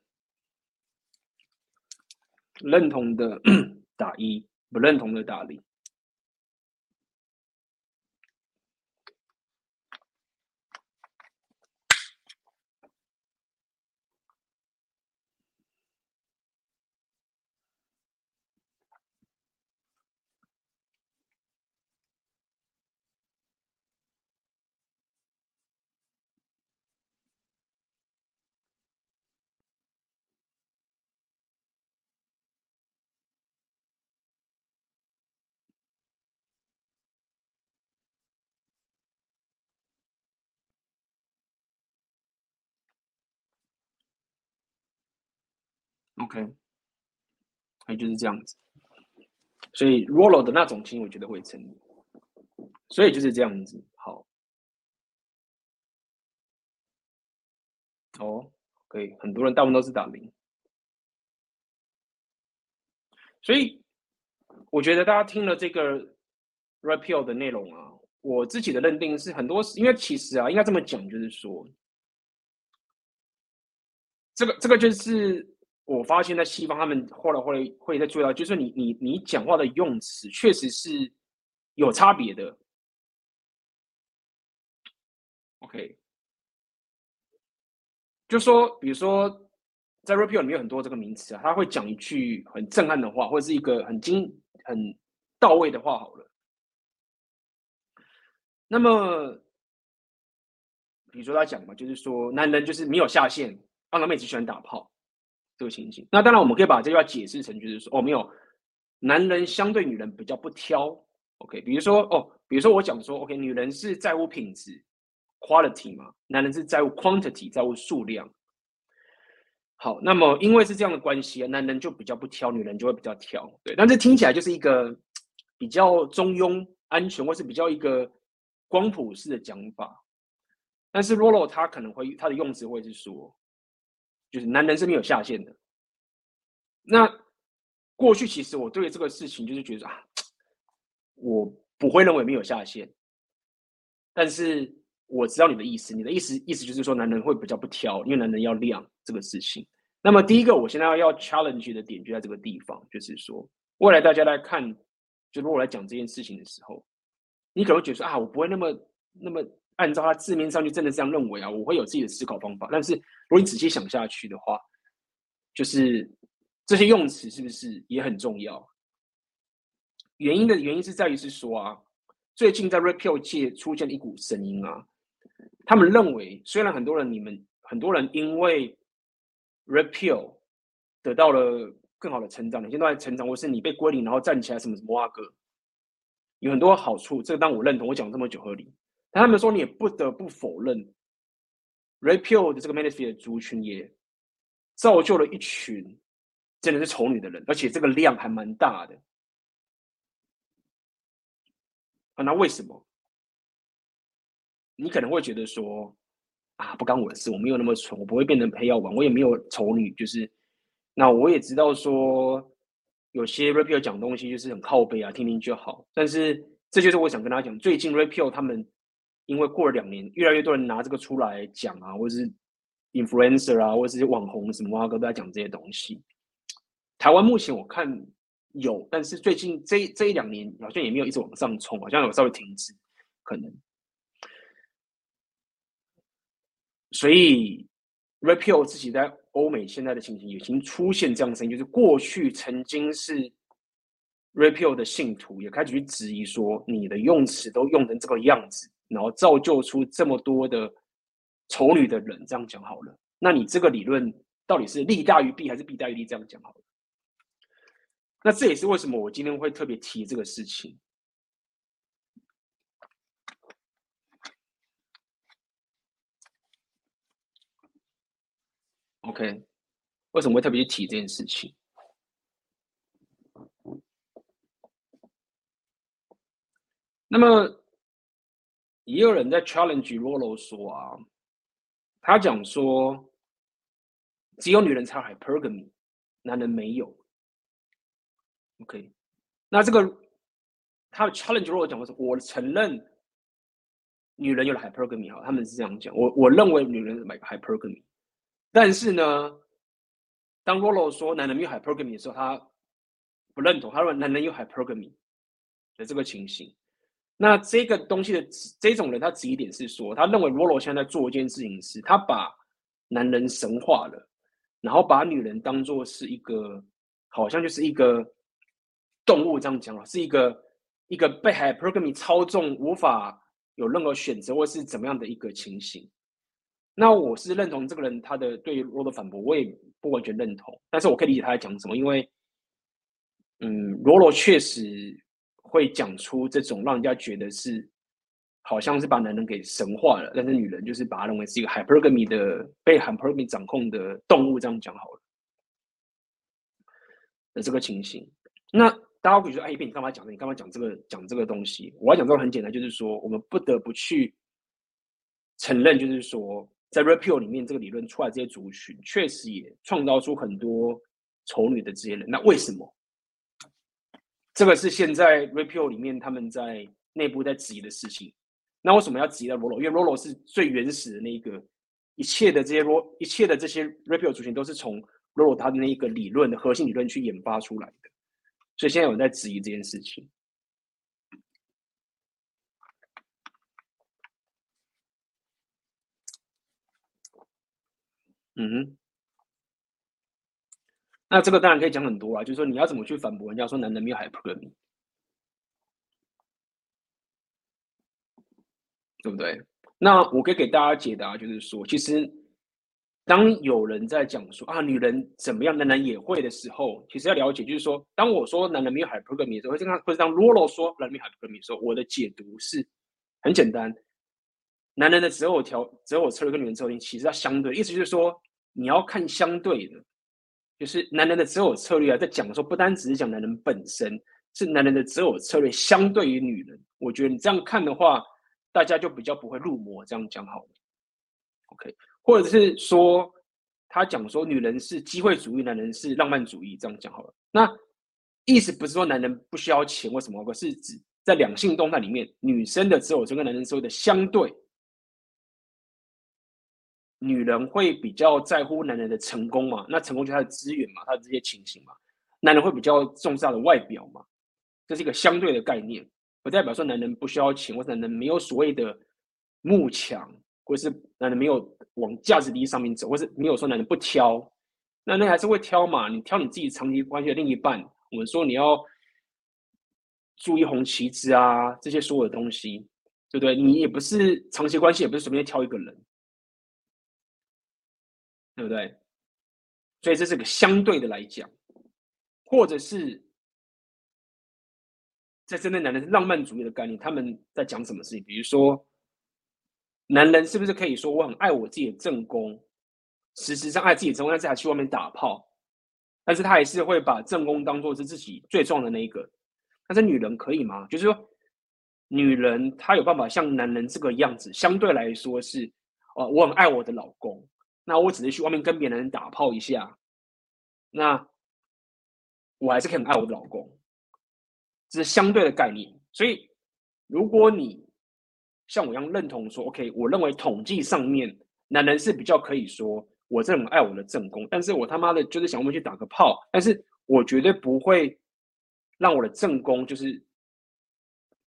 认同的 打一，不认同的打零。OK，还就是这样子，所以 Rollo 的那种情我觉得会成立，所以就是这样子。好，哦，可以，很多人大部分都是打零，所以我觉得大家听了这个 Repeal 的内容啊，我自己的认定是很多，因为其实啊，应该这么讲，就是说，这个这个就是。我发现，在西方，他们后来会会再注意到，就是你你你讲话的用词确实是有差别的。OK，就说，比如说，在 Repeal 里面有很多这个名词啊，他会讲一句很震撼的话，或者是一个很精很到位的话，好了。那么，比如说他讲嘛，就是说，男人就是没有下限，让他们一直喜欢打炮。这个情形，那当然我们可以把这句话解释成就是说，哦，没有，男人相对女人比较不挑，OK，比如说，哦，比如说我讲说，OK，女人是在乎品质，quality 嘛，男人是在乎 quantity，在乎数量。好，那么因为是这样的关系啊，男人就比较不挑，女人就会比较挑，对。但这听起来就是一个比较中庸、安全，或是比较一个光谱式的讲法。但是 Rollo 他可能会他的用词会是说。就是男人是没有下限的。那过去其实我对这个事情就是觉得啊，我不会认为没有下限。但是我知道你的意思，你的意思意思就是说男人会比较不挑，因为男人要亮这个事情。那么第一个我现在要 challenge 的点就在这个地方，就是说未来大家来看，就如果我来讲这件事情的时候，你可能会觉得说啊，我不会那么那么按照他字面上就真的这样认为啊，我会有自己的思考方法。但是如果你仔细想下去的话，就是这些用词是不是也很重要？原因的原因是在于是说啊，最近在 Repeal 界出现了一股声音啊，他们认为虽然很多人你们很多人因为 Repeal 得到了更好的成长，你现在在成长，或是你被归零然后站起来什么什么啊哥，有很多好处，这个当我认同，我讲这么久合理。但他们说你也不得不否认，Repeal 的这个 Manosphere 的族群也。造就了一群真的是丑女的人，而且这个量还蛮大的。啊，那为什么？你可能会觉得说，啊，不干我的事，我没有那么蠢，我不会变成配药王，我也没有丑女。就是，那我也知道说，有些 Repeal 讲东西就是很靠背啊，听听就好。但是这就是我想跟大家讲，最近 Repeal 他们因为过了两年，越来越多人拿这个出来讲啊，或者是。influencer 啊，或者是网红什么啊，都在讲这些东西。台湾目前我看有，但是最近这这一两年好像也没有一直往上冲，好像有稍微停止，可能。所以 Repeal 自己在欧美现在的情形已经出现这样的声音，就是过去曾经是 Repeal 的信徒也开始去质疑说，你的用词都用成这个样子，然后造就出这么多的。丑女的人，这样讲好了。那你这个理论到底是利大于弊还是弊大于利？这样讲好了。那这也是为什么我今天会特别提这个事情。OK，为什么会特别去提这件事情？那么也有人在 challenge Rollo 说啊。他讲说，只有女人才有 hypergamy，男人没有。OK，那这个他 challenge Rollo 讲的是，我承认女人有了 hypergamy 哈，他们是这样讲。我我认为女人买 hypergamy，但是呢，当 Rollo 说男人没有 hypergamy 的时候，他不认同，他认为男人有 hypergamy 的这个情形。那这个东西的这种人，他质疑点是说，他认为罗罗现在在做一件事情是，他把男人神化了，然后把女人当做是一个，好像就是一个动物这样讲了，是一个一个被 hypergamy 操纵，无法有任何选择或是怎么样的一个情形。那我是认同这个人他的对 Rollo 反驳，我也不完全认同，但是我可以理解他在讲什么，因为，嗯罗罗确实。会讲出这种让人家觉得是好像是把男人给神化了，但是女人就是把他认为是一个 hypergamy 的被 hypergamy 掌控的动物，这样讲好了的这个情形。那大家会觉得，哎，你干嘛讲？你干嘛讲这个讲这个东西？我要讲这个很简单，就是说我们不得不去承认，就是说在 Repeal 里面这个理论出来这些族群，确实也创造出很多丑女的这些人。那为什么？这个是现在 Repeal 里面他们在内部在质疑的事情。那为什么要质疑 Rollo？因为 Rollo 是最原始的那一个，一切的这些 r o 一切的这些 Repeal 族群都是从 Rollo 他的那一个理论的核心理论去研发出来的。所以现在有人在质疑这件事情。嗯哼。那这个当然可以讲很多啊，就是说你要怎么去反驳人家说男人没有 hypergamy，对不对？那我可以给大家解答，就是说，其实当有人在讲说啊，女人怎么样，男人也会的时候，其实要了解，就是说，当我说男人没有 hypergamy 的时候，会这样，或者当 Rollo 说男人没有 hypergamy 的时候，我的解读是很简单，男人的择偶条择偶策略跟女人择偶其实要相对，意思就是说你要看相对的。就是男人的择偶策略啊，在讲的时候，不单只是讲男人本身，是男人的择偶策略相对于女人。我觉得你这样看的话，大家就比较不会入魔。这样讲好了，OK？或者是说，他讲说女人是机会主义，男人是浪漫主义，这样讲好了。那意思不是说男人不需要钱或什么，而是指在两性动态里面，女生的择偶策略跟男人择偶的相对。女人会比较在乎男人的成功嘛？那成功就是他的资源嘛，他的这些情形嘛。男人会比较重视他的外表嘛？这是一个相对的概念，不代表说男人不需要钱，或者男人没有所谓的慕强，或是男人没有往价值第一上面走，或是没有说男人不挑，男人还是会挑嘛。你挑你自己长期关系的另一半，我们说你要注意红旗子啊，这些所有的东西，对不对？你也不是长期关系，也不是随便挑一个人，对不对？所以这是个相对的来讲，或者是。在针对男人浪漫主义的概念，他们在讲什么事情？比如说，男人是不是可以说我很爱我自己的正宫，事实上爱自己的正宫，但是还去外面打炮，但是他还是会把正宫当做是自己最重要的那一个。但是女人可以吗？就是说，女人她有办法像男人这个样子，相对来说是，哦，我很爱我的老公，那我只是去外面跟别人打炮一下，那我还是可以很爱我的老公。这是相对的概念，所以如果你像我一样认同说，OK，我认为统计上面男人是比较可以说，我这种爱我的正宫，但是我他妈的就是想我们去打个炮，但是我绝对不会让我的正宫就是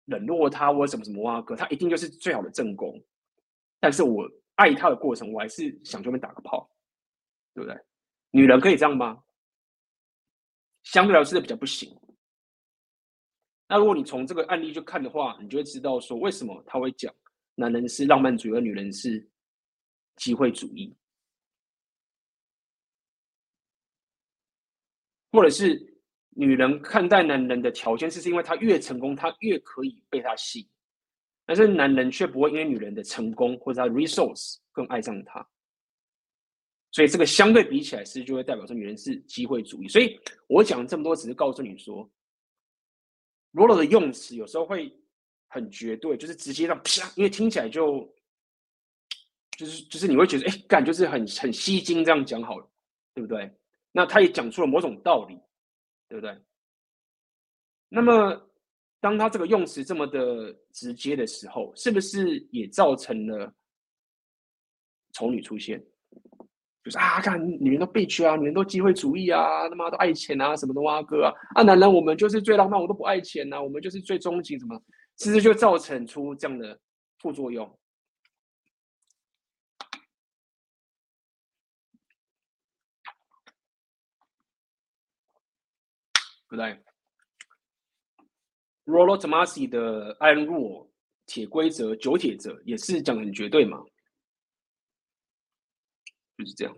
冷落他或什么什么啊哥，他一定就是最好的正宫，但是我爱他的过程，我还是想去外面打个炮，对不对？女人可以这样吗？相对来说是比较不行。那如果你从这个案例去看的话，你就会知道说，为什么他会讲男人是浪漫主义，而女人是机会主义，或者是女人看待男人的条件是，是因为他越成功，他越可以被他吸引，但是男人却不会因为女人的成功或者他 resource 更爱上他，所以这个相对比起来是就会代表说女人是机会主义。所以我讲这么多，只是告诉你说。罗罗的用词有时候会很绝对，就是直接让啪，因为听起来就就是就是你会觉得哎，感就是很很吸睛，这样讲好了，对不对？那他也讲出了某种道理，对不对？那么当他这个用词这么的直接的时候，是不是也造成了丑女出现？就是啊，看女人都被屈啊，女人都机会主义啊，他妈都爱钱啊，什么的哇哥啊，啊男人我们就是最浪漫，我都不爱钱呐、啊，我们就是最终极什么，其实就造成出这样的副作用，不对。Rollotomasi 的 Iron Rule 铁规则九铁则也是讲很绝对嘛。就是这样。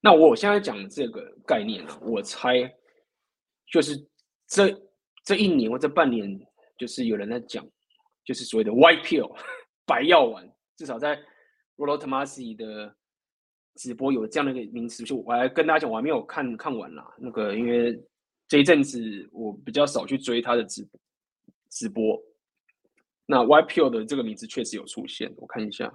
那我现在讲这个概念呢，我猜就是这这一年或这半年，就是有人在讲，就是所谓的 white pill 白药丸，至少在 Rollotomasi 的直播有这样的一个名词。就我还跟大家讲，我还没有看看完啦。那个因为这一阵子我比较少去追他的直直播。那 YPO 的这个名字确实有出现，我看一下。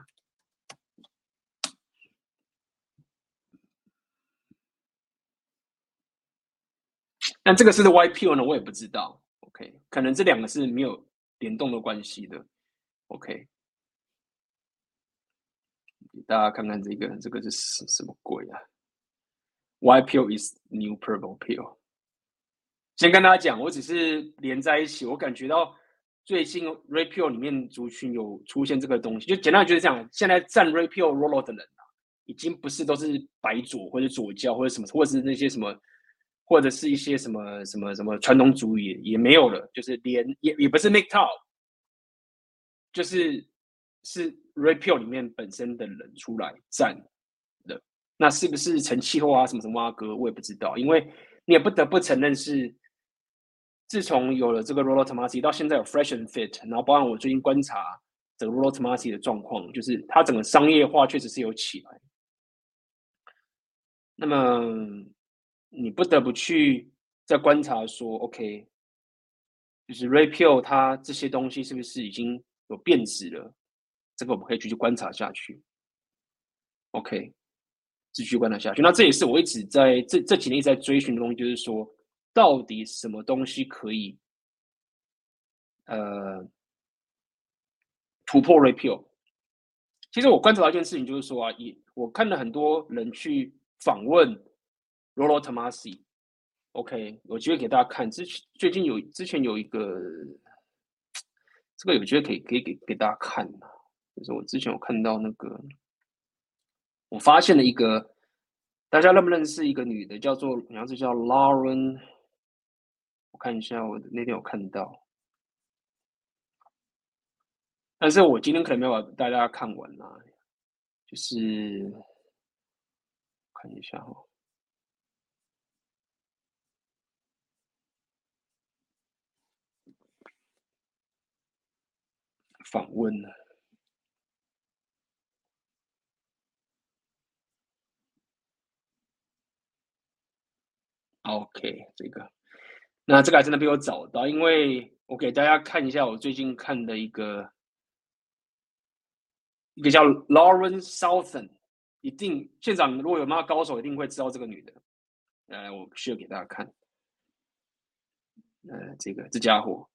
但这个是 White Pill 呢，我也不知道。OK，可能这两个是没有联动的关系的。OK，大家看看这个，这个是什什么鬼啊？Why pill is new purple pill。先跟大家讲，我只是连在一起，我感觉到。最近 Repill 里面族群有出现这个东西，就简单就是这样。现在站 Repill Rollo 的人啊，已经不是都是白左或者左教或者什么，或者是那些什么，或者是一些什么什么什么传统主义也没有了，就是连也也不是 Make top，就是是 Repeal 里面本身的人出来站的。那是不是成气候啊什么什么啊哥，我也不知道，因为你也不得不承认是。自从有了这个 Rollo Tomasi 到现在有 Fresh and Fit，然后包含我最近观察整个 Rollo Tomasi 的状况，就是它整个商业化确实是有起来。那么你不得不去再观察说，OK，就是 Red Pill 它这些东西是不是已经有变质了？这个我们可以继续观察下去。OK，继续观察下去。那这也是我一直在这这几年一直在追寻的东西，就是说。到底什么东西可以呃突破 Repeal？其实我观察到一件事情，就是说啊，也我看了很多人去访问 Rolotomasi。OK，有机会给大家看。之前最近有之前有一个，这个有机会可以可以给给大家看。就是我之前有看到那个，我发现了一个，大家认不认识一个女的，叫做好像是叫 Lauren。我看一下，我那天有看到。但是我今天可能没有把大家看完啦，就是看一下哈，访问了，OK，这个，那这个还真的被我找到，因为我给大家看一下我最近看的一个。一个叫 Lauren Southern，一定现场如果有那高手，一定会知道这个女的。来，我需要给大家看。呃，这个这家伙，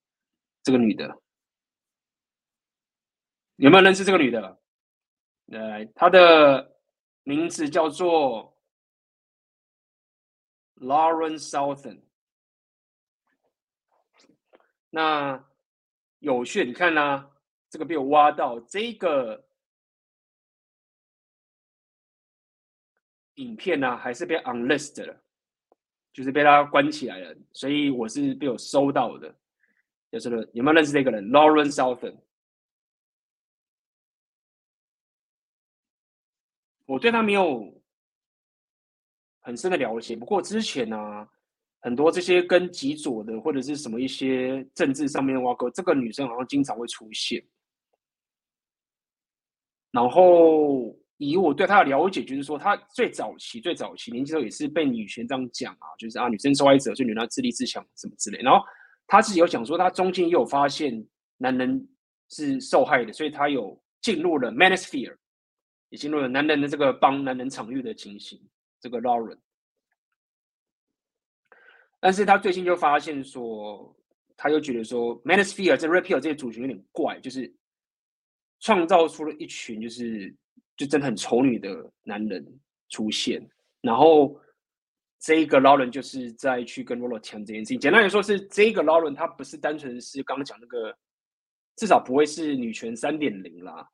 这个女的，有没有认识这个女的？来，她的名字叫做 Lauren Southern。那有趣，你看呢、这个被我挖到这个。影片呢、还是被 unlist 了，就是被他关起来了，所以我是被我收到的。就是有没有认识这个人？Lauren Southern，我对他没有很深的了解，不过之前呢、啊，很多这些跟极左的或者是什么一些政治上面的挖沟，这个女生好像经常会出现，然后。以我对她的了解，就是说她最早期、最早期年轻时候也是被女权这样讲啊，就是啊女生受害者，所以女人自立自强什么之类。然后她自己有讲说，她中间也有发现男人是受害的，所以她有进入了 Manosphere，也进入了男人的这个帮男人场域的情形。这个 Lauren，但是他最近就发现说，他又觉得说 Manosphere 这 Red Pill 这些族群有点怪，就是创造出了一群就是。就真的很丑女的男人出现，然后这一个 Lauren 就是在去跟 Rollo 抢这件事情。简单来说，是这个 Lauren 他不是单纯是刚刚讲那个，至少不会是女权三点零啦，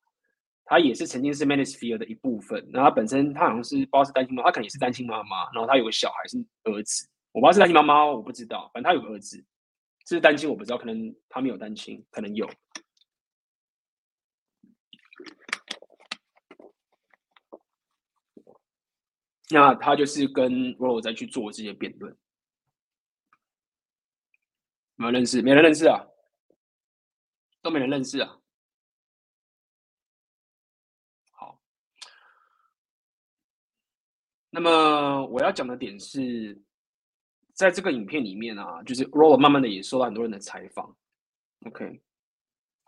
他也是曾经是 Manosphere 的一部分。那他本身他好像是不知道是单亲妈，他可能也是单亲妈妈，然后他有个小孩是儿子，我不知道是单亲妈妈，我不知道，反正他有个儿子，这是单亲我不知道，可能他没有单亲，可能有。那他就是跟 Roll 在去做这些辩论，没有认识，没人认识啊，都没人认识啊。好，那么我要讲的点是，在这个影片里面啊，就是 Roll 慢慢的也受到很多人的采访。OK，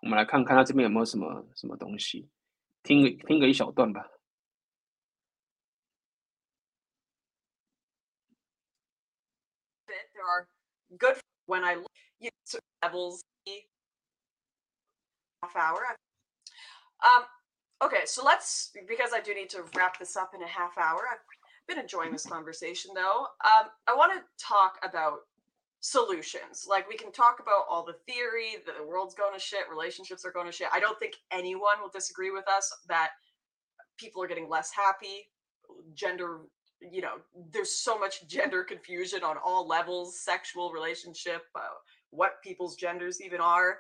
我们来看看他这边有没有什么什么东西，听个听个一小段吧。good when I look you know, levels half hour. Um, okay, so let's because I do need to wrap this up in a half hour. Been enjoying this conversation though. Um, I want to talk about solutions. Like we can talk about all the theory, that the world's going to shit, relationships are going to shit. I don't think anyone will disagree with us that people are getting less happy, gender you know there's so much gender confusion on all levels sexual relationship uh, what people's genders even are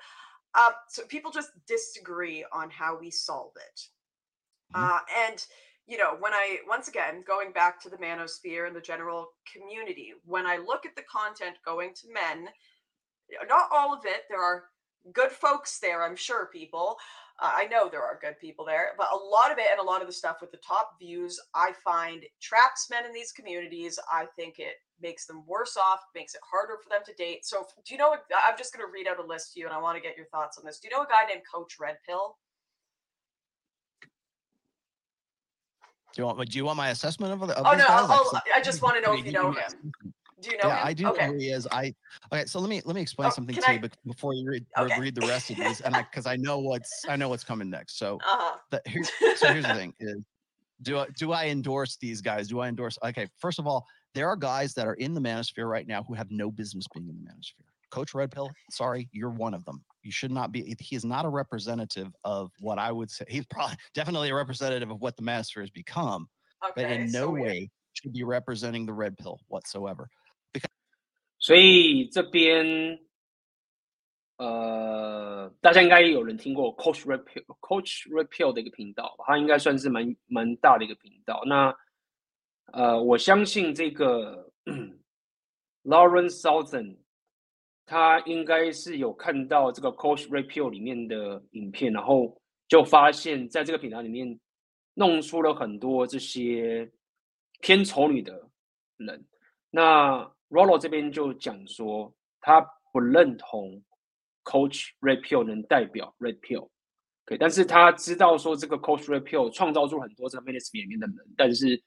um, so people just disagree on how we solve it mm-hmm. uh, and you know when i once again going back to the manosphere and the general community when i look at the content going to men not all of it there are good folks there i'm sure people uh, I know there are good people there, but a lot of it and a lot of the stuff with the top views, I find traps men in these communities. I think it makes them worse off, makes it harder for them to date. So, do you know? I'm just going to read out a list to you, and I want to get your thoughts on this. Do you know a guy named Coach Red Pill? Do you want? Do you want my assessment of? The, of oh no! I'll, I just want to know if you know him. Do you know yeah, him? I do okay. know who he is. I okay. So let me let me explain oh, something to I, you before you read okay. read the rest of these, and because I, I, know what's I know what's coming next. So uh-huh. the, here's, so here's the thing: is do I, do I endorse these guys? Do I endorse? Okay, first of all, there are guys that are in the manosphere right now who have no business being in the manosphere. Coach Red Pill, sorry, you're one of them You should not be. He is not a representative of what I would say. He's probably definitely a representative of what the manosphere has become, okay, but in no so way should be representing the Red Pill whatsoever. Because 所以这边呃，大家应该有人听过 Coach Red Pill Coach Red Pill 的一个频道吧？它应该算是蛮蛮大的一个频道。那呃，我相信这个 Lawrence Southern， 他应该是有看到这个 Coach Red Pill 里面的影片，然后就发现在这个频道里面弄出了很多这些偏丑女的人。那 Rollo 这边就讲说，他不认同。Coach Red Pill 能代表 Red Pill，OK，但是他知道说这个 Coach Red Pill 创造出很多这个 Manosphere 里面的人，但是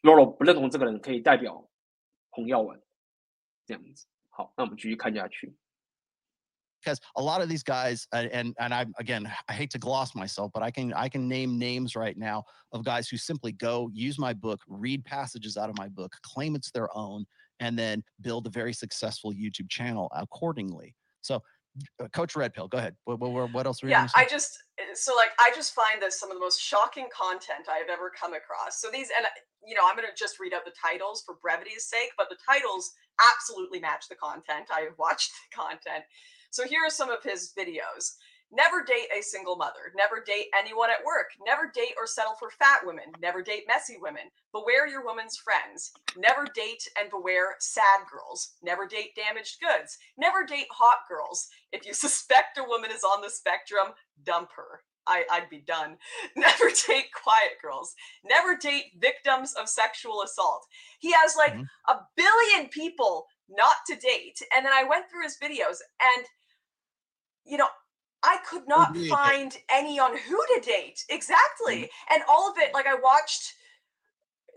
Loro 不认同这个人可以代表红耀文这样子。好，那我们继续看下去。Because a lot of these guys, and and, and I again, I hate to gloss myself, but I can I can name names right now of guys who simply go use my book, read passages out of my book, claim it's their own, and then build a very successful YouTube channel accordingly. So, uh, Coach Red Pill, go ahead. What, what, what else were you? Yeah, I just eh, so like I just find this some of the most shocking content I have ever come across. So these and you know I'm going to just read out the titles for brevity's sake, but the titles absolutely match the content. I have watched the content. So here are some of his videos. Never date a single mother. Never date anyone at work. Never date or settle for fat women. Never date messy women. Beware your woman's friends. Never date and beware sad girls. Never date damaged goods. Never date hot girls. If you suspect a woman is on the spectrum, dump her. I, would be done. Never date quiet girls. Never date victims of sexual assault. He has like mm-hmm. a billion people not to date. And then I went through his videos and, you know, I could not find any on who to date. Exactly. Mm-hmm. And all of it, like I watched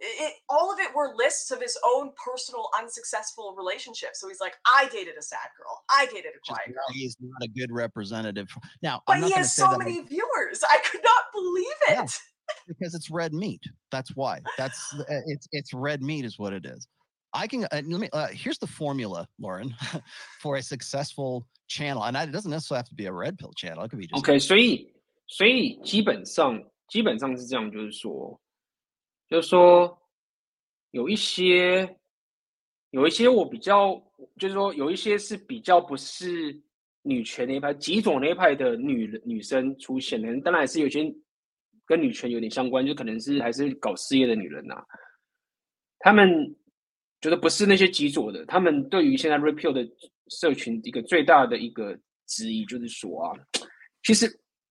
it, all of it were lists of his own personal unsuccessful relationships. So he's like, I dated a sad girl. I dated a quiet girl. He's not a good representative. Now, but he has so many like, viewers. I could not believe it. Yeah, because it's red meat. That's why. That's uh, it's it's red meat is what it is. I can uh, let me. Uh, here's the formula, Lauren, for a successful channel, and it doesn't necessarily have to be a red pill channel. It could be just okay. 所以所以基本上基本上是这样，就是说， 就是说有一些有一些我比较，就是说有一些是比较不是女权那一派、极左那一派的女女生出现的，当然还是有些跟女权有点相关，就可能是还是搞事业的女人呐、啊，他们。觉得不是那些极左的，他们对于现在 repeal 的社群一个最大的一个质疑就是说啊，其实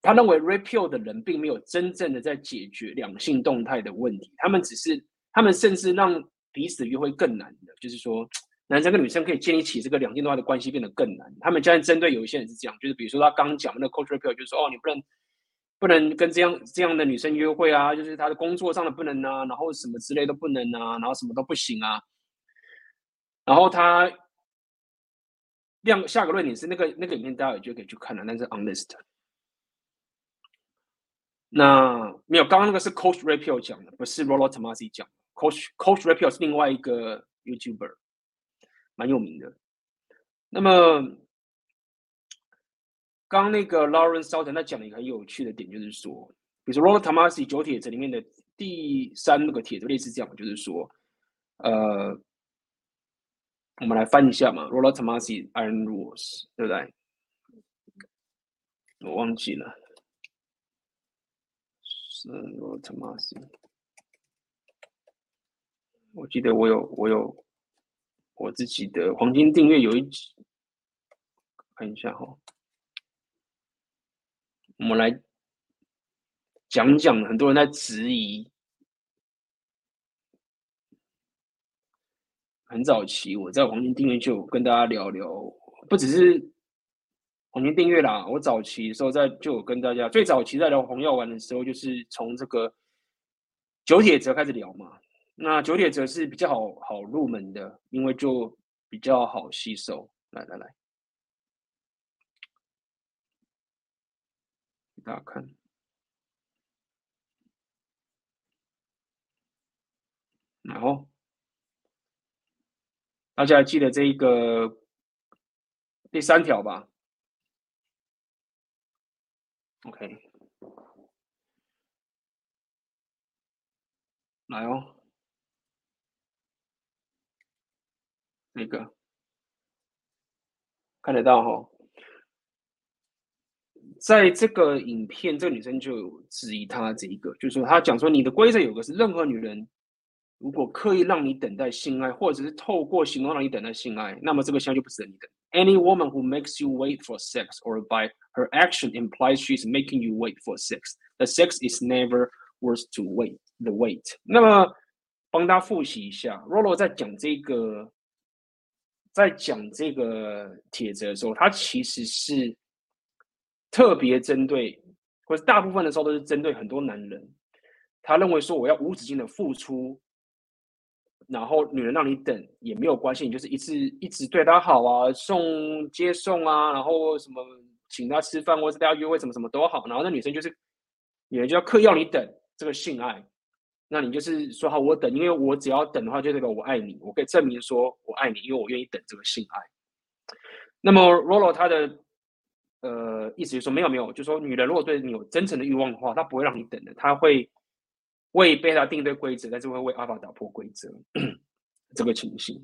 他认为 repeal 的人并没有真正的在解决两性动态的问题，他们只是他们甚至让彼此约会更难的，就是说男生跟女生可以建立起这个两性动态的关系变得更难。他们现在针对有一些人是这样，就是比如说他刚讲的那个 Coach Red Pill，就是说哦，你不能不能跟这样这样的女生约会啊，就是他的工作上的不能啊，然后什么之类都不能啊，然后什么都不行啊。然后他亮下个论点是那个那个影片，大家有机会可以去看了，但是 honest。那没有，刚刚那个是 Coach Red Pill 讲的，不是 Rollo Tomasi 讲的。Coach Coach Red Pill 是另外一个 YouTuber，蛮有名的。那么刚刚那个 Lawrence Southern 他讲了一个很有趣的点，就是说，比如说 Rollo Tomasi 九帖子里面的第三那个帖子类似这样，就是说，呃。我们来翻一下嘛，Rollo Tomasi Iron Rules，对不对？我忘记了，是 Rollo Tomassi。我记得我有我有我自己的黄金订阅有一集，看一下哈。我们来讲讲，很多人在质疑。很早期，我在黄金订阅就跟大家聊聊，不只是黄金订阅啦。我早期的时候在就有跟大家，最早期在聊红药丸的时候，就是从这个九铁则开始聊嘛。那九铁则是比较好好入门的，因为就比较好吸收。来来来，大家看。然后大家还记得这一个第三条吧？OK，来哦，那个看得到哈、哦。在这个影片，这个女生就质疑他这一个，就是说他讲说，你的规则有个是，任何女人如果刻意让你等待性爱，或者是透过行动让你等待性爱，那么这个性爱就不值得你等。Any woman who makes you wait for sex, or by her action implies she's making you wait for sex, the sex is never worth to wait the wait。那么帮大家复习一下，Rolo 在讲这个，在讲这个帖子的时候，他其实是。特别针对，或者大部分的时候都是针对很多男人，他认为说我要无止境的付出，然后女人让你等也没有关系，你就是一直一直对她好啊，送接送啊，然后什么请她吃饭或者带她约会什么什么都好，然后那女生就是女人就要刻意要你等这个性爱，那你就是说好我等，因为我只要等的话就代表我爱你，我可以证明说我爱你，因为我愿意等这个性爱。那么 Rolo 他的。呃，意思就是说没有没有，就说女人如果对你有真诚的欲望的话，她不会让你等的，她会为贝塔定对规则，但是会为阿法打破规则 这个情形。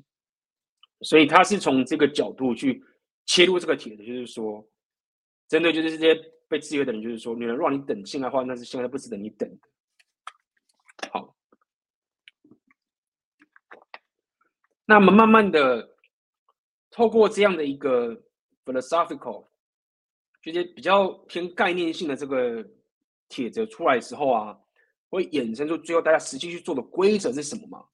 所以他是从这个角度去切入这个帖子，就是说，针对就是这些被制约的人，就是说，女人让你等性的话，那是现在不值得你等。好，那么慢慢的透过这样的一个 philosophical。这些比较偏概念性的这个帖子出来之后啊，会衍生出最后大家实际去做的规则是什么吗？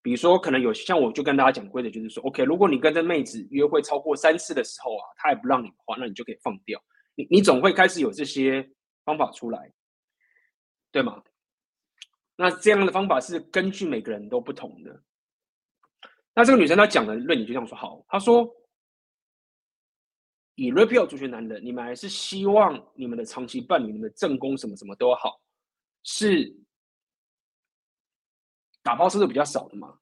比如说，可能有像我就跟大家讲规则，就是说，OK，如果你跟这妹子约会超过三次的时候啊，她也不让你的话，那你就可以放掉。你你总会开始有这些方法出来，对吗？那这样的方法是根据每个人都不同的。那这个女生她讲的论点就这样说，好，她说。以 Rapio 族群男人，你们还是希望你们的长期伴侣、你们的正宫什么什么都好，是打炮次数比较少的吗？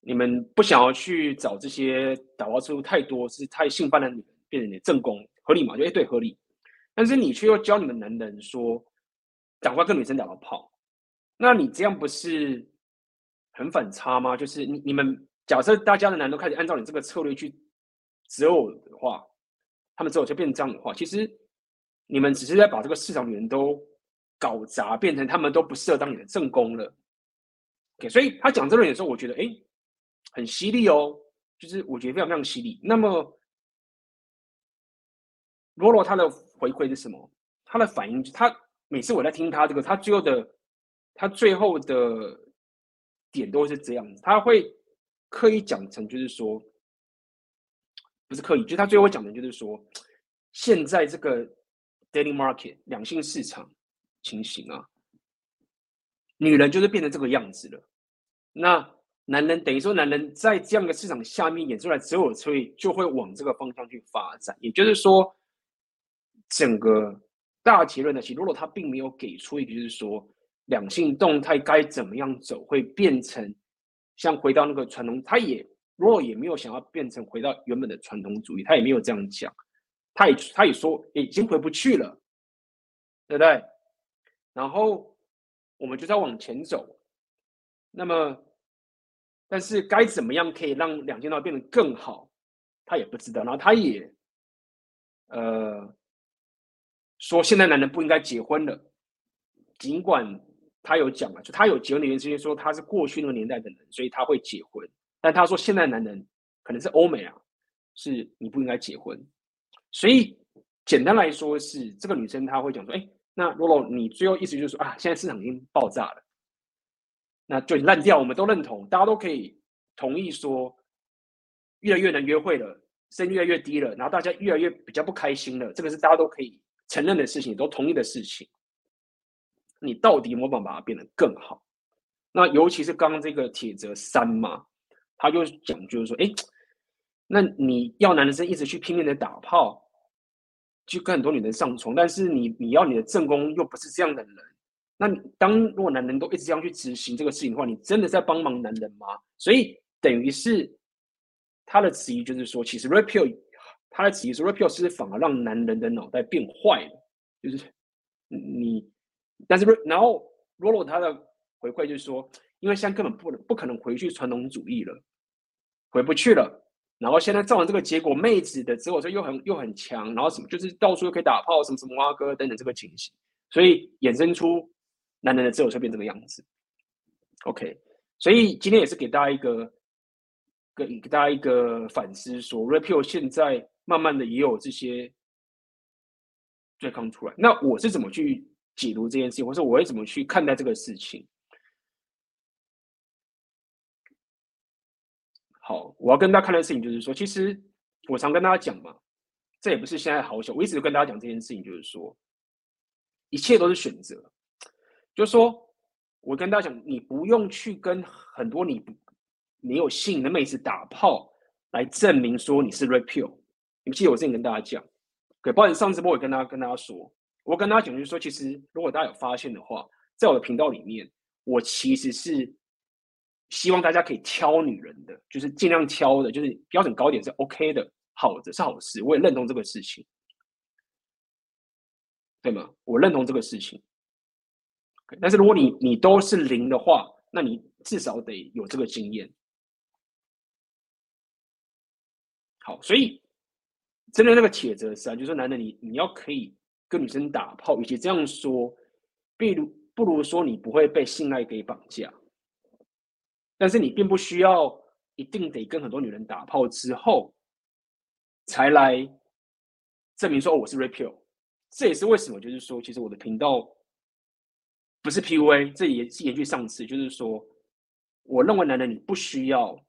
你们不想要去找这些打炮次数太多、是太性犯的女人变成你的正宫，合理吗？就哎对，合理。但是你却又教你们男人说，赶快跟女生打个炮，那你这样不是很反差吗？就是你你们。假设大家的男人都开始按照你这个策略去择偶的话，他们择偶就变成这样的话，其实你们只是在把这个市场女人都搞砸，变成他们都不适合当你的正宫了。OK，所以他讲这个的时候，我觉得哎，很犀利哦，就是我觉得非常非常犀利。那么罗罗他的回馈是什么？他的反应，他每次我在听他这个，他最后的他最后的点都是这样子，他会。刻意讲成就是说，不是刻意，就是他最后讲的，就是说，现在这个 dating market 两性市场情形啊，女人就是变成这个样子了。那男人等于说，男人在这样的市场下面演出来择偶策略，就会往这个方向去发展。也就是说，整个大结论的其实，如果他并没有给出一个，就是说，两性动态该怎么样走，会变成。像回到那个传统，他也如果也没有想要变成回到原本的传统主义，他也没有这样讲，他也他也说已经回不去了，对不对？然后我们就在往前走，那么但是该怎么样可以让两件套变得更好，他也不知道。然后他也呃说现在男人不应该结婚了，尽管。他有讲了，就他有结婚的原因，是因为说他是过去那个年代的人，所以他会结婚。但他说现在男人可能是欧美啊，是你不应该结婚。所以简单来说是这个女生她会讲说，哎，那罗罗你最后意思就是说啊，现在市场已经爆炸了，那就烂掉，我们都认同，大家都可以同意说，越来越难约会了，声越来越低了，然后大家越来越比较不开心了，这个是大家都可以承认的事情，都同意的事情。你到底有没有办法把它变得更好？那尤其是刚刚这个铁则三嘛，他就讲就是说，哎，那你要男生一直去拼命的打炮，去跟很多女人上床，但是你你要你的正宫又不是这样的人，那当如果男人都一直这样去执行这个事情的话，你真的在帮忙男人吗？所以等于是他的质疑就是说，其实 repeal 他的质疑说 repeal 是反而让男人的脑袋变坏了，就是你，但是然后 rolo 他的回馈就是说，因为现在根本不能不可能回去传统主义了，回不去了。然后现在造成这个结果，妹子的择偶又很又很强，然后什么就是到处又可以打炮，什么什么蛙哥等等这个情形，所以衍生出。男人的择偶就变这个样子，OK，所以今天也是给大家一个，给给大家一个反思说，说 Repeal 现在慢慢的也有这些对抗出来，那我是怎么去解读这件事情，或者我会怎么去看待这个事情？好，我要跟大家看的事情就是说，其实我常跟大家讲嘛，这也不是现在好小，我一直跟大家讲这件事情，就是说，一切都是选择。就是说，我跟大家讲，你不用去跟很多你不没有性的妹子打炮来证明说你是 repeal。你们记得我之前跟大家讲，对，包括上次我也跟大家跟大家说，我跟大家讲就是说，其实如果大家有发现的话，在我的频道里面，我其实是希望大家可以挑女人的，就是尽量挑的，就是标准高点是 OK 的，好的是好事，我也认同这个事情，对吗？我认同这个事情。但是如果你你都是零的话，那你至少得有这个经验。好，所以针对那个铁则是啊，就是说男的你你要可以跟女生打炮，与其这样说，比如不如说你不会被性爱给绑架。但是你并不需要一定得跟很多女人打炮之后，才来证明说，哦，我是 repeal。这也是为什么，就是说，其实我的频道。不是 PUA，这也是延续上次，就是说，我认为男人你不需要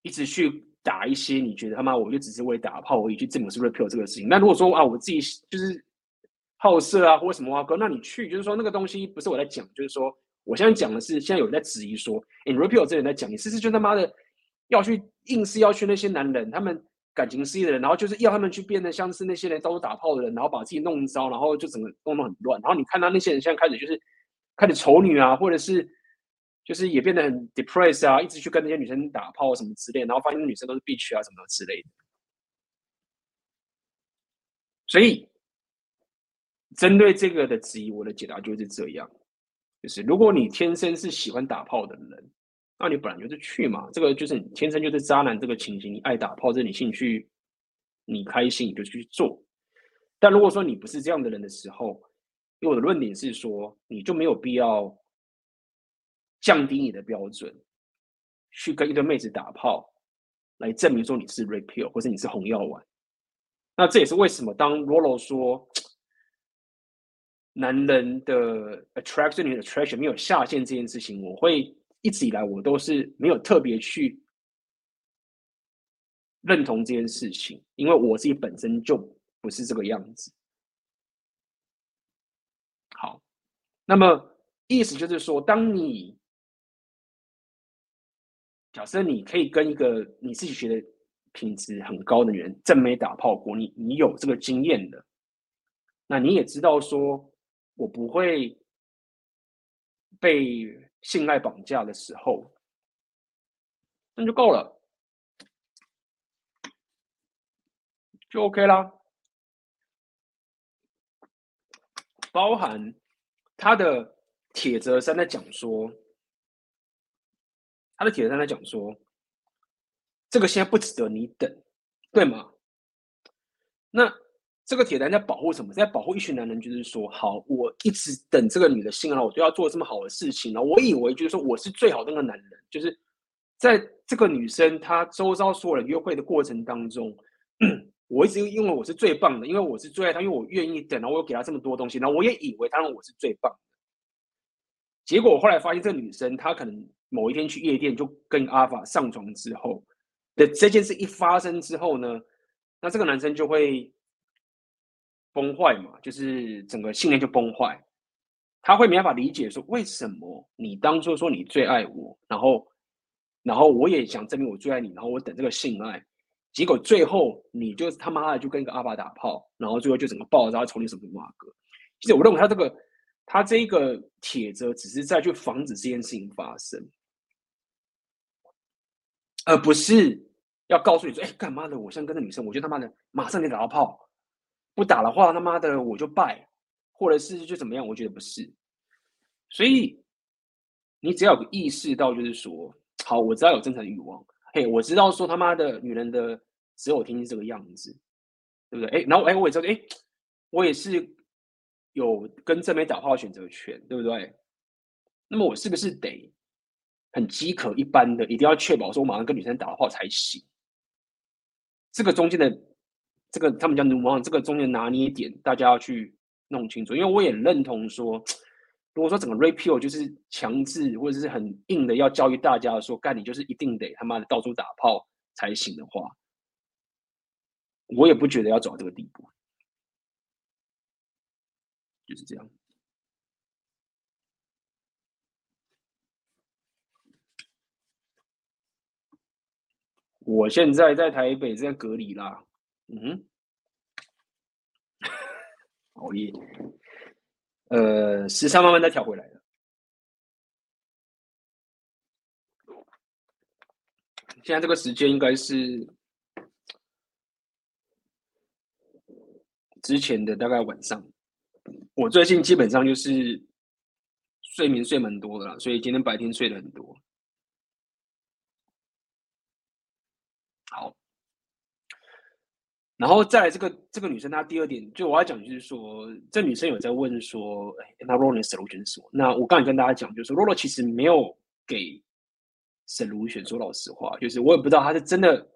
一直去打一些你觉得他妈我就只是为打炮而已去证明是 repeal 这个事情。那如果说啊，我自己就是好色啊，或什么啊哥，那你去就是说那个东西不是我在讲，就是说我现在讲的是现在有人在质疑说，哎、欸、repeal 这人在讲，你是不是就他妈的要去硬是要去那些男人他们。感情失意的人，然后就是要他们去变得像是那些人到处打炮的人，然后把自己弄糟，然后就整个弄得很乱。然后你看到那些人现在开始就是开始丑女啊，或者是就是也变得很 depressed 啊，一直去跟那些女生打炮什么之类，然后发现女生都是 b 区啊什么之类的。所以针对这个的质疑，我的解答就是这样：就是如果你天生是喜欢打炮的人。那你本来就是去嘛，这个就是你天生就是渣男这个情形，你爱打炮，这你兴趣，你开心你就去做。但如果说你不是这样的人的时候，因为我的论点是说，你就没有必要降低你的标准，去跟一堆妹子打炮，来证明说你是 repeal 或者你是红药丸。那这也是为什么当 Rolo 说男人的 attraction 与 attraction 没有下限这件事情，我会。一直以来，我都是没有特别去认同这件事情，因为我自己本身就不是这个样子。好，那么意思就是说，当你假设你可以跟一个你自己觉得品质很高的女人正没打炮过，你你有这个经验的，那你也知道说，我不会被。性爱绑架的时候，那就够了，就 OK 啦。包含他的铁则三在讲说，他的铁则三在讲说，这个现在不值得你等，对吗？那。这个铁男在保护什么？在保护一群男人，就是说，好，我一直等这个女的信号，我就要做这么好的事情。然后我以为就是说，我是最好的那个男人，就是在这个女生她周遭所有人约会的过程当中，我一直因为我是最棒的，因为我是最爱她，因为我愿意等，然后我又给她这么多东西，然后我也以为她让我是最棒的。结果我后来发现，这个女生她可能某一天去夜店就跟阿法上床之后的这件事一发生之后呢，那这个男生就会。崩坏嘛，就是整个信念就崩坏，他会没办法理解说，为什么你当初说你最爱我，然后，然后我也想证明我最爱你，然后我等这个性爱，结果最后你就他妈的就跟一个阿爸打炮，然后最后就整个爆炸，从你什么什么哥。其实我认为他这个他这一个帖子只是在去防止这件事情发生，而不是要告诉你说：“哎，干嘛的？我想跟着女生，我就他妈的马上得打到炮，不打的话，他妈的我就败，或者是就怎么样？”我觉得不是。所以你只要有意识到，就是说，好，我知道有正常的欲望，嘿，我知道说他妈的女人的只有天性这个样子，对不对？哎，然后哎，我也知道，哎，我也是。有跟正妹打炮选择权，对不对？那么我是不是得很饥渴一般的，一定要确保说我马上跟女生打炮才行？这个中间的这个他们叫 nuance，这个中间拿捏点，大家要去弄清楚。因为我也认同说，如果说整个 rapeo 就是强制或者是很硬的要教育大家说，干你就是一定得他妈的到处打炮才行的话，我也不觉得要走到这个地步。就是这样。我现在在台北，在隔离啦。嗯，熬夜。呃，时差慢慢再调回来了。现在这个时间应该是之前的大概晚上。我最近基本上就是睡眠睡蛮多的啦，所以今天白天睡了很多。好，然后再来这个这个女生，她第二点就我要讲，就是说这女生有在问说，哎，那 Rolo 的 solution 是什么？那我刚才跟大家讲，就是说 Rolo 其实没有给沈如雪说老实话，就是我也不知道他是真的。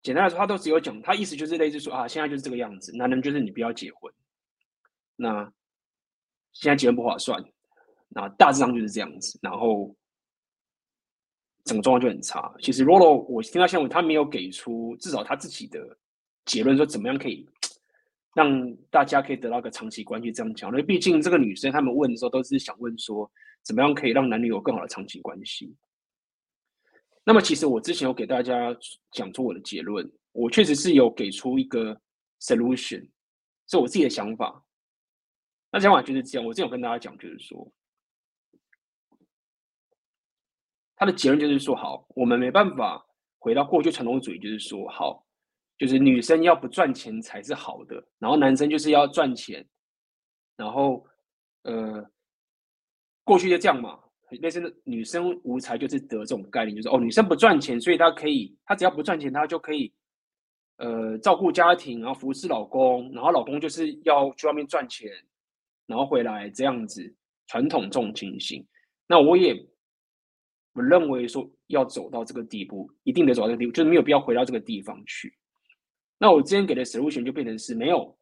简单来说，他都只有讲，他意思就是类似说啊，现在就是这个样子，男人就是你不要结婚。那现在结婚不划算，那大致上就是这样子，然后整个状况就很差。其实 Rolo 我听到现在他没有给出至少他自己的结论，说怎么样可以 让大家可以得到一个长期关系。这样讲，因为毕竟这个女生他们问的时候都是想问说，怎么样可以让男女有更好的长期关系。那么其实我之前有给大家讲出我的结论，我确实是有给出一个 solution，是我自己的想法。那想法就是这样，我之前有跟大家讲，就是说，他的结论就是说，好，我们没办法回到过去传统主义，就是说，好，就是女生要不赚钱才是好的，然后男生就是要赚钱，然后，呃，过去就这样嘛，类似女生无才就是得这种概念，就是哦，女生不赚钱，所以她可以，她只要不赚钱，她就可以，呃，照顾家庭，然后服侍老公，然后老公就是要去外面赚钱。然后回来这样子，传统这种情形，那我也不认为说要走到这个地步，一定得走到这个地步，就是没有必要回到这个地方去。那我之前给的 solution 就变成是没有，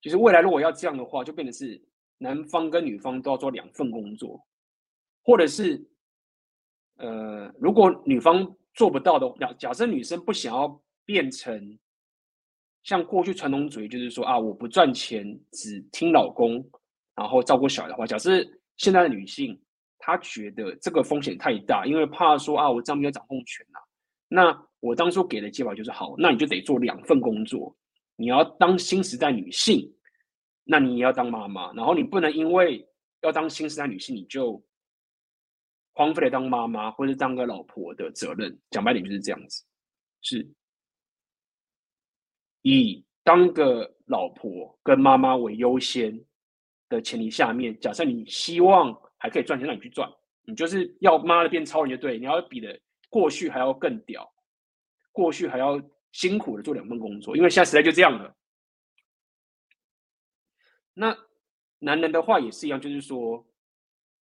就是未来如果要这样的话，就变成是男方跟女方都要做两份工作，或者是，呃，如果女方做不到的，假假设女生不想要变成像过去传统主义，就是说啊，我不赚钱，只听老公。然后照顾小孩的话，假设现在的女性她觉得这个风险太大，因为怕说啊，我这样没有掌控权呐、那我当初给的建议就是好，那你就得做两份工作，你要当新时代女性，那你也要当妈妈，然后你不能因为要当新时代女性，你就荒废了当妈妈或者当个老婆的责任。讲白点就是这样子，是以当个老婆跟妈妈为优先。的前提下面，假设你希望还可以赚钱，让你去赚，你就是要妈的变超人就对，你要比的过去还要更屌，过去还要辛苦的做两份工作，因为现在时代就这样了。那男人的话也是一样，就是说，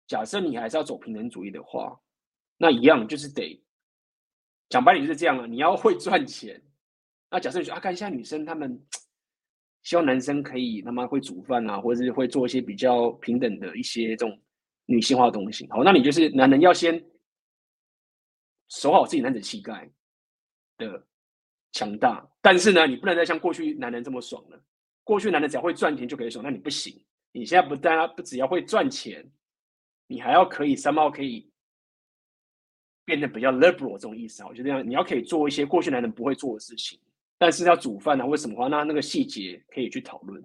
假设你还是要走平等主义的话，那一样就是得讲白点就是这样了，你要会赚钱。那假设你说啊，看一下女生她们。希望男生可以他妈会煮饭啊，或者是会做一些比较平等的一些这种女性化的东西。好，那你就是男人要先守好自己男子气概的强大，但是呢，你不能再像过去男人这么爽了。过去男人只要会赚钱就可以爽，那你不行。你现在不但不只要会赚钱，你还要可以三毛可以变得比较 liberal 这种意思啊。我觉得这样，你要可以做一些过去男人不会做的事情。但是要煮饭啊，为什么话？那那个细节可以去讨论。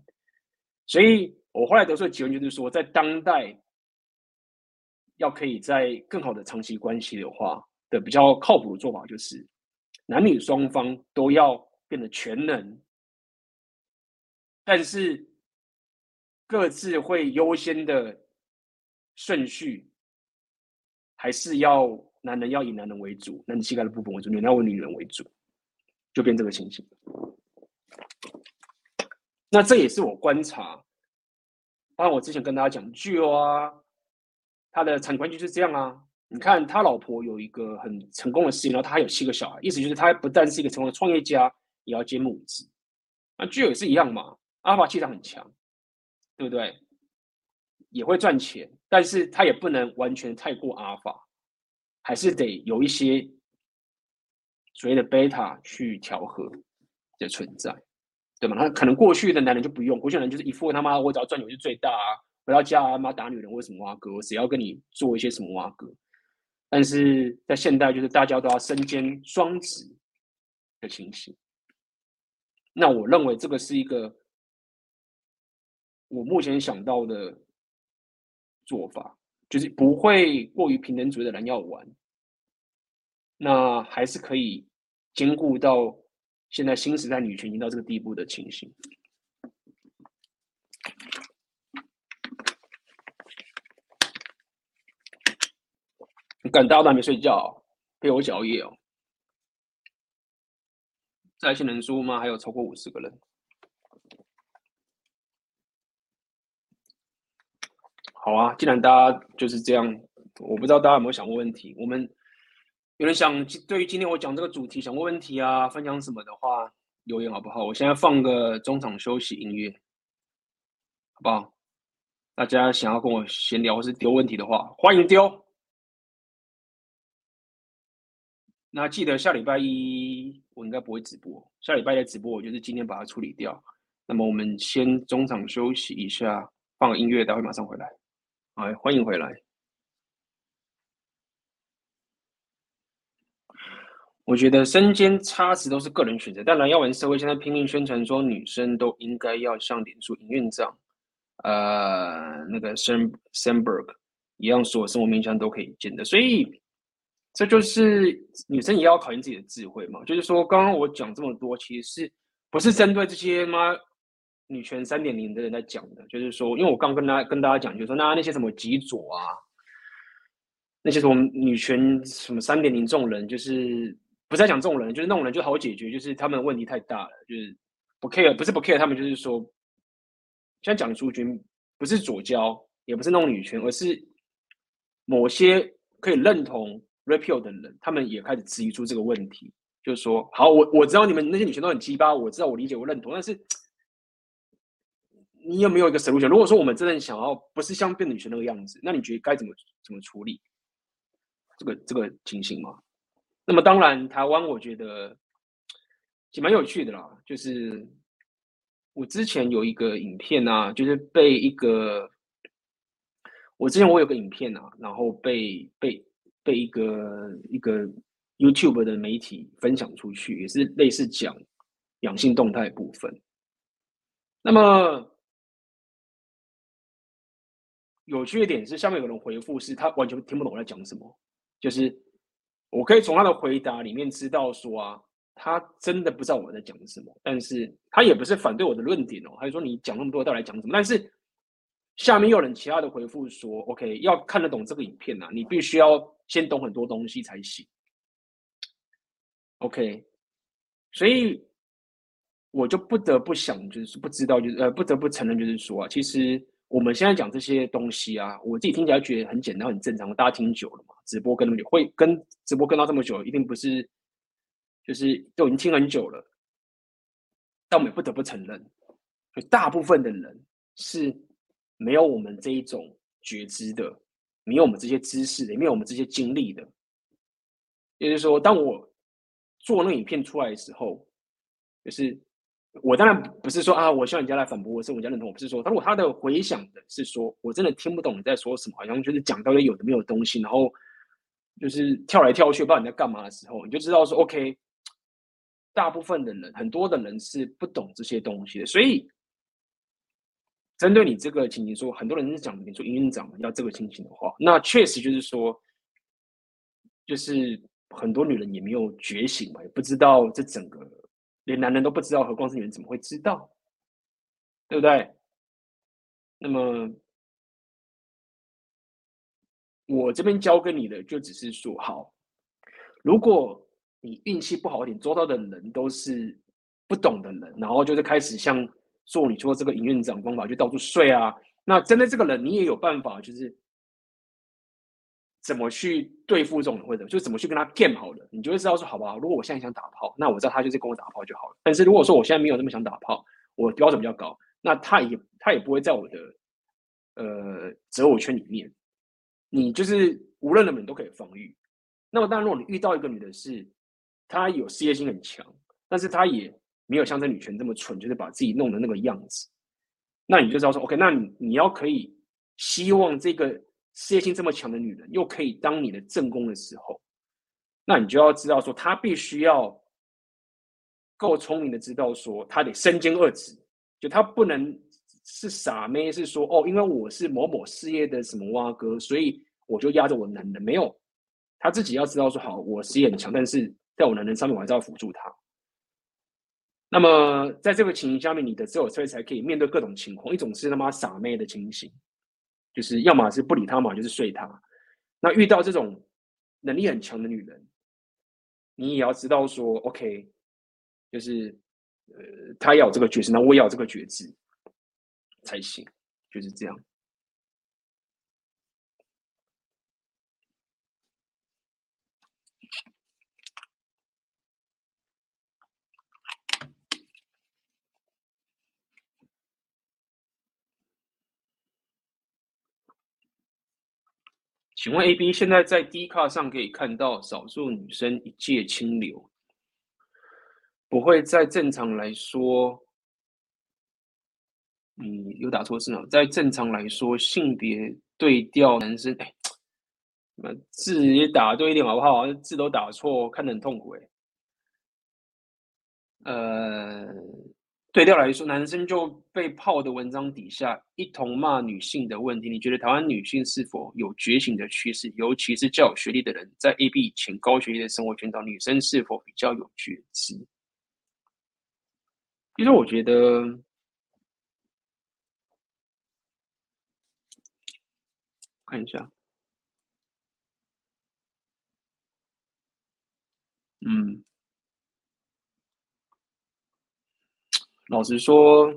所以我后来得出的结论就是说，在当代要可以在更好的长期关系的话的比较靠谱的做法，就是男女双方都要变得全能，但是各自会优先的顺序，还是要男人要以男人为主，男人膝盖的部分为主，女人要以女人为主，就变这个情形。那这也是我观察，包括我之前跟大家讲剧啊，他的产关系就是这样啊。你看他老婆有一个很成功的事业，然后他还有七个小孩，意思就是他不但是一个成功的创业家，也要兼母职。那具有也是一样嘛，阿尔法气场很强，对不对？也会赚钱，但是他也不能完全太过阿尔法，还是得有一些所谓的贝塔去调和的存在。对吗？他可能过去的男人就不用，过去的男人就是一副他妈我只要赚钱就最大啊，回到家啊妈打女人为什么挖哥？谁要跟你做一些什么挖哥？但是在现代就是大家都要身兼双职的情形。那我认为这个是一个我目前想到的做法，就是不会过于平等主义的人要玩，那还是可以兼顾到。现在新时代女权已经到这个地步的情形，感大家都还没睡觉，陪我讲夜哦。在线人数吗？还有超过五十个人。好啊，既然大家就是这样，我不知道大家有没有想过问题，我们。有人想对于今天我讲这个主题想过问题啊，分享什么的话，留言好不好？我现在放个中场休息音乐，好不好？大家想要跟我闲聊或是丢问题的话，欢迎丢。那记得下礼拜一我应该不会直播，下礼拜一的直播我就是今天把它处理掉。那么我们先中场休息一下，放个音乐，待会马上回来。好，欢迎回来。我觉得身兼差职都是个人选择，但蓝药丸社会现在拼命宣传说女生都应该要像脸书营运长，呃，那个 Sam Sandberg 一样，所有生活面向都可以见的，所以这就是女生也要考验自己的智慧嘛。就是说，刚刚我讲这么多，其实是不是针对这些妈女权三点零的人在讲的？就是说，因为我刚跟大家跟大家讲，就是说那那些什么极左啊，那些什么女权什么三点零这种人，就是。不是在讲这种人，就是那种人就好解决，就是他们问题太大了，就是不 care，不是不 care，他们就是说，现在讲族群不是左交，也不是那种女权，而是某些可以认同 repeal 的人，他们也开始质疑出这个问题，就是说，好，我我知道你们那些女权都很鸡巴，我知道我理解我认同，但是你有没有一个 solution？如果说我们真的想要不是像变女权那个样子，那你觉得该怎么怎么处理这个这个情形吗？那么当然，台湾我觉得也蛮有趣的啦。就是我之前有一个影片啊，就是被一个我之前我有个影片啊，然后被被被一个一个 YouTube 的媒体分享出去，也是类似讲阳性动态部分。那么有趣的点是，下面有人回复是他完全听不懂我在讲什么，就是。我可以从他的回答里面知道说啊，他真的不知道我在讲什么，但是他也不是反对我的论点哦，他就说你讲那么多到底讲什么？但是下面又有人其他的回复说，OK，要看得懂这个影片啊，你必须要先懂很多东西才行。OK，所以我就不得不想，就是不知道，就是呃，不得不承认，就是说啊，其实。我们现在讲这些东西啊，我自己听起来觉得很简单、很正常。大家听久了嘛，直播跟那么久，会跟直播跟到这么久，一定不是，就是都已经听很久了。但我们也不得不承认，就大部分的人是没有我们这一种觉知的，没有我们这些知识的，没有我们这些经历的。也就是说，当我做那个影片出来的时候，就是。我当然不是说啊，我希望人家来反驳我，是我家认同。我不是说，但如果他的回想的是说，我真的听不懂你在说什么，好像就是讲到些有的没有东西，然后就是跳来跳去，不知道你在干嘛的时候，你就知道说，OK，大部分的人，很多的人是不懂这些东西的。所以针对你这个情形说，很多人是讲，你说营运长要这个情形的话，那确实就是说，就是很多女人也没有觉醒嘛，也不知道这整个，连男人都不知道，何况是女人怎么会知道，对不对？那么我这边教给你的就只是说，好，如果你运气不好一点，周遭的人都是不懂的人，然后就是开始像。做你说这个营运长方法就到处睡啊，那针对这个人，你也有办法，就是怎么去对付这种人，或者就怎么去跟他 game 好了，你就会知道说，好吧，如果我现在想打炮，那我知道他就是跟我打炮就好了。但是如果说我现在没有那么想打炮，我标准比较高，那他也他也不会在我的呃择偶圈里面。你就是无论的人都可以防御。那么当然，如果你遇到一个女的是，她有事业心很强，但是她也。没有像这女权这么蠢，就是把自己弄的那个样子，那你就知道说，OK，那你你要可以希望这个事业心这么强的女人又可以当你的正宫的时候，那你就要知道说，她必须要够聪明的知道说，她得身兼二职，就她不能是傻妹，是说哦，因为我是某某事业的什么挖哥，所以我就压着我男人，没有，她自己要知道说，好，我事业很强，但是在我男人上面，我还是要辅助他。那么，在这个情形下面，你的择偶策略才可以面对各种情况。一种是他妈傻妹的情形，就是要么是不理他嘛，就是睡他。那遇到这种能力很强的女人，你也要知道说，OK，就是呃，她要这个觉知，那我要这个觉知才行，就是这样。请问 A B 现在在 D 卡上可以看到少数女生一介清流，不会在正常来说，嗯，有打错字吗？在正常来说，性别对调男生，哎，字也打对一点好不好？字都打错，看得很痛苦哎。呃。对调来说，男生就被泡的文章底下一同骂女性的问题，你觉得台湾女性是否有觉醒的趋势？尤其是较有学历的人，在 A B 前高学历的生活圈当女生是否比较有觉知？其实我觉得，看一下，嗯。老实说，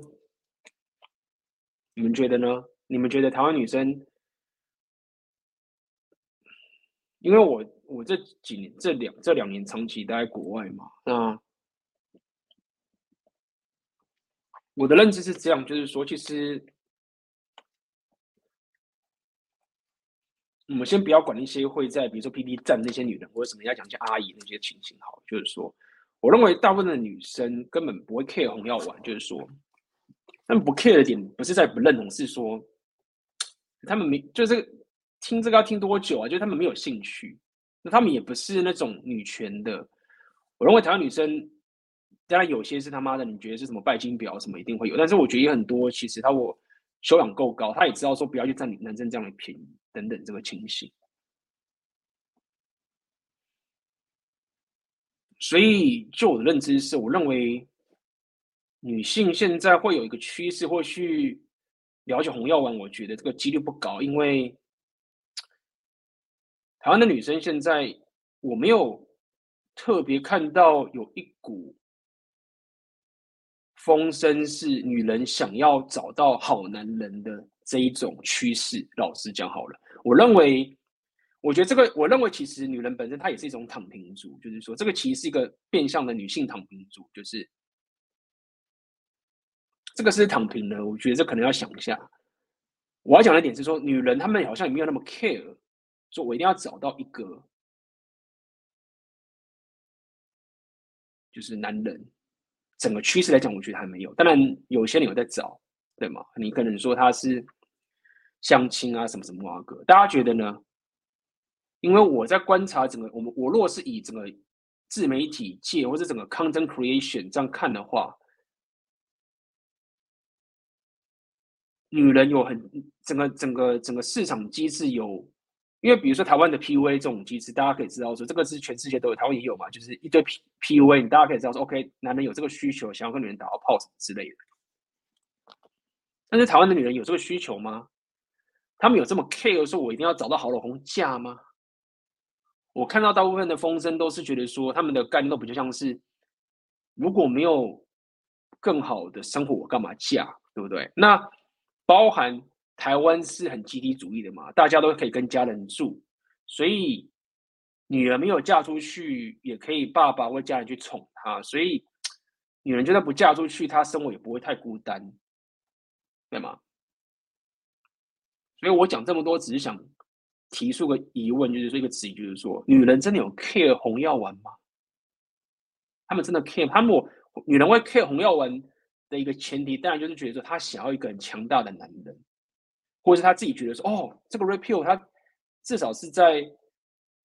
你们觉得呢？你们觉得台湾女生？因为我我这几年这两这两年长期待在国外嘛，那我的认知是这样，就是说，其实我们先不要管那些会在比如说 PP 站那些女人，或者什么要讲叫阿姨那些情形，好，就是说。我认为大部分的女生根本不会 care 红药丸，就是说，他们不 care 的点不是在不认同，是说他们没就是听这个要听多久啊？就是他们没有兴趣，那他们也不是那种女权的。我认为台湾女生，当然有些是他妈的，你觉得是什么拜金婊什么一定会有，但是我觉得也很多，其实他我修养够高，他也知道说不要去占领男生这样的便宜等等这个情形。所以，就我的认知是，我认为女性现在会有一个趋势，会去了解红药丸。我觉得这个几率不高，因为台湾的女生现在我没有特别看到有一股风声是女人想要找到好男人的这一种趋势。老实讲好了，我认为。我觉得这个，我认为其实女人本身她也是一种躺平族，就是说这个其实是一个变相的女性躺平族，就是这个是躺平的。我觉得这可能要想一下。我要讲的点是说，女人她们好像也没有那么 care，说我一定要找到一个就是男人。整个趋势来讲，我觉得还没有。当然，有些人有在找，对吗？你可能说他是相亲啊，什么什么啊哥，大家觉得呢？因为我在观察整个我们，我若是以整个自媒体界或者整个 content creation 这样看的话，女人有很整个整个整个市场机制有，因为比如说台湾的 PUA 这种机制，大家可以知道说这个是全世界都有，台湾也有嘛，就是一堆 P PUA，你大家可以知道说，OK，男人有这个需求，想要跟女人打到炮什么之类的。但是台湾的女人有这个需求吗？他们有这么 care 说，我一定要找到好老公嫁吗？我看到大部分的风声都是觉得说，他们的概念都比较像是，如果没有更好的生活，我干嘛嫁？对不对？那包含台湾是很集体主义的嘛，大家都可以跟家人住，所以女人没有嫁出去，也可以爸爸或家人去宠她，所以 女人就算不嫁出去，她生活也不会太孤单。对吗？所以我讲这么多，只是想提出个疑问，就是说一个质疑，就是说，女人真的有 care 红药丸吗？他们真的 care？他们女人会 care 红药丸的一个前提，当然就是觉得说，她想要一个很强大的男人，或是她自己觉得说，哦，这个 repeal 她至少是在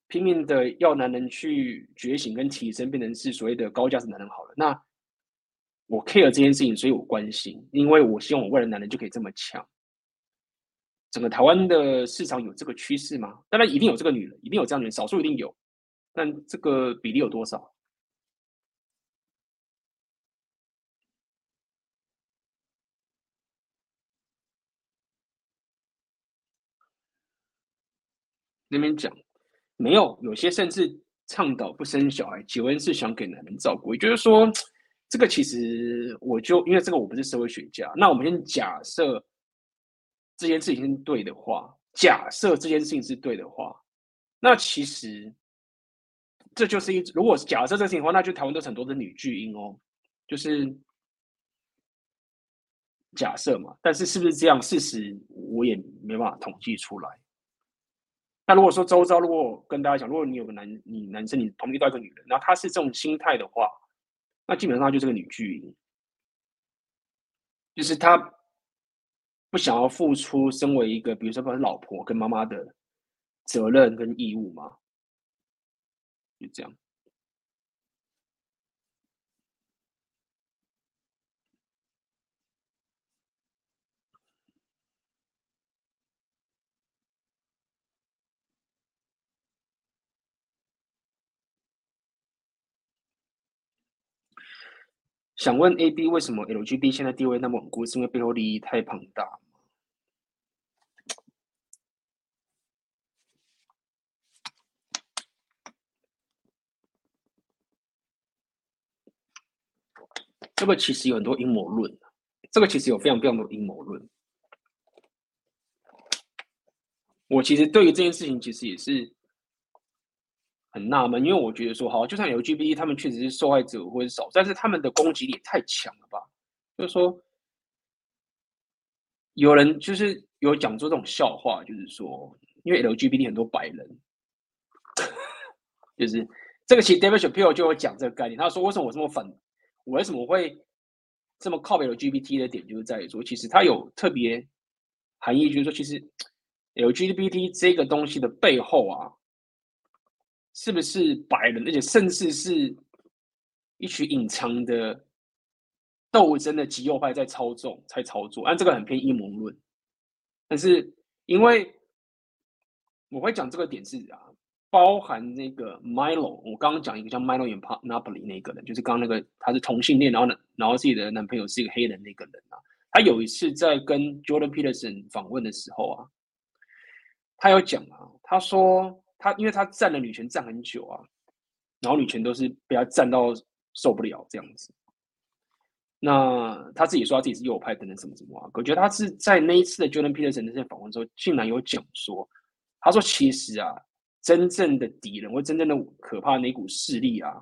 拼命的要男人去觉醒跟提升，变成是所谓的高价值男人好了。那我 care 这件事情，所以我关心，因为我希望我未来男人就可以这么强。整个台湾的市场有这个趋势吗？当然一定有这个女人，一定有这样的人，少数一定有，但这个比例有多少？那边讲没有，有些甚至倡导不生小孩，结婚是想给男人照顾，也就是说。这个其实我就因为这个我不是社会学家，那我们先假设这件事情是对的话，假设这件事情是对的话，那其实这就是一如果是假设这个事情的话，那就台湾都很多的女巨婴哦，就是假设嘛。但是是不是这样？事实我也没办法统计出来。那如果说周遭，如果跟大家讲，如果你有个男你男生，你旁边遇到一个女人，然后她是这种心态的话。那基本上就是个女巨婴，就是她不想要付出身为一个，比如说，把老婆跟妈妈的责任跟义务吗，就这样。想问 AB 为什么 LGB 现在地位那么稳固？是因为背后利益太庞大？这个其实有很多阴谋论，这个其实有非常非常多阴谋论。我其实对于这件事情，其实也是。很纳闷，因为我觉得说，好，就算 LGBT 他们确实是受害者或者少，但是他们的攻击力太强了吧？就是说，有人就是有讲出这种笑话，就是说，因为 LGBT 很多白人，就是这个其实 David Shapiro 就有讲这个概念，他说为什么我这么反，我为什么会这么靠北 LGBT 的点，就是在于说，其实它有特别含义，就是说，其实 LGBT 这个东西的背后啊。是不是白人，而且甚至是一群隐藏的斗争的极右派在操纵、在操作？按这个很偏阴谋论。但是因为我会讲这个点是啊，包含那个 Milo，我刚刚讲一个叫 Milo i m n a p o l i 那个人，就是刚刚那个他是同性恋，然后呢，然后自己的男朋友是一个黑人那个人啊。他有一次在跟 Jordan Peterson 访问的时候啊，他有讲啊，他说。他因为他站了女权站很久啊，然后女权都是被他站到受不了这样子。那他自己说他自己是右派等等什么什么啊，我觉得他是在那一次的 Jordan Peterson 那些访问之后，竟然有讲说，他说其实啊，真正的敌人或真正的可怕的那股势力啊，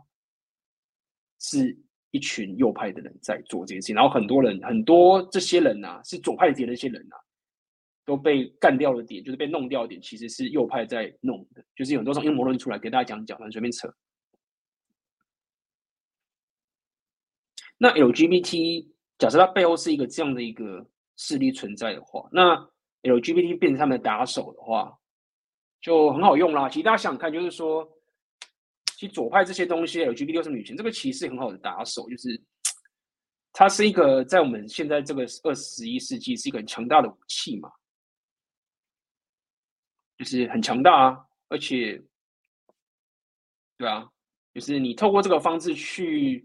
是一群右派的人在做这件事情，然后很多人很多这些人啊，是左派的敌人那些人啊。都被干掉的点，就是被弄掉的点，其实是右派在弄的，就是有很多种阴谋论出来给大家讲讲，反正随便扯。那 LGBT 假设它背后是一个这样的一个势力存在的话，那 LGBT 变成他们的打手的话，就很好用啦。其实大家想想看，就是说，其实左派这些东西，LGBT 又是女权，这个其实很好的打手，就是它是一个在我们现在这个二十一世纪是一个很强大的武器嘛，就是很强大啊，而且，对啊，就是你透过这个方式去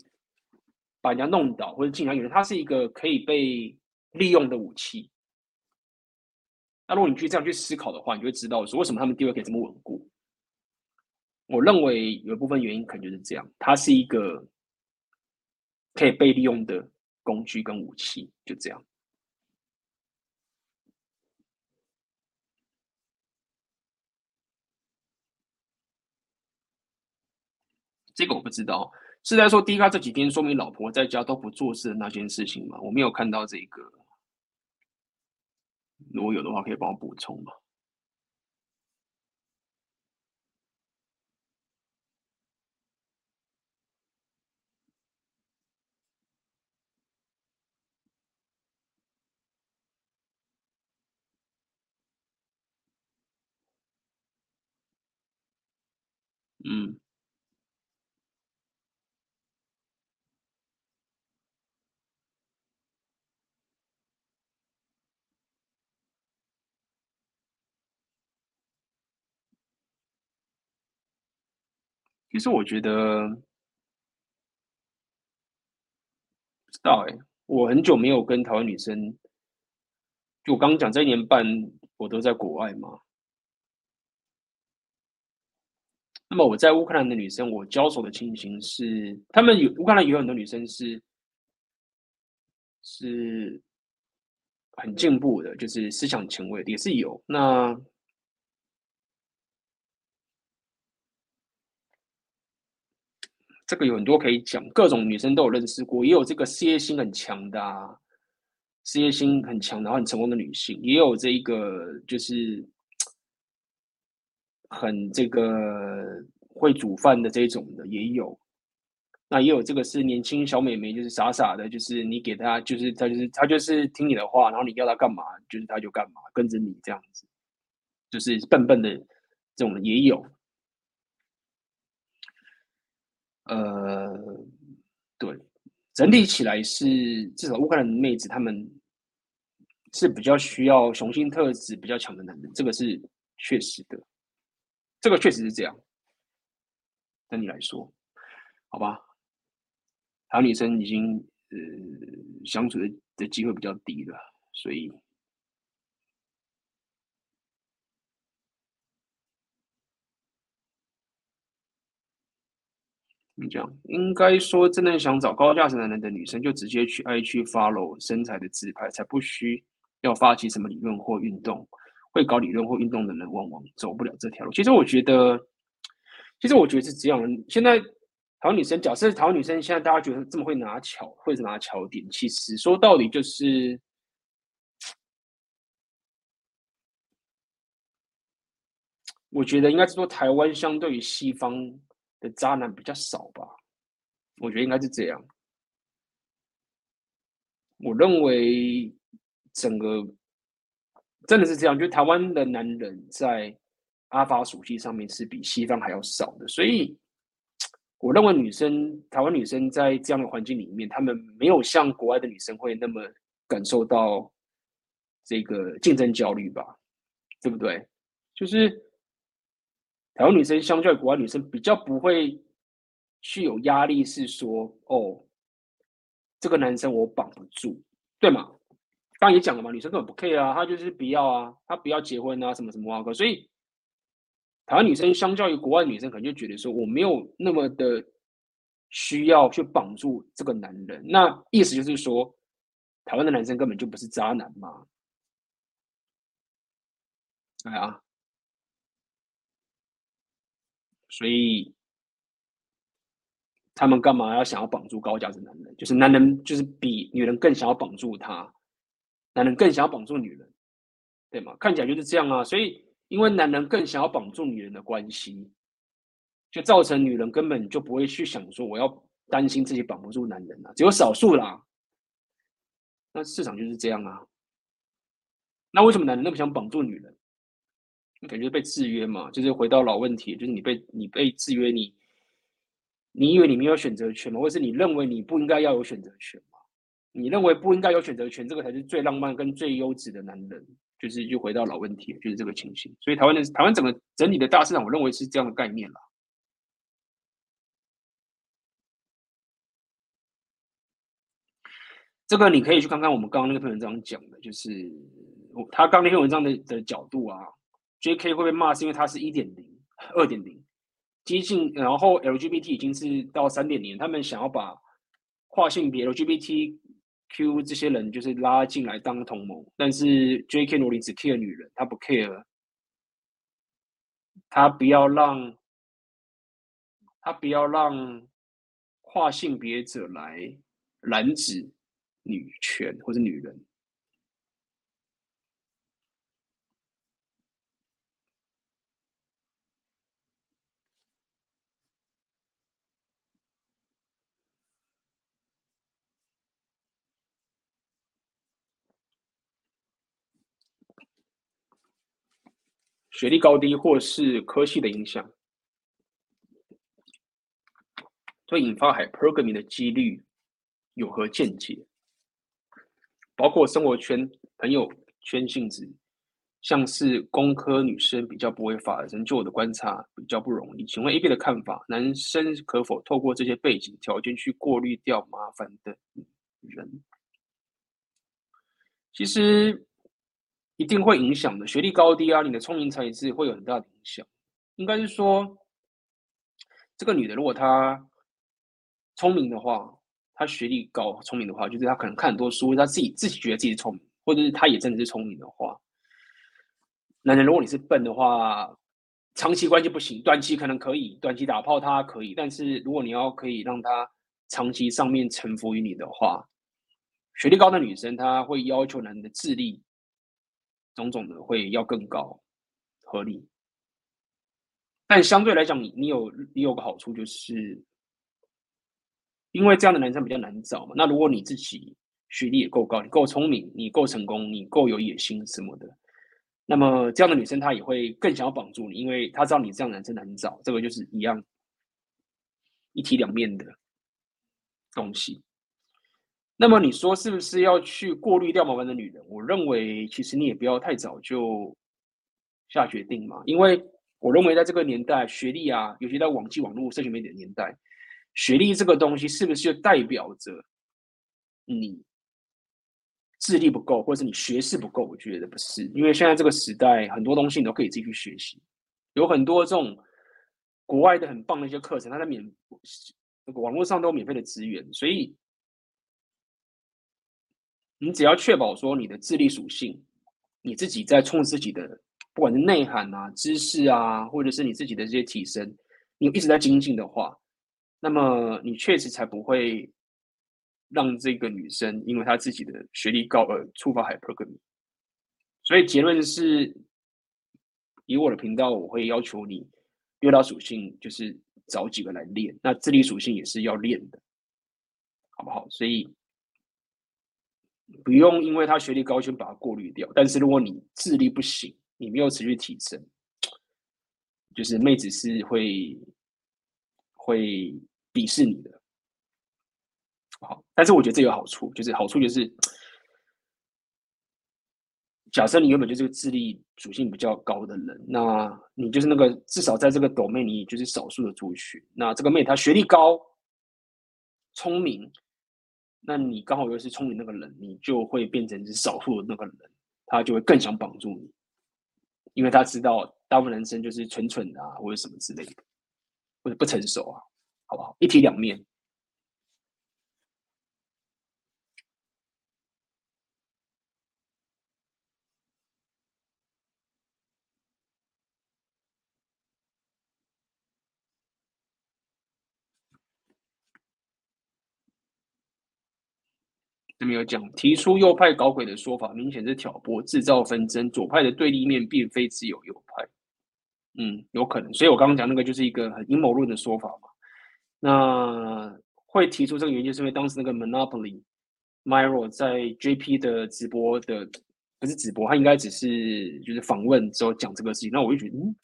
把人家弄倒或者进来，有人它是一个可以被利用的武器。那如果你去这样去思考的话，你就会知道说为什么他们地位可以这么稳固。我认为有一部分原因可能就是这样，它是一个可以被利用的。工具跟武器就这样，这个我不知道。是在说 D 卡这几天说明老婆在家都不做事的那件事情吗？我没有看到这个，如果有的话，可以帮我补充吗？嗯，其实我觉得，不知道哎，我很久没有跟台湾女生，就我刚刚讲这一年半，我都在国外嘛。那么我在乌克兰的女生，我交手的情形是，他们有乌克兰有很多女生是是很进步的，就是思想前卫的也是有。那这个有很多可以讲，各种女生都有认识过，也有这个事业心很强的啊，事业心很强然后很成功的女性，也有这一个就是。很这个会煮饭的这种的也有，那也有这个是年轻小美眉，就是傻傻的，就是你给她，就是她就是她就是听你的话，然后你要她干嘛，就是她就干嘛，跟着你这样子，就是笨笨的这种也有。呃，对，整体起来是至少乌克兰妹子她们是比较需要雄性特质比较强的男人，这个是确实的。这个确实是这样，对你来说，好吧？还有女生已经呃相处的的机会比较低了，所以你这样应该说，真的想找高价值男人的女生，就直接去 IG follow 身材的自拍，才不需要发起什么理论或运动。会搞理论或运动的人，往往走不了这条路。其实我觉得，其实我觉得是这样。现在台湾女生，假设台湾女生现在大家觉得这么会拿巧，会拿巧点，其实说到底就是，我觉得应该是说台湾相对于西方的渣男比较少吧。我觉得应该是这样。我认为整个。真的是这样，就台湾的男人在阿法属性上面是比西方还要少的，所以我认为女生，台湾女生在这样的环境里面，她们没有像国外的女生会那么感受到这个竞争焦虑吧，对不对？就是台湾女生相较于国外女生比较不会去有压力，是说哦，这个男生我绑不住，对吗？刚刚也讲了嘛，女生根本不 care 啊，她就是不要啊，她不要结婚啊，什么什么啊，所以台湾女生相较于国外女生，可能就觉得说我没有那么的需要去绑住这个男人。那意思就是说，台湾的男生根本就不是渣男嘛？哎啊，所以他们干嘛要想要绑住高价值男人？就是男人就是比女人更想要绑住他。男人更想要绑住女人，对吗？看起来就是这样啊。所以，因为男人更想要绑住女人的关系，就造成女人根本就不会去想说我要担心自己绑不住男人啊。只有少数啦。那市场就是这样啊。那为什么男人那么想绑住女人？感觉被制约嘛？就是回到老问题，就是你被你被制约，你你以为你没有选择权吗？或是你认为你不应该要有选择权吗？你认为不应该有选择权，这个才是最浪漫跟最优质的男人，就是就回到老问题，就是这个情形。所以台湾的台湾整个整体的大市场，我认为是这样的概念啦。这个你可以去看看我们刚刚那篇文章讲的，就是他刚那篇文章的的角度啊，J.K. 会被骂是因为他是一点零、二点零激进，然后 LGBT 已经是到三点零，他们想要把跨性别 LGBTQ 这些人就是拉进来当同盟，但是 J.K. 罗琳只 care 女人，他不 care，他不要让，他不要让跨性别者来染指。女权或者女人，学历高低或是科系的影响，对引发 hypergamy 的几率有何见解？包括生活圈、朋友圈性质，像是工科女生比较不会发生，就我的观察比较不容易。请问 AB 的看法，男生可否透过这些背景条件去过滤掉麻烦的人？其实一定会影响的，学历高低啊，你的聪明才智会有很大的影响。应该是说，这个女的如果她聪明的话。她学历高、聪明的话，就是她可能看很多书，她自己自己觉得自己是聪明，或者是她也真的是聪明的话。男人，如果你是笨的话，长期关系不行，短期可能可以，短期打炮他可以，但是如果你要可以让他长期上面臣服于你的话，学历高的女生她会要求男人的智力，种种的会要更高，合理。但相对来讲，你你有你有个好处就是。因为这样的男生比较难找嘛。那如果你自己学历也够高，你够聪明，你够成功，你够有野心什么的，那么这样的女生她也会更想要绑住你，因为她知道你这样的男生难找。这个就是一样一体两面的东西。那么你说是不是要去过滤掉麻烦的女人？我认为其实你也不要太早就下决定嘛，因为我认为在这个年代，学历啊，尤其在网际网络社群媒体的年代。学历这个东西是不是就代表着你智力不够，或者是你学识不够？我觉得不是，因为现在这个时代，很多东西你都可以自己去学习，有很多这种国外的很棒的一些课程，它在免网络上都有免费的资源，所以你只要确保说你的智力属性，你自己在冲自己的，不管是内涵啊、知识啊，或者是你自己的这些提升，你一直在精进的话。那么你确实才不会让这个女生因为她自己的学历高而触发 hypergamy。所以结论是，以我的频道，我会要求你六大属性就是找几个来练，那智力属性也是要练的，好不好？所以不用因为他学历高就把它过滤掉。但是如果你智力不行，你没有持续提升，就是妹子是会会。鄙视你的，好，但是我觉得这有好处，就是好处就是，假设你原本就是个智力属性比较高的人，那你就是那个至少在这个 domain 你就是少数的族群，那这个妹她学历高、聪明，那你刚好又是聪明那个人，你就会变成是少数的那个人，他就会更想绑住你，因为他知道大部分男生就是蠢蠢的啊，或者什么之类的，或者不成熟啊。好不好？一体两面。这边有讲，提出右派搞鬼的说法，明显是挑拨、制造纷争。左派的对立面并非只有右派。嗯，有可能。所以我刚刚讲那个就是一个很阴谋论的说法嘛。那会提出这个原因，是因为当时那个 Monopoly Myro 在 JP 的直播的不是直播，他应该只是就是访问之后讲这个事情。那我就觉得，嗯，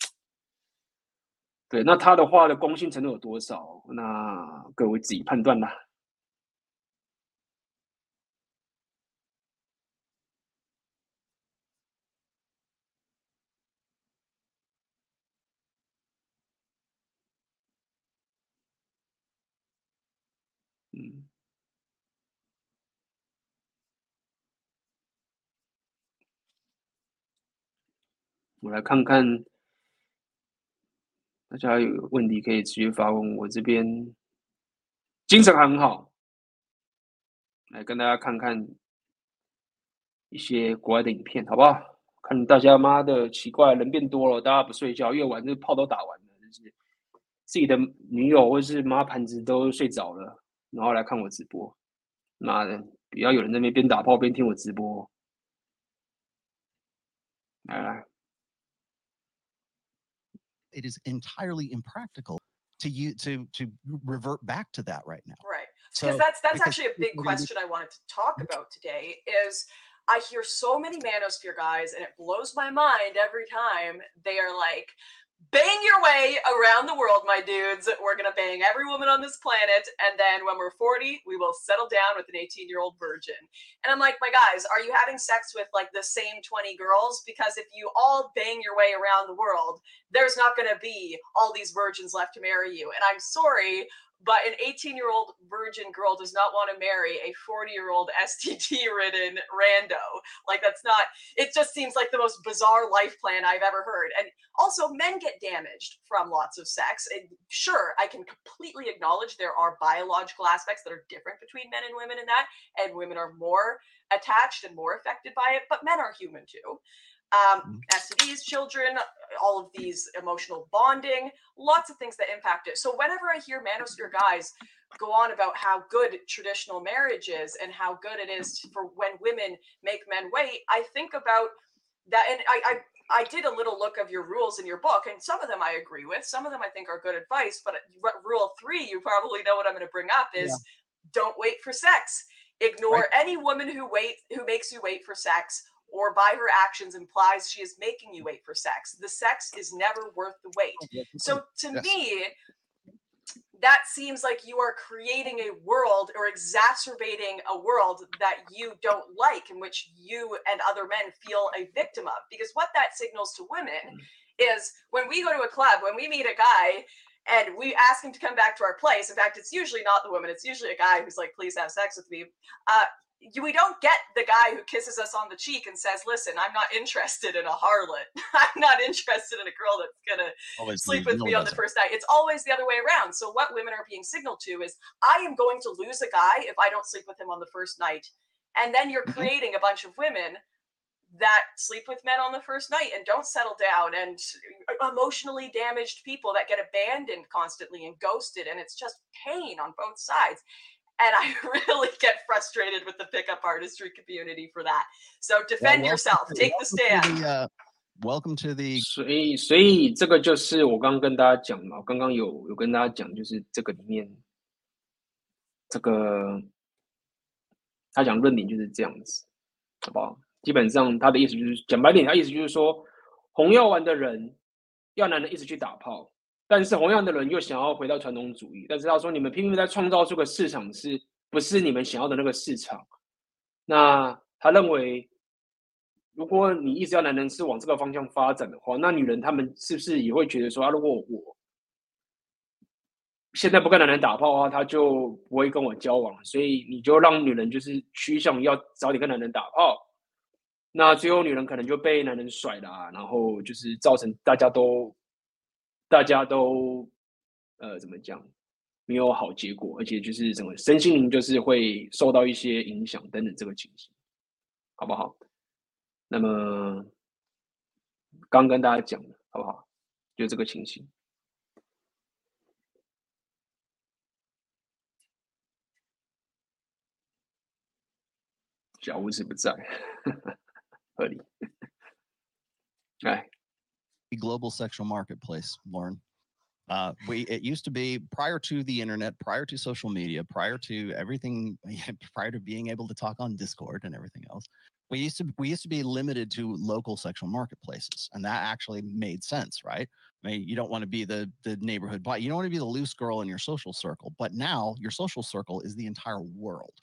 对，那他的话的公信程度有多少？那各位自己判断吧。我来看看，大家有问题可以直接发问，我这边精神很好，来跟大家看看一些国外的影片，好不好？看大家妈的奇怪，人变多了，大家不睡觉，越玩这炮都打完了，就是自己的女友或是妈盘子都睡着了，然后来看我直播，妈的，不要有人在那边边打炮边听我直播，来来。It is entirely impractical to you to to revert back to that right now. Right. Because that's that's because actually a big question I wanted to talk mm-hmm. about today is I hear so many manosphere guys, and it blows my mind every time they are like, bang your way around the world, my dudes. We're going to bang every woman on this planet. And then when we're 40, we will settle down with an 18 year old virgin. And I'm like, my guys, are you having sex with like the same 20 girls? Because if you all bang your way around the world, there's not going to be all these virgins left to marry you. And I'm sorry, but an 18 year old virgin girl does not want to marry a 40 year old STD ridden rando. Like, that's not, it just seems like the most bizarre life plan I've ever heard. And also, men get damaged from lots of sex. And sure, I can completely acknowledge there are biological aspects that are different between men and women in that, and women are more attached and more affected by it, but men are human too um, STDs, mm. children, all of these emotional bonding, lots of things that impact it. So whenever I hear manosphere guys go on about how good traditional marriage is and how good it is for when women make men wait, I think about that. And I, I I did a little look of your rules in your book, and some of them I agree with. Some of them I think are good advice. But rule three, you probably know what I'm going to bring up is yeah. don't wait for sex. Ignore right. any woman who wait who makes you wait for sex or by her actions implies she is making you wait for sex. The sex is never worth the wait. Oh, so to yes. me, that seems like you are creating a world or exacerbating a world that you don't like, in which you and other men feel a victim of. Because what that signals to women mm. is when we go to a club, when we meet a guy and we ask him to come back to our place. In fact, it's usually not the woman; it's usually a guy who's like, "Please have sex with me." Uh, we don't get the guy who kisses us on the cheek and says, "Listen, I'm not interested in a harlot. I'm not interested in a girl that's gonna always sleep with me on the first night." It's always the other way around. So what women are being signaled to is, "I am going to lose a guy if I don't sleep with him on the first night," and then you're mm-hmm. creating a bunch of women that sleep with men on the first night and don't settle down and emotionally damaged people that get abandoned constantly and ghosted and it's just pain on both sides and I really get frustrated with the pickup artistry community for that. So defend well, yourself, to, take the stand. The, uh, welcome to the. 所以，所以这个就是我刚刚跟大家讲嘛，我刚刚有有跟大家讲，就是这个里面，这个他讲论点就是这样子，好不好？基本上他的意思就是讲白点，他意思就是说，红药丸的人要男人一直去打炮。但是同样的人又想要回到传统主义，但是他说你们拼命在创造出个市场，是不是你们想要的那个市场？那他认为，如果你一直要男人是往这个方向发展的话，那女人他们是不是也会觉得说啊，如果我现在不跟男人打炮的话，他就不会跟我交往，所以你就让女人就是趋向要早点跟男人打炮，那最后女人可能就被男人甩了啊，然后就是造成大家都。大家都，呃，怎么讲，没有好结果，而且就是整个身心灵就是会受到一些影响等等这个情形，好不好？那么刚跟大家讲的好不好？就这个情形，小巫师不在，合理，来。global sexual marketplace, Lauren. Uh, we it used to be prior to the internet, prior to social media, prior to everything, prior to being able to talk on Discord and everything else. We used to we used to be limited to local sexual marketplaces, and that actually made sense, right? I mean, you don't want to be the the neighborhood, but you don't want to be the loose girl in your social circle. But now your social circle is the entire world.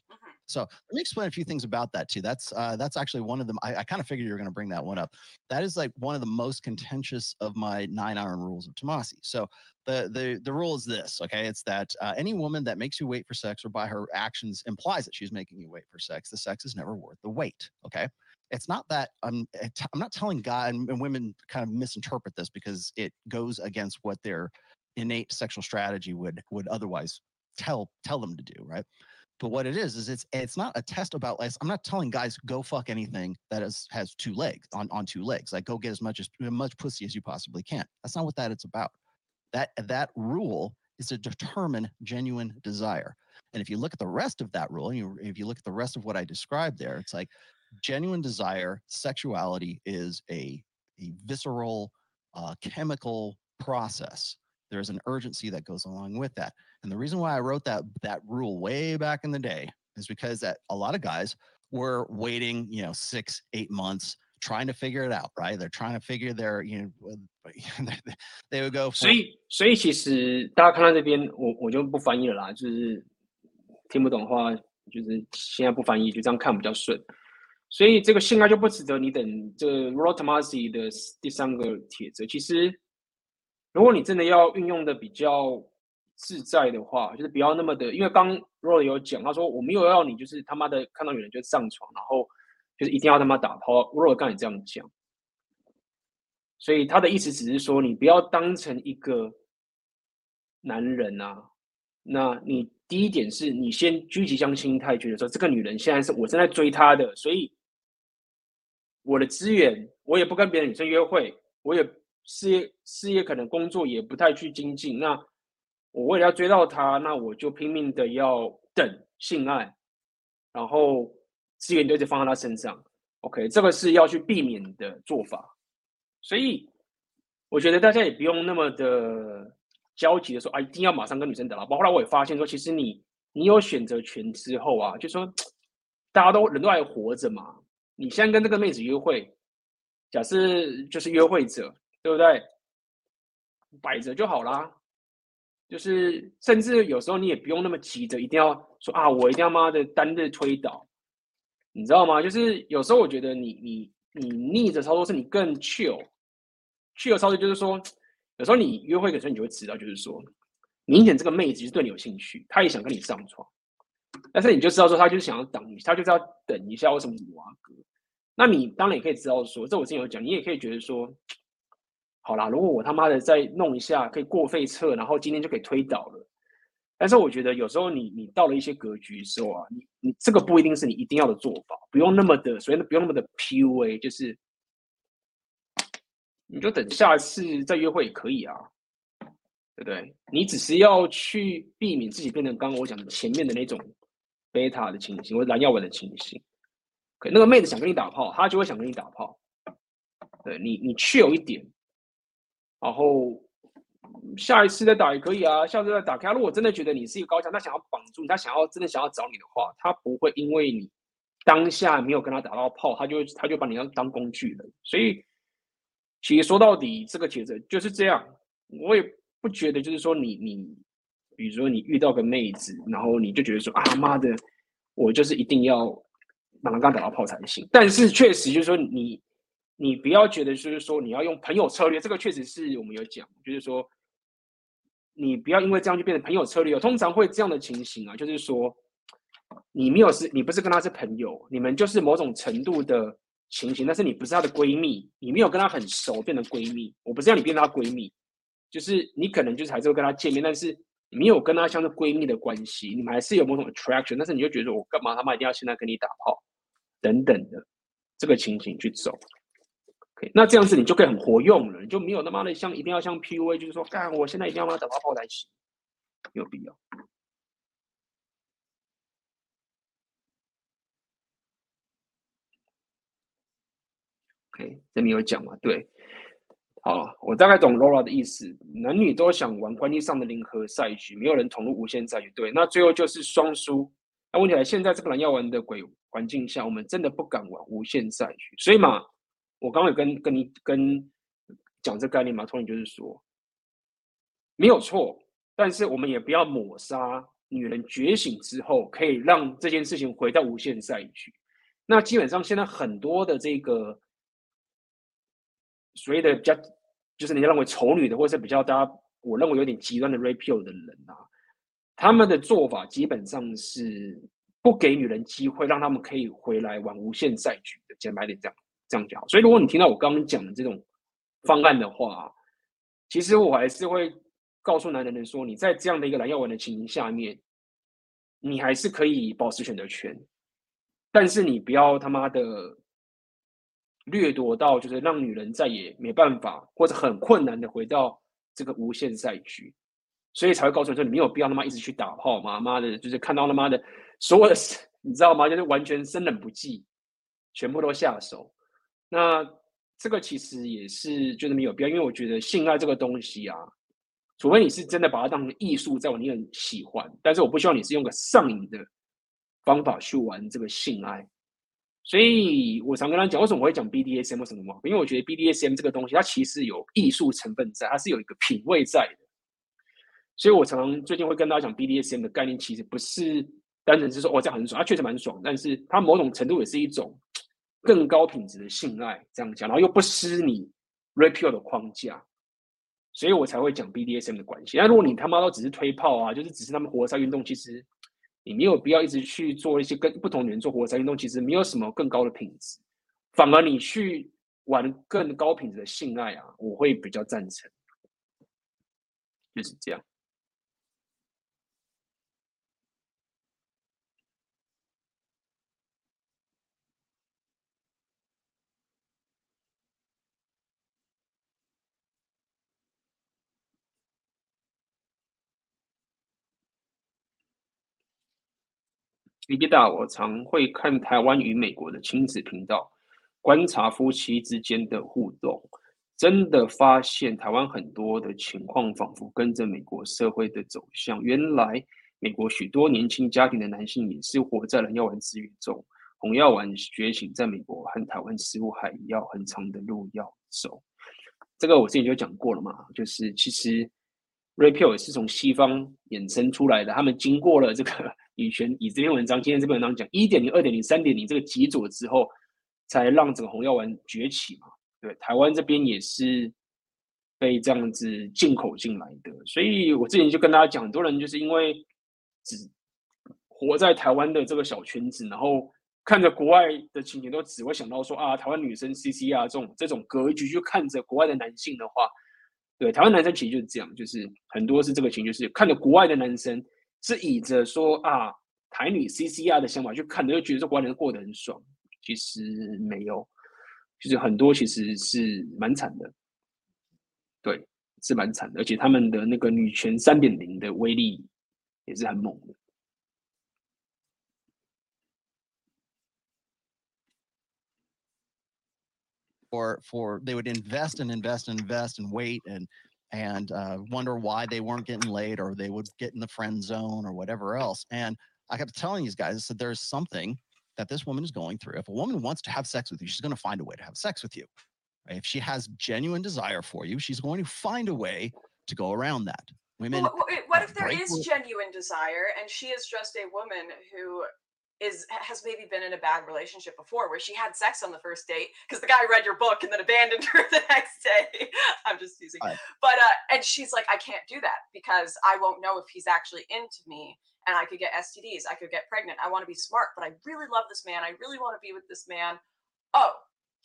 So let me explain a few things about that too. That's uh, that's actually one of them. I, I kind of figured you were going to bring that one up. That is like one of the most contentious of my nine iron rules of Tommasi. So the the the rule is this. Okay, it's that uh, any woman that makes you wait for sex or by her actions implies that she's making you wait for sex. The sex is never worth the wait. Okay. It's not that I'm. I'm not telling and, and women kind of misinterpret this because it goes against what their innate sexual strategy would would otherwise tell tell them to do. Right but what it is is it's it's not a test about like I'm not telling guys go fuck anything that is has two legs on on two legs. Like go get as much as much pussy as you possibly can. That's not what that it's about. That that rule is to determine genuine desire. And if you look at the rest of that rule, you, if you look at the rest of what I described there, it's like genuine desire, sexuality is a, a visceral, uh, chemical process there's an urgency that goes along with that. And the reason why I wrote that that rule way back in the day is because that a lot of guys were waiting, you know, six, eight months trying to figure it out, right? They're trying to figure their, you know, they would go. 所以，所以其实大家看到这边，我我就不翻译了啦，就是听不懂的话，就是现在不翻译，就这样看比较顺。所以这个性爱就不值得你等这 Rollo Tommasi 的第三个帖子，其实。 如果你真的要运用的比较自在的话，就是不要那么的，因为刚 Rollo 有讲，他说我没有要你就是他妈的看到有人就上床，然后就是一定要他妈打炮。Rollo 刚才这样讲，所以他的意思只是说，你不要当成一个男人啊。那你第一点是你先积极向心态，觉得说这个女人现在是我正在追她的，所以我的资源我也不跟别的女生约会，我也。事业事业可能工作也不太去精进，那我为了要追到他，那我就拼命的要等性爱，然后资源就一直放在他身上。OK，这个是要去避免的做法。所以我觉得大家也不用那么的焦急的说啊，一定要马上跟女生打到炮。后来我也发现说，其实你你有选择权之后啊，就说大家都人都还活着嘛，你现在跟这个妹子约会，假设就是约会者。对不对？摆着就好啦，就是甚至有时候你也不用那么急着，一定要说啊，我一定要妈的单日推倒，你知道吗？就是有时候我觉得你你你逆着操作是你更 chill，chill 操作就是说，有时候你约会的时候你就会知道，就是说，明显这个妹子是对你有兴趣，她也想跟你上床，但是你就知道说，她就是想要等你，她就是要等一下，为什么你挖哥？那你当然也可以知道说，这我之前有讲，你也可以觉得说。好啦，如果我他妈的再弄一下，可以过废册，然后今天就可以推倒了。但是我觉得有时候你你到了一些格局的时候啊，你你这个不一定是你一定要的做法，不用那么的，所以不用那么的 PUA，就是你就等下次再约会也可以啊，对不对？你只是要去避免自己变成刚刚我讲的前面的那种贝塔的情形或者蓝药丸的情形。可那个妹子想跟你打炮，她就会想跟你打炮。对你，你去有一点。然后下一次再打也可以啊，下次再打开。他如果真的觉得你是一个高墙，他想要绑住你，他想要真的想要找你的话，他不会因为你当下没有跟他打到炮，他就他就把你当当工具人。所以其实说到底，这个帖子就是这样。我也不觉得就是说你你，比如说你遇到个妹子，然后你就觉得说啊妈的，我就是一定要马上跟他打到炮才行。但是确实就是说你。你不要觉得就是说你要用朋友策略，这个确实是我们有讲，就是说你不要因为这样就变成朋友策略。通常会这样的情形啊，就是说你没有是，你不是跟他是朋友，你们就是某种程度的情形，但是你不是她的闺蜜，你没有跟她很熟变成闺蜜。我不是要你变成她闺蜜，就是你可能就是还是会跟她见面，但是你没有跟她像是闺蜜的关系，你们还是有某种 attraction，但是你就觉得我干嘛他妈一定要现在跟你打炮等等的这个情形去走。那这样子你就可以很活用了，你就没有他妈的像一定要像 PUA，就是说，干我现在一定要把它打到炮台起，有必要。OK，这边有讲嘛？对，好，我大概懂 Laura 的意思，男女都想玩关系上的零和赛局，没有人投入无限赛局。对，那最后就是双输。那问题来，现在这个人要玩的鬼环境下，我们真的不敢玩无限赛局，所以嘛。我刚刚有跟跟你跟讲这概念嘛，Tony 就是说没有错，但是我们也不要抹杀女人觉醒之后，可以让这件事情回到无限赛局。那基本上现在很多的这个所谓的比较，就是人家认为丑女的，或者是比较大家我认为有点极端的 rape 的人啊，他们的做法基本上是不给女人机会，让他们可以回来玩无限赛局的。简白点这样这样讲。所以如果你听到我刚刚讲的这种方案的话，其实我还是会告诉男人们说，你在这样的一个蓝药丸的情形下面，你还是可以保持选择权。但是你不要他妈的掠夺到，就是让女人再也没办法或者很困难的回到这个无限赛局，所以才会告诉你说，你没有必要他妈一直去打炮嘛，妈的，就是看到他妈的所有的，你知道吗？就是完全生冷不忌，全部都下手。那这个其实也是觉得没有必要，因为我觉得性爱这个东西啊，除非你是真的把它当成艺术在玩，你很喜欢，但是我不希望你是用个上瘾的。方法去玩这个性爱，所以我常跟他讲，为什么我会讲 BDSM 为什么？因为我觉得 BDSM 这个东西，它其实有艺术成分在，它是有一个品味在的。所以我常常最近会跟大家讲 BDSM 的概念，其实不是单纯是说哦这样很爽，它确实蛮爽，但是它某种程度也是一种更高品质的性爱，这样讲，然后又不失你 Rape 的框架，所以我才会讲 BDSM 的关系。那如果你他妈都只是推炮啊，就是只是他们活塞运动，其实。你没有必要一直去做一些跟不同的人做活塞运动，其实没有什么更高的品质，反而你去玩更高品质的性爱啊，我会比较赞成，就是这样。李必大，我常会看台湾与美国的亲子频道，观察夫妻之间的互动，真的发现台湾很多的情况仿佛跟着美国社会的走向。原来美国许多年轻家庭的男性也是活在了药丸之渊中，红药丸觉醒，在美国和台湾似乎还要很长的路要走。这个我之前就讲过了嘛，就是其实 Rape 也是从西方衍生出来的，他们经过了这个。以前以这篇文章，今天这篇文章讲一点零、二点零、三点零这个极左之后，才让整个红药丸崛起嘛。对，台湾这边也是被这样子进口进来的，所以我之前就跟大家讲，很多人就是因为只活在台湾的这个小圈子，然后看着国外的情节，都只会想到说啊，台湾女生 CC 啊这种这种格局，就看着国外的男性的话，对，台湾男生其实就是这样，就是很多是这个情，就是看着国外的男生。是以着说啊，台女 CCR 的想法去看的，就觉得说国外人过得很爽。其实没有，其实很多其实是蛮惨的，对，是蛮惨的。而且他们的那个女权三点零的威力也是很猛的。For for they would invest and invest and invest and wait and. And uh, wonder why they weren't getting laid or they would get in the friend zone or whatever else. And I kept telling these guys that there's something that this woman is going through. If a woman wants to have sex with you, she's going to find a way to have sex with you. If she has genuine desire for you, she's going to find a way to go around that. Women. Well, what if there is genuine desire and she is just a woman who is has maybe been in a bad relationship before where she had sex on the first date because the guy read your book and then abandoned her the next day. I'm just teasing. Right. But uh and she's like, I can't do that because I won't know if he's actually into me and I could get STDs, I could get pregnant. I want to be smart, but I really love this man. I really want to be with this man. Oh,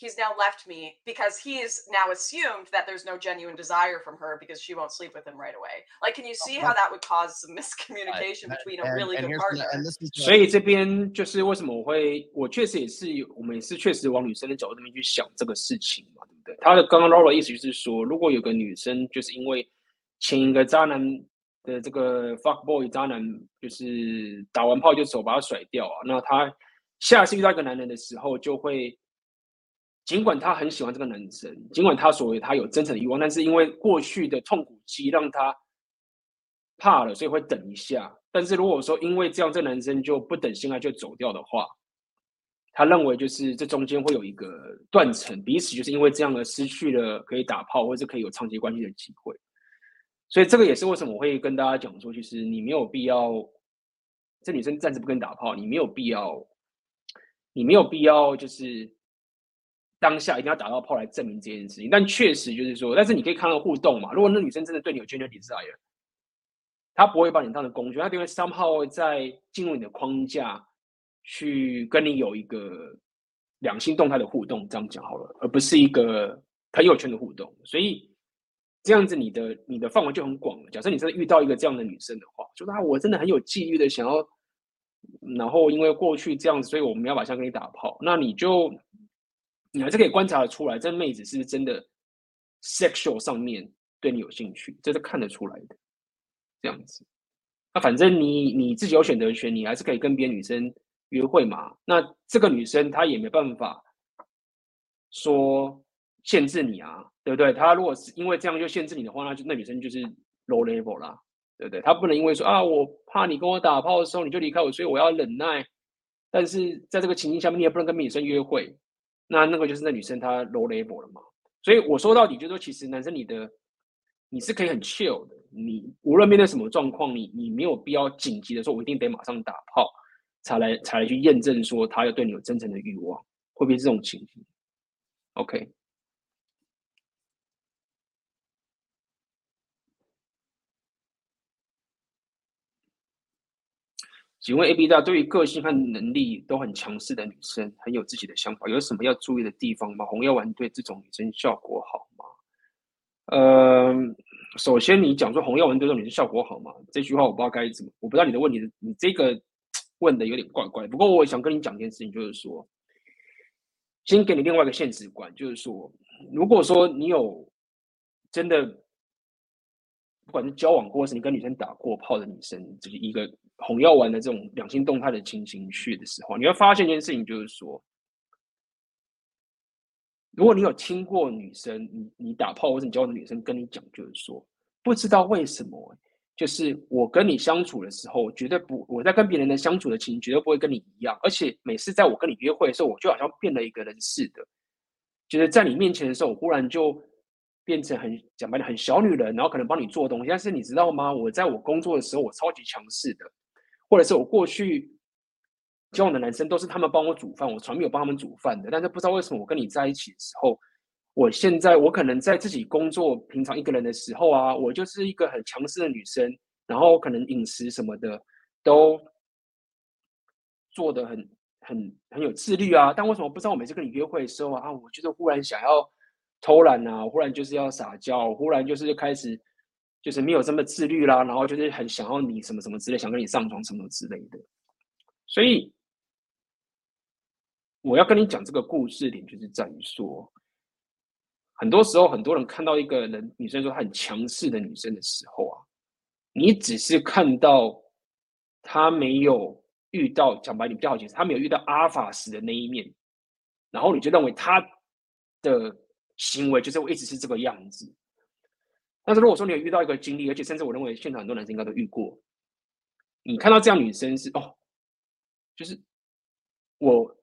he's now left me because he's now assumed that there's no genuine desire from her because she won't sleep with him right away. Like, can you see how that would cause some miscommunication between a really good partner? 所以这边就是为什么我会，我确实也是，我们也是确实往女生的角度那边去想这个事情嘛，对不对？他的刚刚 Laura 的意思就是说，如果有个女生就是因为前一个渣男的这个 fuck boy 渣男，就是打完炮就走，把他甩掉啊，那他下次遇到一个男人的时候就会。 尽管他很喜欢这个男生，尽管他所谓他有真诚的欲望，但是因为过去的痛苦期让他怕了，所以会等一下。但是如果说因为这样，这男生就不等心爱就走掉的话，他认为就是这中间会有一个断层，彼此就是因为这样而失去了可以打炮或者可以有长期关系的机会。所以这个也是为什么我会跟大家讲说，其实你没有必要这女生暂时不跟你打炮，你没有必要，你没有必要就是当下一定要打到炮来证明这件事情。但确实就是说，但是你可以看到互动嘛。如果那女生真的对你有 genuine desire，她不会把你当成工具，她就会 somehow 在进入你的框架去跟你有一个两性动态的互动，这样讲好了，而不是一个朋友圈的互动。所以。这样子，你的你的范围就很广了。假设你真的遇到一个这样的女生的话，就是啊，我真的很有纪律的想要，然后因为过去这样子，所以我们要把枪跟你打炮。那你就你还是可以观察得出来，这妹子是不是真的 sexual 上面对你有兴趣，这是看得出来的。这样子，那反正你你自己有选择权，你还是可以跟别的女生约会嘛。那这个女生她也没办法说限制你啊。对不对？他如果是因为这样就限制你的话，那就那女生就是 low level 啦，对不对？他不能因为说啊，我怕你跟我打炮的时候你就离开我，所以我要忍耐。但是在这个情境下面，你也不能跟女生约会，那那个就是那女生她 low level 了嘛。所以我说到底就是说，其实男生你的你是可以很 chill 的，你无论面对什么状况，你你没有必要紧急的说，我一定得马上打炮才来才来去验证说他要对你有真诚的欲望，会不会是这种情形？OK。请问 A B 大对于个性和能力都很强势的女生，很有自己的想法，有什么要注意的地方吗？红药丸对这种女生效果好吗？呃，首先你讲说红药丸对这种女生效果好吗？这句话我不知道该怎么，我不知道你的问题，你这个 问的有点怪怪。不过我想跟你讲一件事情，就是说，先给你另外一个现实观，就是说，如果说你有真的，不管是交往过，或是你跟女生打过炮的女生，就是一个。红药丸的这种两性动态的情形去的时候，你会发现一件事情，就是说，如果你有听过女生，你你打炮或者你交往的女生跟你讲，就是说，不知道为什么，就是我跟你相处的时候，绝对不，我在跟别人的相处的情绝对不会跟你一样，而且每次在我跟你约会的时候，我就好像变了一个人似的，就是在你面前的时候，我忽然就。变成很讲白了很小女人，然后可能帮你做东西，但是你知道吗？我在我工作的时候，我超级强势的，或者是我过去交往的男生都是他们帮我煮饭，我从来没有帮他们煮饭的。但是不知道为什么我跟你在一起的时候，我现在我可能在自己工作平常一个人的时候啊，我就是一个很强势的女生，然后可能饮食什么的都做的很很很有自律啊。但为什么不知道我每次跟你约会的时候啊，我就是忽然想要。偷懒啊，忽然就是要撒娇，忽然就是开始就是没有这么自律啦，然后就是很想要你什么什么之类，想跟你上床什么之类的。所以我要跟你讲这个故事点，就是在于说，很多时候很多人看到一个人女生说她很强势的女生的时候啊，你只是看到她没有遇到讲白点比较好解释，她没有遇到阿法时的那一面，然后你就认为她的。行为就是我一直是这个样子，但是如果说你有遇到一个经历，而且甚至我认为现场很多男生应该都遇过，你看到这样女生是哦，就是我，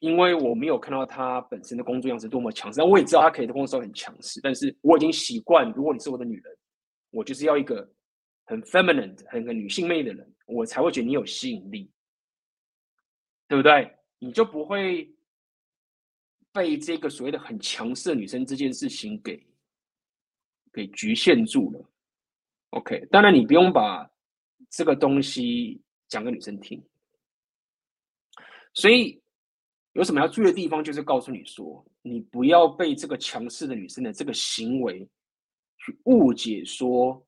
因为我没有看到她本身的工作样子多么强势，但我也知道她可以的工作时候很强势，但是我已经习惯，如果你是我的女人，我就是要一个很 feminine、很个女性魅力的人，我才会觉得你有吸引力，对不对？你就不会。被这个所谓的很强势的女生这件事情给给局限住了。OK，当然你不用把这个东西讲给女生听。所以有什么要注意的地方，就是告诉你说，你不要被这个强势的女生的这个行为去误解，说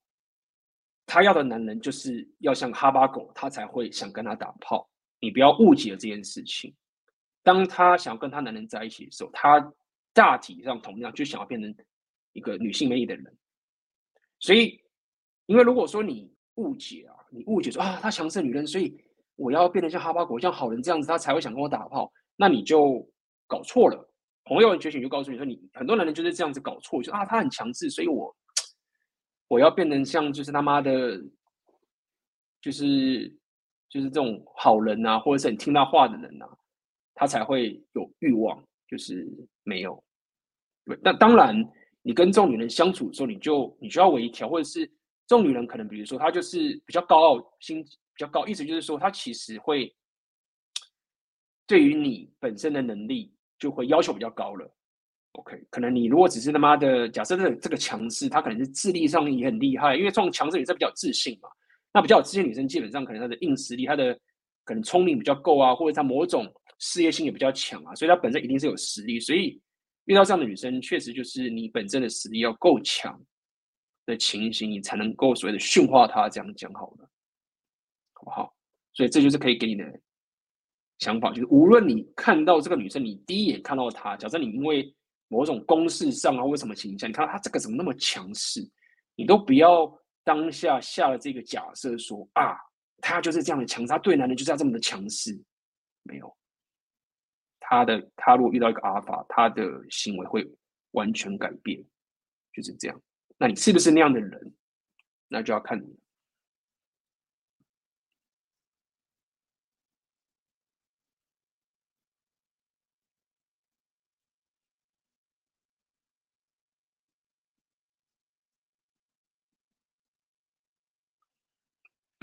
她要的男人就是要像哈巴狗，她才会想跟他打炮。你不要误解了这件事情。当她想要跟她男人在一起的时候，她大体上同样就想要变成一个女性魅力的人。所以，因为如果说你误解啊，你误解说啊，她强势女人，所以我要变得像哈巴狗、像好人这样子，她才会想跟我打炮，那你就搞错了。朋友觉醒就告诉你说，你很多男人就是这样子搞错，就啊，她很强势，所以我我要变成像就是他妈的，就是就是这种好人啊，或者是很听他话的人啊。他才会有欲望，就是没有。对，那当然，你跟这种女人相处的时候，你就你需要微调，或者是这种女人可能，比如说她就是比较高傲、心比较高，意思就是说她其实会对于你本身的能力就会要求比较高了。OK，可能你如果只是他妈的假设这这个强势，他可能是智力上也很厉害，因为这种强势女生比较自信嘛。那比较有自信女生基本上可能她的硬实力，她的可能聪明比较够啊，或者她某种事业心也比较强啊，所以她本身一定是有实力。所以遇到这样的女生，确实就是你本身的实力要够强的情形，你才能够所谓的驯化她。这样讲好了，好不好？所以这就是可以给你的想法，就是无论你看到这个女生，你第一眼看到她，假设你因为某种公式上啊，或什么情形下，你看到她这个怎么那么强势，你都不要当下下了这个假设说啊，她就是这样的强势，她对男人就是要这么的强势，没有，他的他如果遇到一个阿尔法，他的行为会完全改变，就是这样。那你是不是那样的人，那就要看你。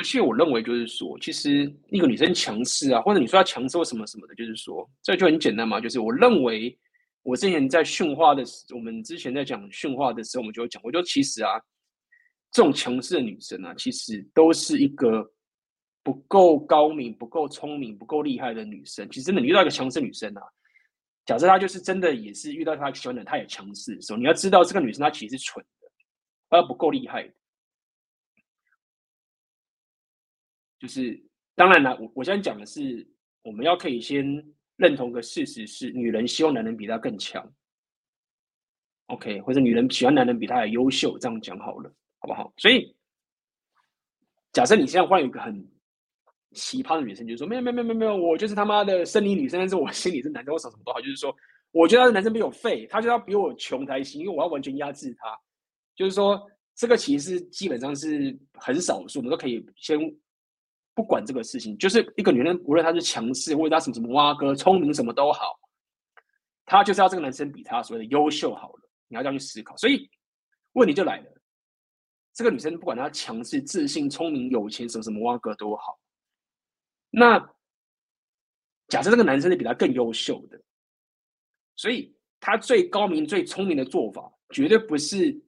而且我认为，就是说，其实一个女生强势啊，或者你说她强势或什么什么的，就是说，这就很简单嘛。就是我认为，我之前在训话的时，我们之前在讲训话的时候，我们就有讲过，就其实啊，这种强势的女生啊，其实都是一个不够高明、不够聪明、不够厉害的女生。其实真的，你遇到一个强势女生啊，假设她就是真的也是遇到她喜欢的，她也强势的时候，你要知道这个女生她其实是蠢的，她不够厉害的。就是当然了，我我现在讲的是，我们要可以先认同个事实是，女人希望男人比她更强，OK，或者女人喜欢男人比她还优秀，这样讲好了，好不好？所以假设你现在换一个很奇葩的女生，就是说没有没有没有没有，我就是他妈的生理女生，但是我心里是男生，我想什么都好，就是说我觉得他的男生比我废，他就要比我穷才行，因为我要完全压制他，就是说这个其实基本上是很少数，我们都可以先。不管这个事情，就是一个女人，无论她是强势，或者她什么什么挖哥、聪明什么都好，她就是要这个男生比她所谓的优秀好了。你要这样去思考，所以问题就来了：这个女生不管她强势、自信、聪明、有钱，什么什么挖哥都好，那假设这个男生是比她更优秀的，所以他最高明、最聪明的做法，绝对不是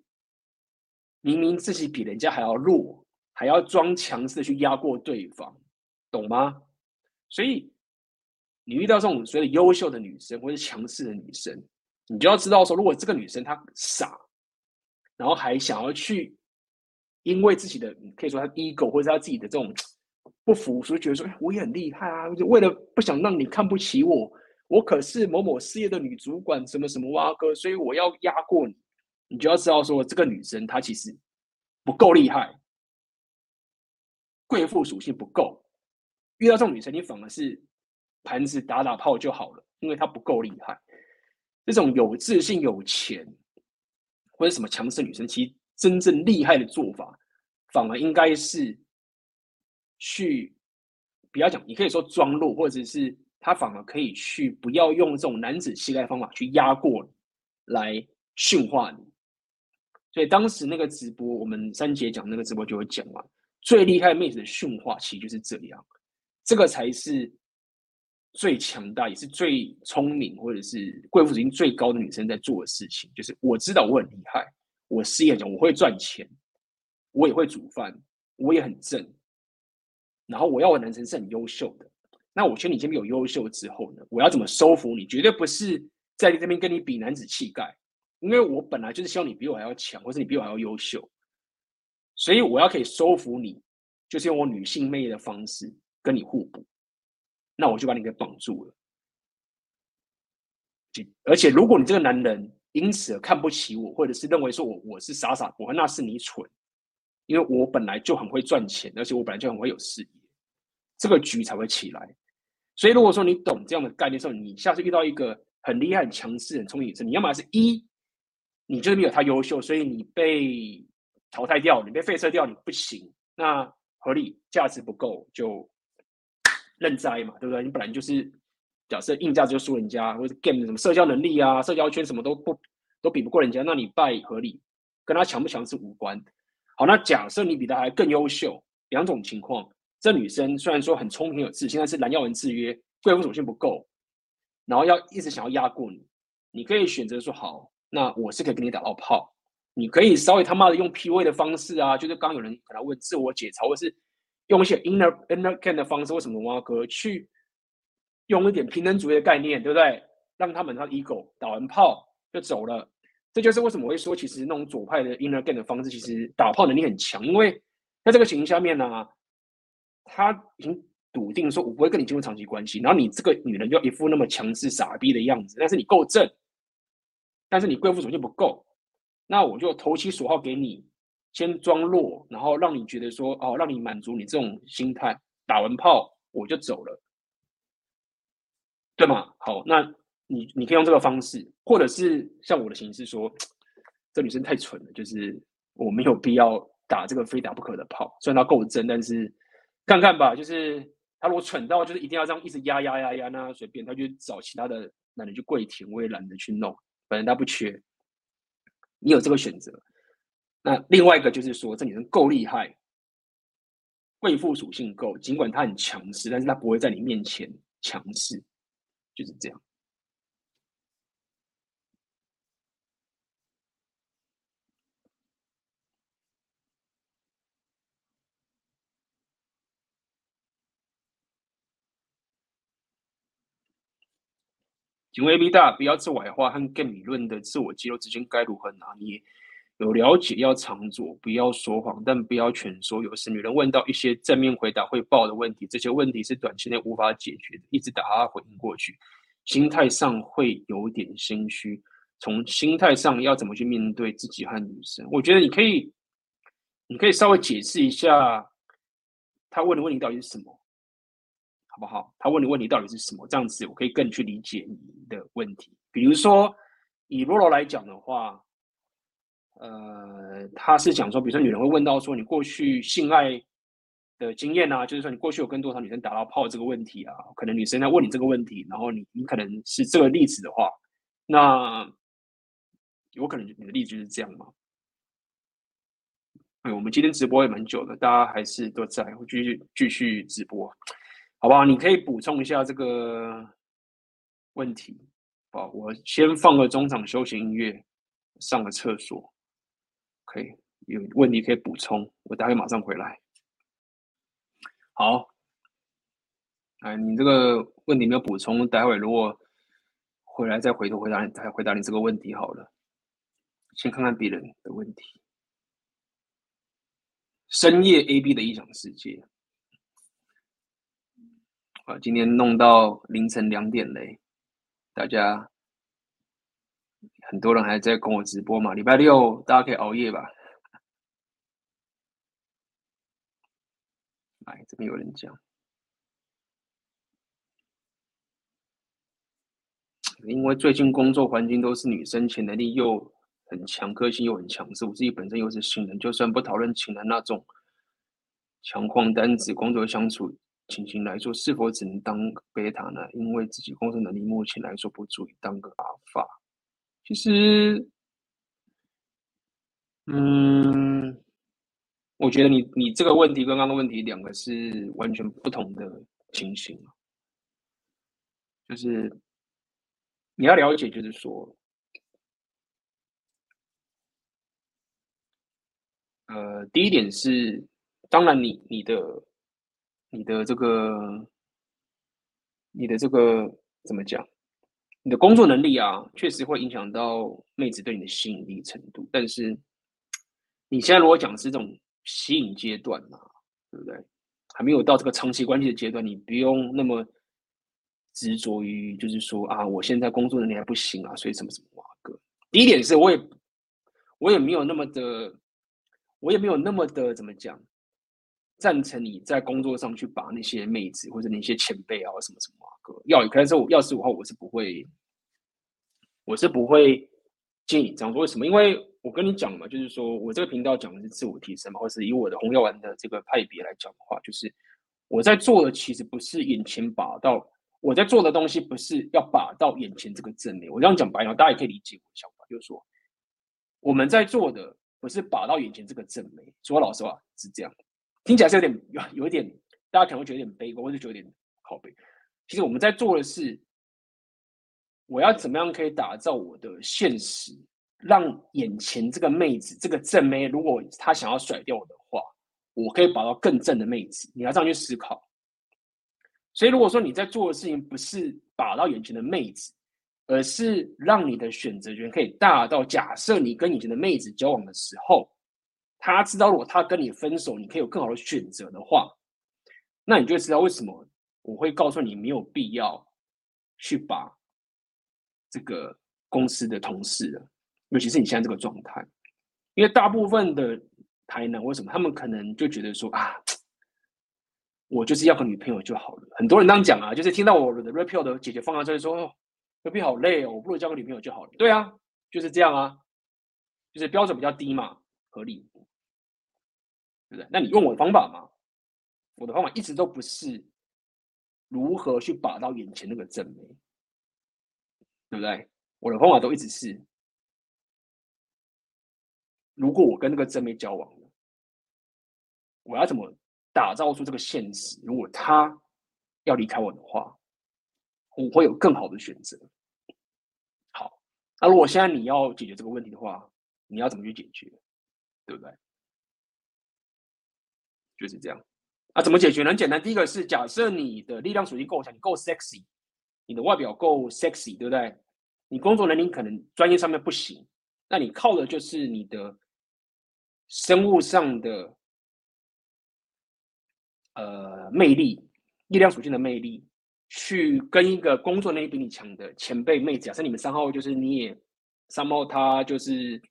明明自己比人家还要弱。还要装强势的去压过对方，懂吗？所以你遇到这种所谓的优秀的女生或者强势的女生，你就要知道说，如果这个女生她傻，然后还想要去因为自己的可以说她 ego 或者她自己的这种不服，所以觉得说，我也很厉害啊，就为了不想让你看不起我，我可是某某事业的女主管，什么什么哇哥，所以我要压过你，你就要知道说，这个女生她其实不够厉害。贵妇属性不够，遇到这种女生，你反而是盘子打打炮就好了，因为她不够厉害。这种有自信、有钱或者什么强势女生，其实真正厉害的做法，反而应该是去不要讲，你可以说装弱，或者是她反而可以去不要用这种男子气概方法去压过来驯化你。所以当时那个直播，我们三姐讲那个直播就会讲嘛。最厉害妹子的驯化，其实就是这样，这个才是最强大，也是最聪明，或者是贵妇属性最高的女生在做的事情。就是我知道我很厉害，我事业讲我会赚钱，我也会煮饭，我也很正，然后我要的男生是很优秀的。那我觉得你这边有优秀之后呢，我要怎么收服你？绝对不是在这边跟你比男子气概，因为我本来就是希望你比我还要强，或者你比我还要优秀。所以我要可以收服你，就是用我女性魅力的方式跟你互补，那我就把你给绑住了。而且如果你这个男人因此而看不起我，或者是认为说我我是傻傻我，那是你蠢，因为我本来就很会赚钱，而且我本来就很会有事业，这个局才会起来。所以如果说你懂这样的概念的时候，你下次遇到一个很厉害、很强势、很聪明的女生，你要么是一，你就是没有他优秀，所以你被。淘汰掉，你被废车掉，你不行，那合理价值不够就认栽嘛，对不对？你本来就是假设硬价值就输人家，或者 game 什么社交能力啊、社交圈什么都不都比不过人家，那你败合理，跟他强不强是无关。好，那假设你比他还更优秀，两种情况，这女生虽然说很聪明有自信，但是蓝耀文制约，贵妇属性不够，然后要一直想要压过你，你可以选择说好，那我是可以跟你打到炮，你可以稍微他妈的用 PUA 的方式啊，就是刚有人可能问自我解嘲，或是用一些 inner inner game 的方式，为什么挖哥去用一点平等主义的概念，对不对？让他们他 ego 打完炮就走了，这就是为什么我会说，其实那种左派的 inner game 的方式，其实打炮能力很强，因为在这个情形下面呢、他已经笃定说，我不会跟你进入长期关系，然后你这个女人就一副那么强势傻逼的样子，但是你够正，但是你贵妇属性不够，那我就投其所好给你，先装弱，然后让你觉得说，哦，让你满足你这种心态，打完炮我就走了，对吗？好，那。你你可以用这个方式，或者是像我的形式说，这女生太蠢了，就是我没有必要打这个非打不可的炮。虽然她够真，但是看看吧，就是她如果蠢到就是一定要这样一直压压压压，那随便，她就找其他的男人去跪舔，我也懒得去弄，反正她不缺。你有这个选择。那另外一个就是说，这女生够厉害，贵妇属性够，尽管她很强势，但是她不会在你面前强势，就是这样。请问 A B 大，不要自我矮化和更理论的自我肌肉之间该如何拿捏？有了解要常做，不要说谎，但不要全说。有时女人问到一些正面回答会爆的问题，这些问题是短期内无法解决的，一直打哈回应过去，心态上会有点心虚。从心态上要怎么去面对自己和女生？我觉得你可以，你可以稍微解释一下，他问的问题到底是什么？好不好？他问的问题到底是什么？这样子我可以更去理解你的问题。比如说，以罗罗来讲的话，呃，他是讲说，比如说女人会问到说，你过去性爱的经验啊，就是说你过去有跟多少女生打到炮这个问题啊，可能女生在问你这个问题，然后你你可能是这个例子的话，那有可能你的例子就是这样吗？哎，我们今天直播也蛮久的，大家还是都在，会继续继续直播。好不好？你可以补充一下这个问题。好，我先放个中场休息音乐，上个厕所。可以，有问题可以补充，我待会马上回来。好，哎，你这个问题没有补充，待会如果回来再回头回答你，再回答你这个问题好了。先看看别人的问题。深夜 AB 的异想世界。今天弄到凌晨两点嘞，大家很多人还在跟我直播嘛。礼拜六大家可以熬夜吧。来，这边有人讲，因为最近工作环境都是女生，潜能力又很强，个性又很强势。我自己本身又是新人，就算不讨论情人那种强旷单子，工作相处。情形来说，是否只能当贝塔呢？因为自己工作能力目前来说不足以当个阿尔法。其实，嗯，我觉得你你这个问题跟刚刚的问题两个是完全不同的情形。就是你要了解，就是说，呃，第一点是，当然你你的。你的这个，你的这个怎么讲？你的工作能力啊，确实会影响到妹子对你的吸引力程度。但是，你现在如果讲是这种吸引阶段嘛，对不对？还没有到这个长期关系的阶段，你不用那么执着于，就是说啊，我现在工作能力还不行啊，所以什么什么哇哥。第一点是我也，我也没有那么的，我也没有那么的怎么讲。赞成你在工作上去把那些妹子或者那些前辈啊什么什么啊哥要，可是我要是我话，我是不会，我是不会建议这样做。为什么？因为我跟你讲嘛，就是说我这个频道讲的是自我提升嘛，或是以我的红药丸的这个派别来讲的话，就是我在做的其实不是眼前把到，我在做的东西不是要把到眼前这个正面。我这样讲白了，大家也可以理解我的想法，就是说我们在做的不是把到眼前这个正面。说老实话是这样。听起来是有点有有点大家可能会觉得有点悲观，或者觉得有点靠北。其实我们在做的是，我要怎么样可以打造我的现实，让眼前这个妹子，这个正妹，如果她想要甩掉我的话，我可以把到更正的妹子。你要这样去思考。所以，如果说你在做的事情不是把到眼前的妹子，而是让你的选择权可以大到，假设你跟以前的妹子交往的时候，他知道如果他跟你分手，你可以有更好的选择的话，那你就知道为什么。我会告诉你，没有必要去把这个公司的同事，尤其是你现在这个状态，因为大部分的台南为什么他们可能就觉得说啊，我就是要个女朋友就好了。很多人这样讲啊，就是听到我的 repeal 的解决方案之后说，，repeal 好累哦，我不如交个女朋友就好了。对啊，就是这样啊，就是标准比较低嘛，合理，对不对？那你用我的方法嘛，我的方法一直都不是。如何去把到眼前那个正妹，对不对？我的方法都一直是，如果我跟那个正妹交往了，我要怎么打造出这个现实？如果他要离开我的话，我会有更好的选择。好，那如果现在你要解决这个问题的话，你要怎么去解决？对不对？就是这样。啊，怎么解决？很简单，第一个是假设你的力量属性够强，你够 sexy，你的外表够 sexy，对不对？你工作能力可能专业上面不行，那你靠的就是你的生物上的呃魅力，力量属性的魅力，去跟一个工作能力比你强的前辈妹子，假设你们三号就是你也三号，他就是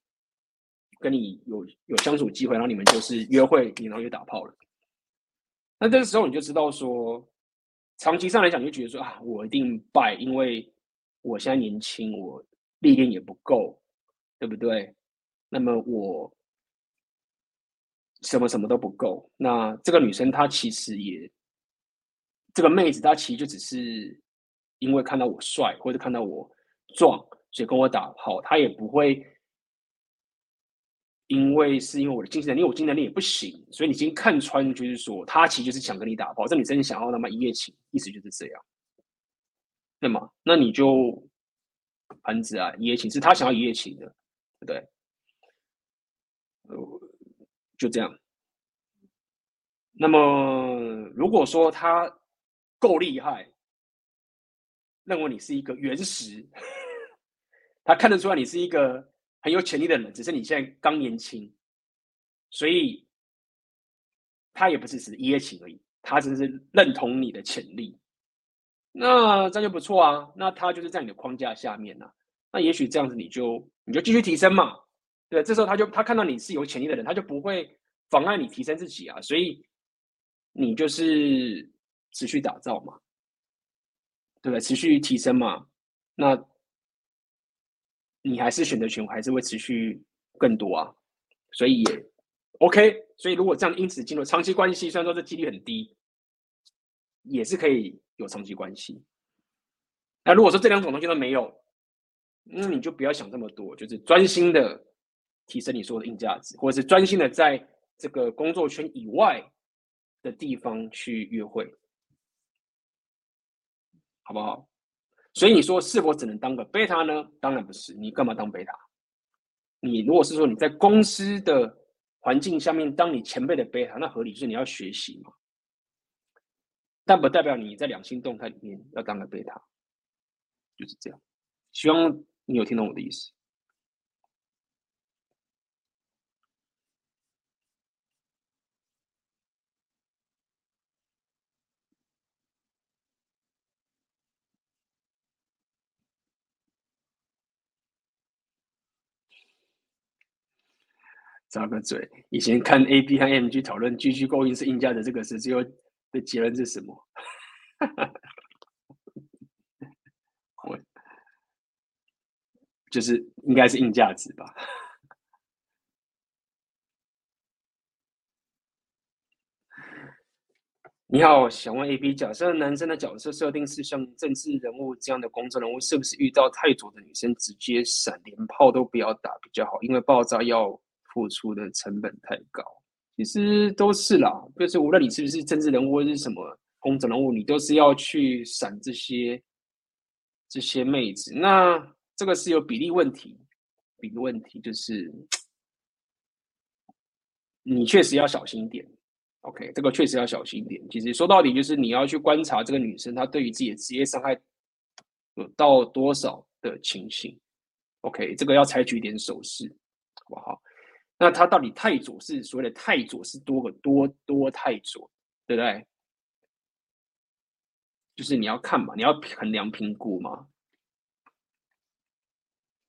跟你有有相处机会，然后你们就是约会，你然后就打炮了。那这个时候你就知道说，长期上来讲，你就觉得说啊，我一定败，因为我现在年轻，我历练也不够，对不对？那么我什么什么都不够。那这个女生她其实也，这个妹子她其实就只是因为看到我帅，或者看到我壮，所以跟我打炮，她也不会。因为是因为我的经济能力，我经济能力也不行，所以你已经看穿，就是说他其实就是想跟你打保证你真的想要那么一夜情，意思就是这样，那么？那你就盘子啊，一夜情是他想要一夜情的，对不对？呃，就这样。那么如果说他够厉害，认为你是一个原石，他看得出来你是一个。很有潜力的人，只是你现在刚年轻，所以他也不是只是一夜情而已，他只是认同你的潜力，那这样就不错啊。那他就是在你的框架下面呢、啊，那也许这样子你就你就继续提升嘛。对，这时候他就他看到你是有潜力的人，他就不会妨碍你提升自己啊。所以你就是持续打造嘛，对不对？持续提升嘛，那。你还是选择权还是会持续更多啊，所以也 OK。所以如果这样因此进入长期关系，虽然说这几率很低，也是可以有长期关系。那如果说这两种东西都没有，那你就不要想这么多，就是专心的提升你所有的硬价值，或者是专心的在这个工作圈以外的地方去约会，好不好？所以你说是否只能当个贝塔呢？当然不是，你干嘛当贝塔？你如果是说你在公司的环境下面当你前辈的贝塔，那合理是你要学习嘛。但不代表你在两性动态里面要当个贝塔，就是这样。希望你有听懂我的意思。插个嘴，以前看 A B 和 M G 讨论 G G 勾引是硬价的这个事，最后的结论是什么？我就是应该是硬价值吧。你好，想问 A B，假设男生的角色设定是像政治人物这样的公众人物，是不是遇到太左的女生直接闪，连炮都不要打比较好？因为爆炸要。付出的成本太高，其实都是啦，就是无论你是不是政治人物或是什么公众人物，你都是要去闪这些这些妹子。那这个是有比例问题，比例问题就是你确实要小心一点。OK，这个确实要小心一点。其实说到底，就是你要去观察这个女生她对于自己的职业伤害有到多少的情形。OK，这个要采取一点手势，好不好？那他到底太左是所谓的太左是多个多多太左，对不对？就是你要看嘛，你要衡量评估嘛，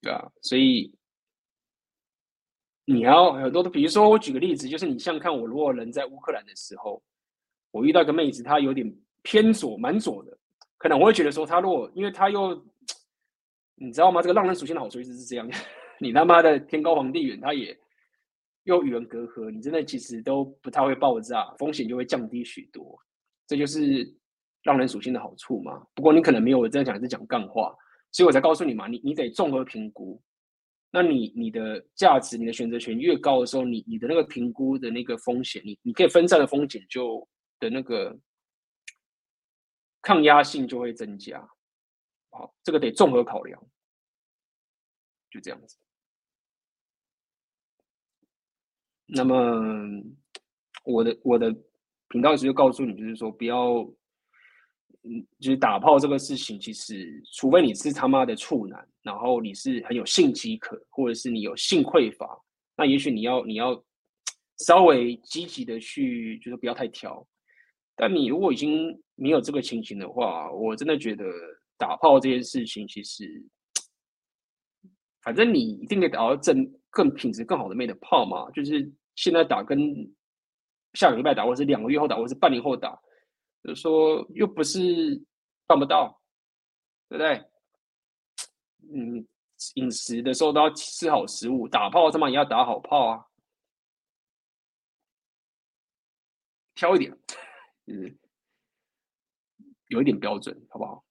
对啊，所以你要很多的，比如说我举个例子，就是你像看我如果人在乌克兰的时候，我遇到一个妹子，她有点偏左，蛮左的，可能我会觉得说她如果，因为她又。你知道吗？这个浪人属性的好处就是这样，你他妈的天高皇帝远，他也又与人隔阂，你真的其实都不太会爆炸，风险就会降低许多。这就是浪人属性的好处嘛。不过你可能没有我这样讲，是讲干话，所以我才告诉你嘛，你你得综合评估。那你你的价值、你的选择权越高的时候，你你的那个评估的那个风险，你你可以分散的风险就的那个抗压性就会增加。好，这个得综合考量，就这样子。那么，我的我的频道就告诉你，就是说不要，嗯，就是打炮这个事情，其实除非你是他妈的处男，然后你是很有性饥渴，或者是你有性匮乏，那也许你要你要稍微积极的去，就是不要太挑。但你如果已经没有这个情形的话，我真的觉得。打炮这件事情，其实反正你一定得打到正更品质更好的妹的炮嘛。就是现在打跟下个礼拜打，或是两个月后打，或是半年后打，就是说又不是办不到，对不对？嗯，饮食的时候都要吃好食物，打炮他妈也要打好炮啊，挑一点，嗯，有一点标准，好不好？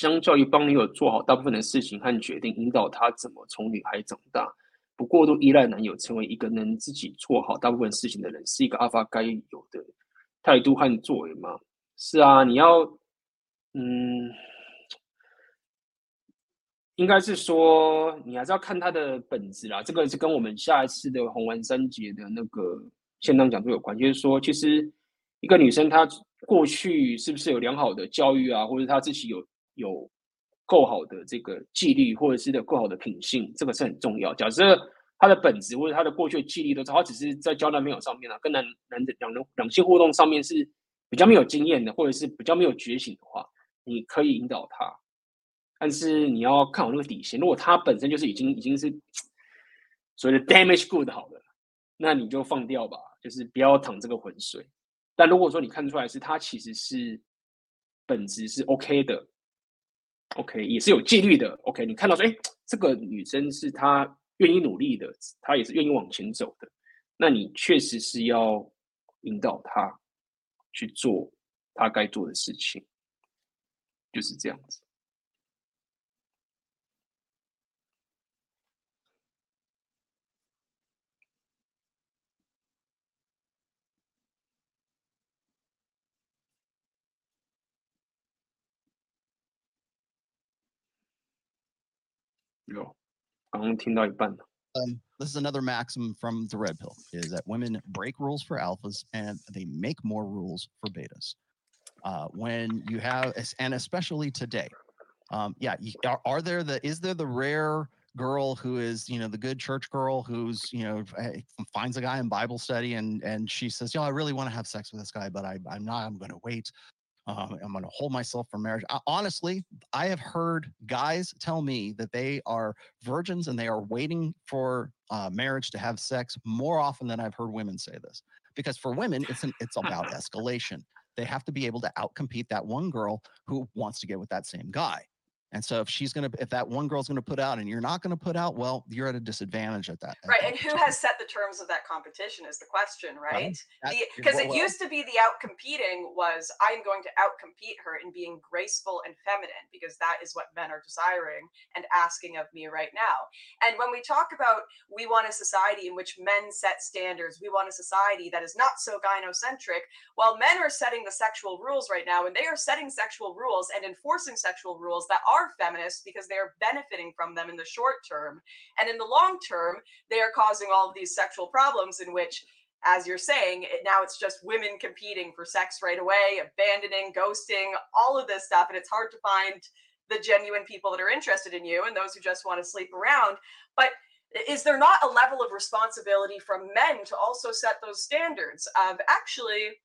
相较于帮女友做好大部分的事情和决定，引导她怎么从女孩长大，不过度依赖男友，成为一个能自己做好大部分事情的人，是一个阿发该有的态度和作为吗？是啊，你要，嗯，应该是说你还是要看他的本质啦。这个是跟我们下一次的红丸三杰的那个现场讲座有关，就是说，其实一个女生她过去是不是有良好的教育啊，或者她自己有。有够好的这个纪律，或者是的够好的品性，这个是很重要。假设他的本质或者他的过去的纪律都是，他只是在交男朋友上面啊，跟男男的两人两性互动上面是比较没有经验的，或者是比较没有觉醒的话，你可以引导他，但是你要看好那个底线。如果他本身就是已经已经是所谓的 damage good 好了，那你就放掉吧，就是不要淌这个浑水。但如果说你看出来是他其实是本质是 OK 的。OK，也是有纪律的。OK，你看到说，哎，这个女生是她愿意努力的，她也是愿意往前走的，那你确实是要引导她去做她该做的事情，就是这样子。有，刚刚听到一半了。Um, this is another maxim from the red pill: is that women break rules for alphas and they make more rules for betas. Uh, when you have, and especially today, um, yeah, are, are there the is there the rare girl who is you know the good church girl who's you know finds a guy in Bible study and and she says, you know, I really want to have sex with this guy, but I I'm not. I'm going to wait um, I'm going to hold myself for marriage. I, honestly, I have heard guys tell me that they are virgins and they are waiting for uh, marriage to have sex more often than I've heard women say this. Because for women, it's an, it's about escalation. They have to be able to outcompete that one girl who wants to get with that same guy. And so if she's going to, if that one girl's going to put out and you're not going to put out, well, you're at a disadvantage at that. Right. At and who has set the terms of that competition is the question, right? Because well, it used to be the out competing was I'm going to out compete her in being graceful and feminine because that is what men are desiring and asking of me right now. And when we talk about we want a society in which men set standards, we want a society that is not so gynocentric, while men are setting the sexual rules right now and they are setting sexual rules and enforcing sexual rules that are feminists because they are benefiting from them in the short term. And in the long term, they are causing all of these sexual problems in which as you're saying, it, now it's just women competing for sex right away, abandoning, ghosting, all of this stuff. And it's hard to find the genuine people that are interested in you and those who just want to sleep around. But is there not a level of responsibility from men to also set those standards of actually,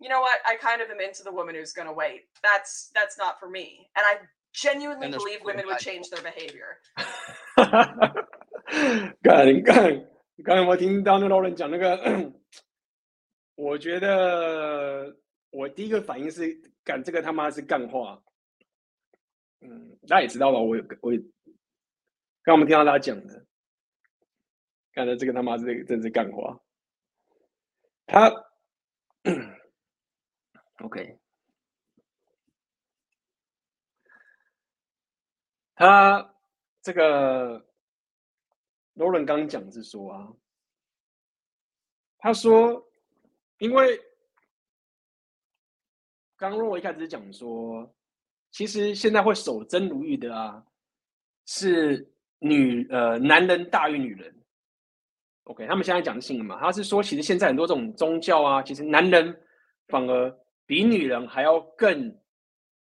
you know what, I kind of am into the woman who's going to wait. That's that's not for me. And I genuinely believe women would change their behavior. 干干，刚才我听到那老人讲那个，我觉得我第一个反应是干这个他妈是干话。嗯，大家也知道吧？我我刚我们听到他讲的，干的这个他妈是真是干话。他 OK。他这个罗伦刚讲是说啊，他说，因为刚刚我一开始讲说，其实现在会守贞如玉的啊，是女呃男人大于女人。OK，他们现在讲性了嘛，他是说，其实现在很多这种宗教啊，其实男人反而比女人还要更。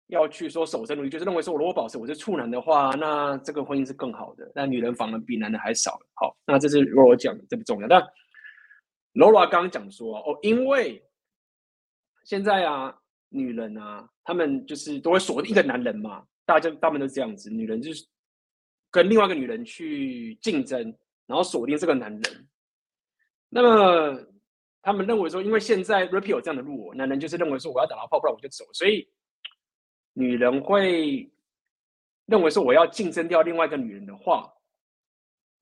要去说守身如玉，就是认为说，我如果保持我是处男的话，那这个婚姻是更好的。那女人反而比男人还少。好，那这是罗罗讲的，这不重要。但罗罗刚刚讲说，哦，因为现在啊，女人啊，他们就是都会锁定一个男人嘛，大家大部分都是这样子，女人就是跟另外一个女人去竞争，然后锁定这个男人。那么他们认为说，因为现在 Repeal 有这样的路，男人就是认为说，我要打到炮，不然我就走，所以。女人会认为说，我要竞争掉另外一个女人的话，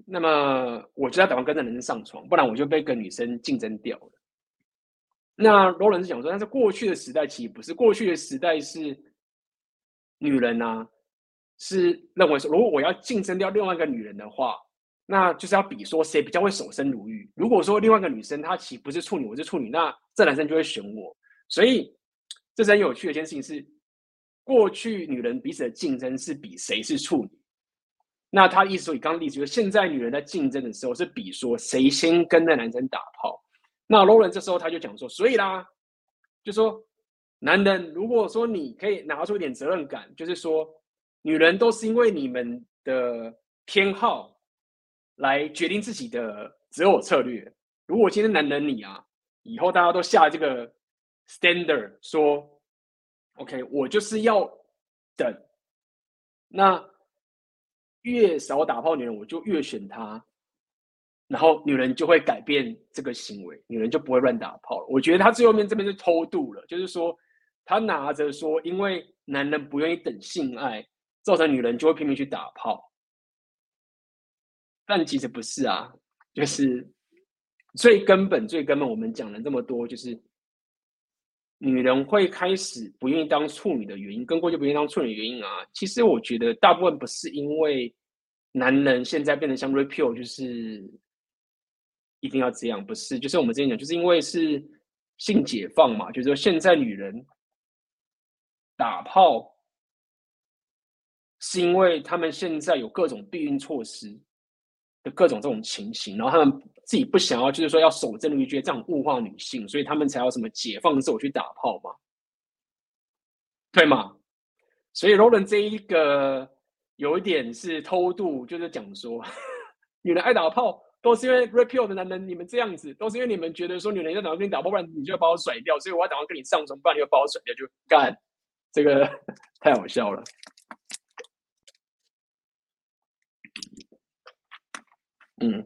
那么我就要打算跟这男人上床，不然我就被跟女生竞争掉了。那罗伦是讲说，但是过去的时代其实不是，过去的时代是女人啊，是认为说，如果我要竞争掉另外一个女人的话，那就是要比说谁比较会守身如玉。如果说另外一个女生她其实不是处女，我是处女，那这男生就会选我。所以这是很有趣的一件事情是。过去女人彼此的竞争是比谁是处女，那他意思说，以刚刚例子就是，现在女人在竞争的时候是比说谁先跟那男生打炮。那罗伦这时候他就讲说，所以啦，就说男人如果说你可以拿出一点责任感，就是说女人都是因为你们的偏好来决定自己的择偶策略。如果今天男人你啊，以后大家都下这个 standard 说。OK，我就是要等，那越少打炮女人，我就越选她，然后女人就会改变这个行为，女人就不会乱打炮了。我觉得他最后面这边是偷渡了，就是说他拿着说，因为男人不愿意等性爱，造成女人就会拼命去打炮，但其实不是啊，就是最根本、最根本，我们讲了这么多，就是。女人会开始不愿意当处女的原因，跟过去不愿意当处女的原因啊，其实我觉得大部分不是因为男人现在变得像 Repeal，就是一定要这样，不是，就是我们之前讲，就是因为是性解放嘛，就是说现在女人打炮是因为他们现在有各种避孕措施。各种这种情形，然后他们自己不想要，就是说要守贞如玉，觉得这样物化女性，所以他们才要什么解放自我去打炮嘛，对吗？所以罗伦这一个有一点是偷渡，就是讲说，女人爱打炮都是因为 repeal 的男人，你们这样子都是因为你们觉得说女人要打算跟你打，不然你就要把我甩掉，所以我要打算跟你上床，不然你就把我甩掉，就干，这个 太好笑了。嗯，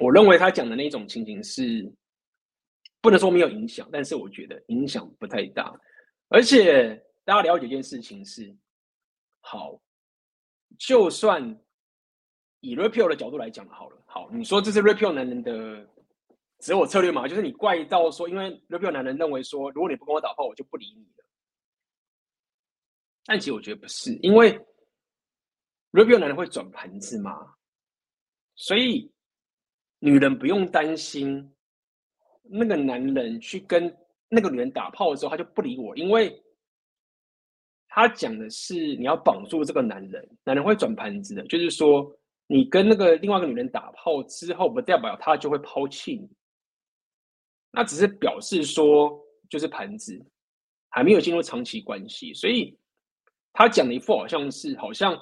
我认为他讲的那种情形是不能说没有影响，但是我觉得影响不太大。而且大家了解一件事情是，好，就算以 Rapio 的角度来讲好了，好，你说这是 Rapio 男人的择偶策略嘛？就是你怪到说，因为 Rapio 男人认为说，如果你不跟我打炮，我就不理你了。但其实我觉得不是，因为 Rapio 男人会转盘子吗，所以女人不用担心那个男人去跟那个女人打炮的时候，他就不理我，因为他讲的是你要绑住这个男人，男人会转盘子的，就是说你跟那个另外一个女人打炮之后，不代表他就会抛弃你，那只是表示说就是盘子还没有进入长期关系，所以。他讲的一副好像是，好像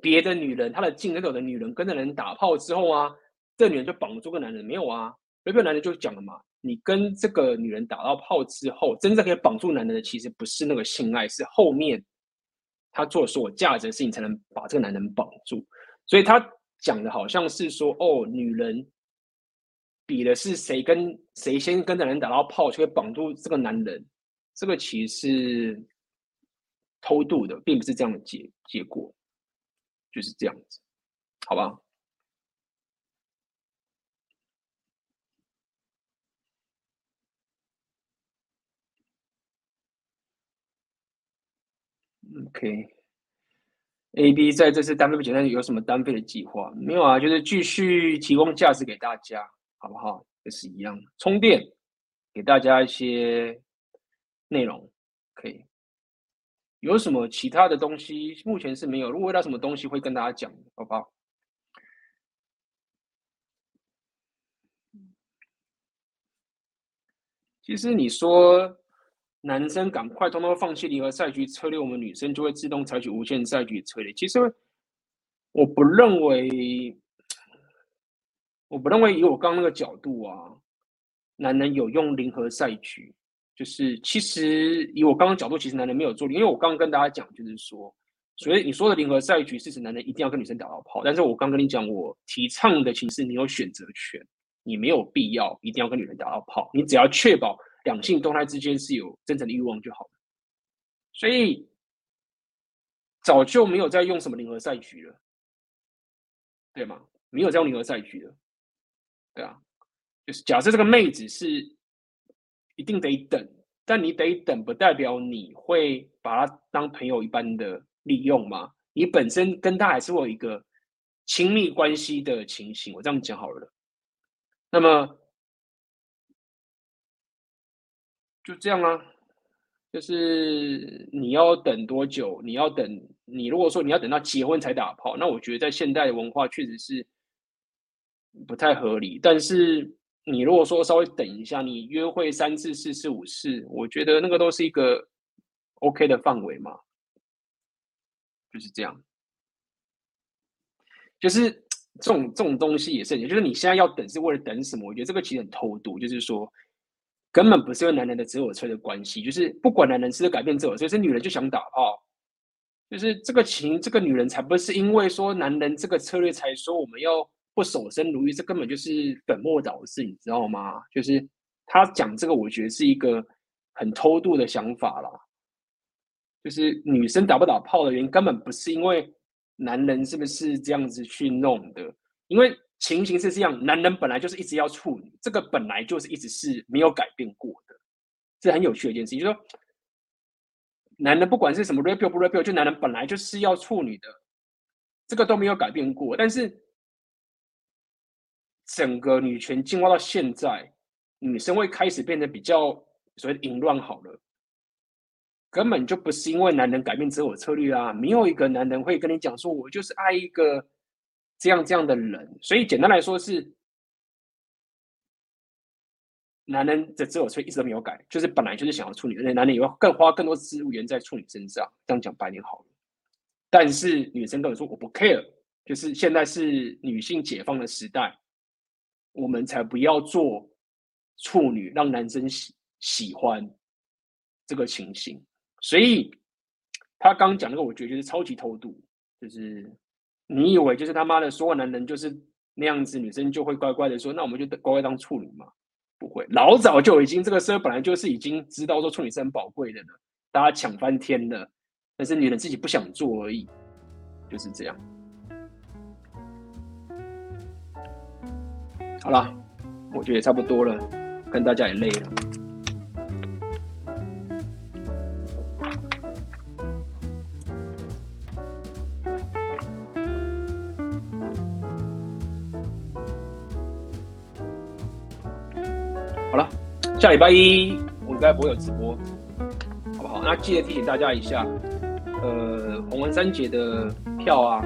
别的女人，她的竞争对手的女人跟那人打炮之后啊，这女人就绑住个男人，没有啊？有个男人就讲了嘛，你跟这个女人打到炮之后，真正可以绑住男人的，其实不是那个性爱，是后面他做所有价值的事情才能把这个男人绑住。所以他讲的好像是说，哦，女人比的是谁跟谁先跟男人打到炮，就可以绑住这个男人，这个其实是。偷渡的并不是这样的结结果，就是这样子，好吧？OK，A、B 在这次单飞不简单，有什么单飞的计划？没有啊，就是继续提供价值给大家，好不好？也是一样，充电，给大家一些内容，可以。有什么其他的东西？目前是没有。如果遇到什么东西，会跟大家讲，好不好？其实你说男生赶快通通放弃零和赛局策略，我们女生就会自动采取无限赛局策略。其实我不认为，我不认为以我刚刚那个角度啊，男人有用零和赛局。就是其实以我刚刚角度，其实男人没有做，因为我刚刚跟大家讲，就是说，所以你说的零和赛局是指男人一定要跟女生打到炮，但是我刚跟你讲，我提倡的其实你有选择权，你没有必要一定要跟女人打到炮，你只要确保两性动态之间是有真诚的欲望就好了。所以早就没有在用什么零和赛局了，对吗？没有在用零和赛局了，对啊，就是假设这个妹子是。一定得等，但你得等，不代表你会把他当朋友一般的利用吗？你本身跟他还是会有一个亲密关系的情形。我这样讲好了。那么就这样啊，就是你要等多久？你要等，你如果说你要等到结婚才打炮，那我觉得在现代的文化确实是不太合理。但是。你如果说稍微等一下，你约会三次、四次、五次，我觉得那个都是一个 OK 的范围嘛，就是这样。就是这种这种东西也是，就是你现在要等是为了等什么？我觉得这个其实很偷渡，就是说根本不是因为男人的择偶车的关系，就是不管男人是改变择偶，所以是女人就想打炮，就是这个情，这个女人才不是因为说男人这个策略才说我们要。不守身如玉，这根本就是本末倒置，你知道吗？就是他讲这个，我觉得是一个很偷渡的想法啦。就是女生打不打炮的原因，根本不是因为男人是不是这样子去弄的，因为情形是这样，男人本来就是一直要处女，这个本来就是一直是没有改变过的，这很有趣的一件事情。就是说，男人不管是什么 rapio 不 rapio，就男人本来就是要处女的，这个都没有改变过，但是。整个女权进化到现在，女生会开始变得比较所谓淫乱好了，根本就不是因为男人改变择偶策略啊，没有一个男人会跟你讲说，我就是爱一个这样这样的人。所以简单来说是，男人的择偶策略一直都没有改，就是本来就是想要处女，而且男人也要更花更多资源在处女身上。这样讲白点好了，但是女生跟我说我不 care，就是现在是女性解放的时代。我们才不要做处女，让男生喜喜欢这个情形。所以他刚讲那个，我觉得就是超级偷渡，就是你以为就是他妈的所有男人就是那样子，女生就会乖乖的说，那我们就乖乖当处女嘛？不会，老早就已经这个社会本来就是已经知道说处女是很宝贵的了。大家抢翻天了，但是女人自己不想做而已，就是这样。好了，我觉得也差不多了，跟大家也累了。好了，下礼拜一我应该不会有直播，好不好？那记得提醒大家一下，呃，洪文三姐的票啊，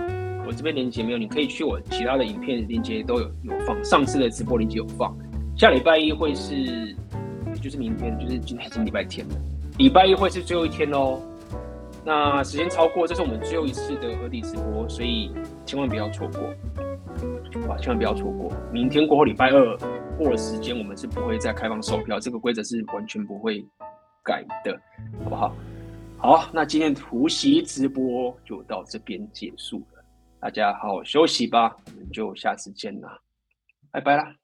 我这边链接没有，你可以去我其他的影片链接都有有放，上次的直播链接有放。下礼拜一会是，就是明天，就是今天已经礼拜天了，礼拜一会是最后一天哦。那时间超过，这是我们最后一次的合体直播，所以千万不要错过，哇？千万不要错过，明天过后礼拜二。过了时间，我们是不会再开放售票，这个规则是完全不会改的，好不好？好，那今天突袭直播就到这边结束了，大家好好休息吧，我们就下次见了，拜拜啦。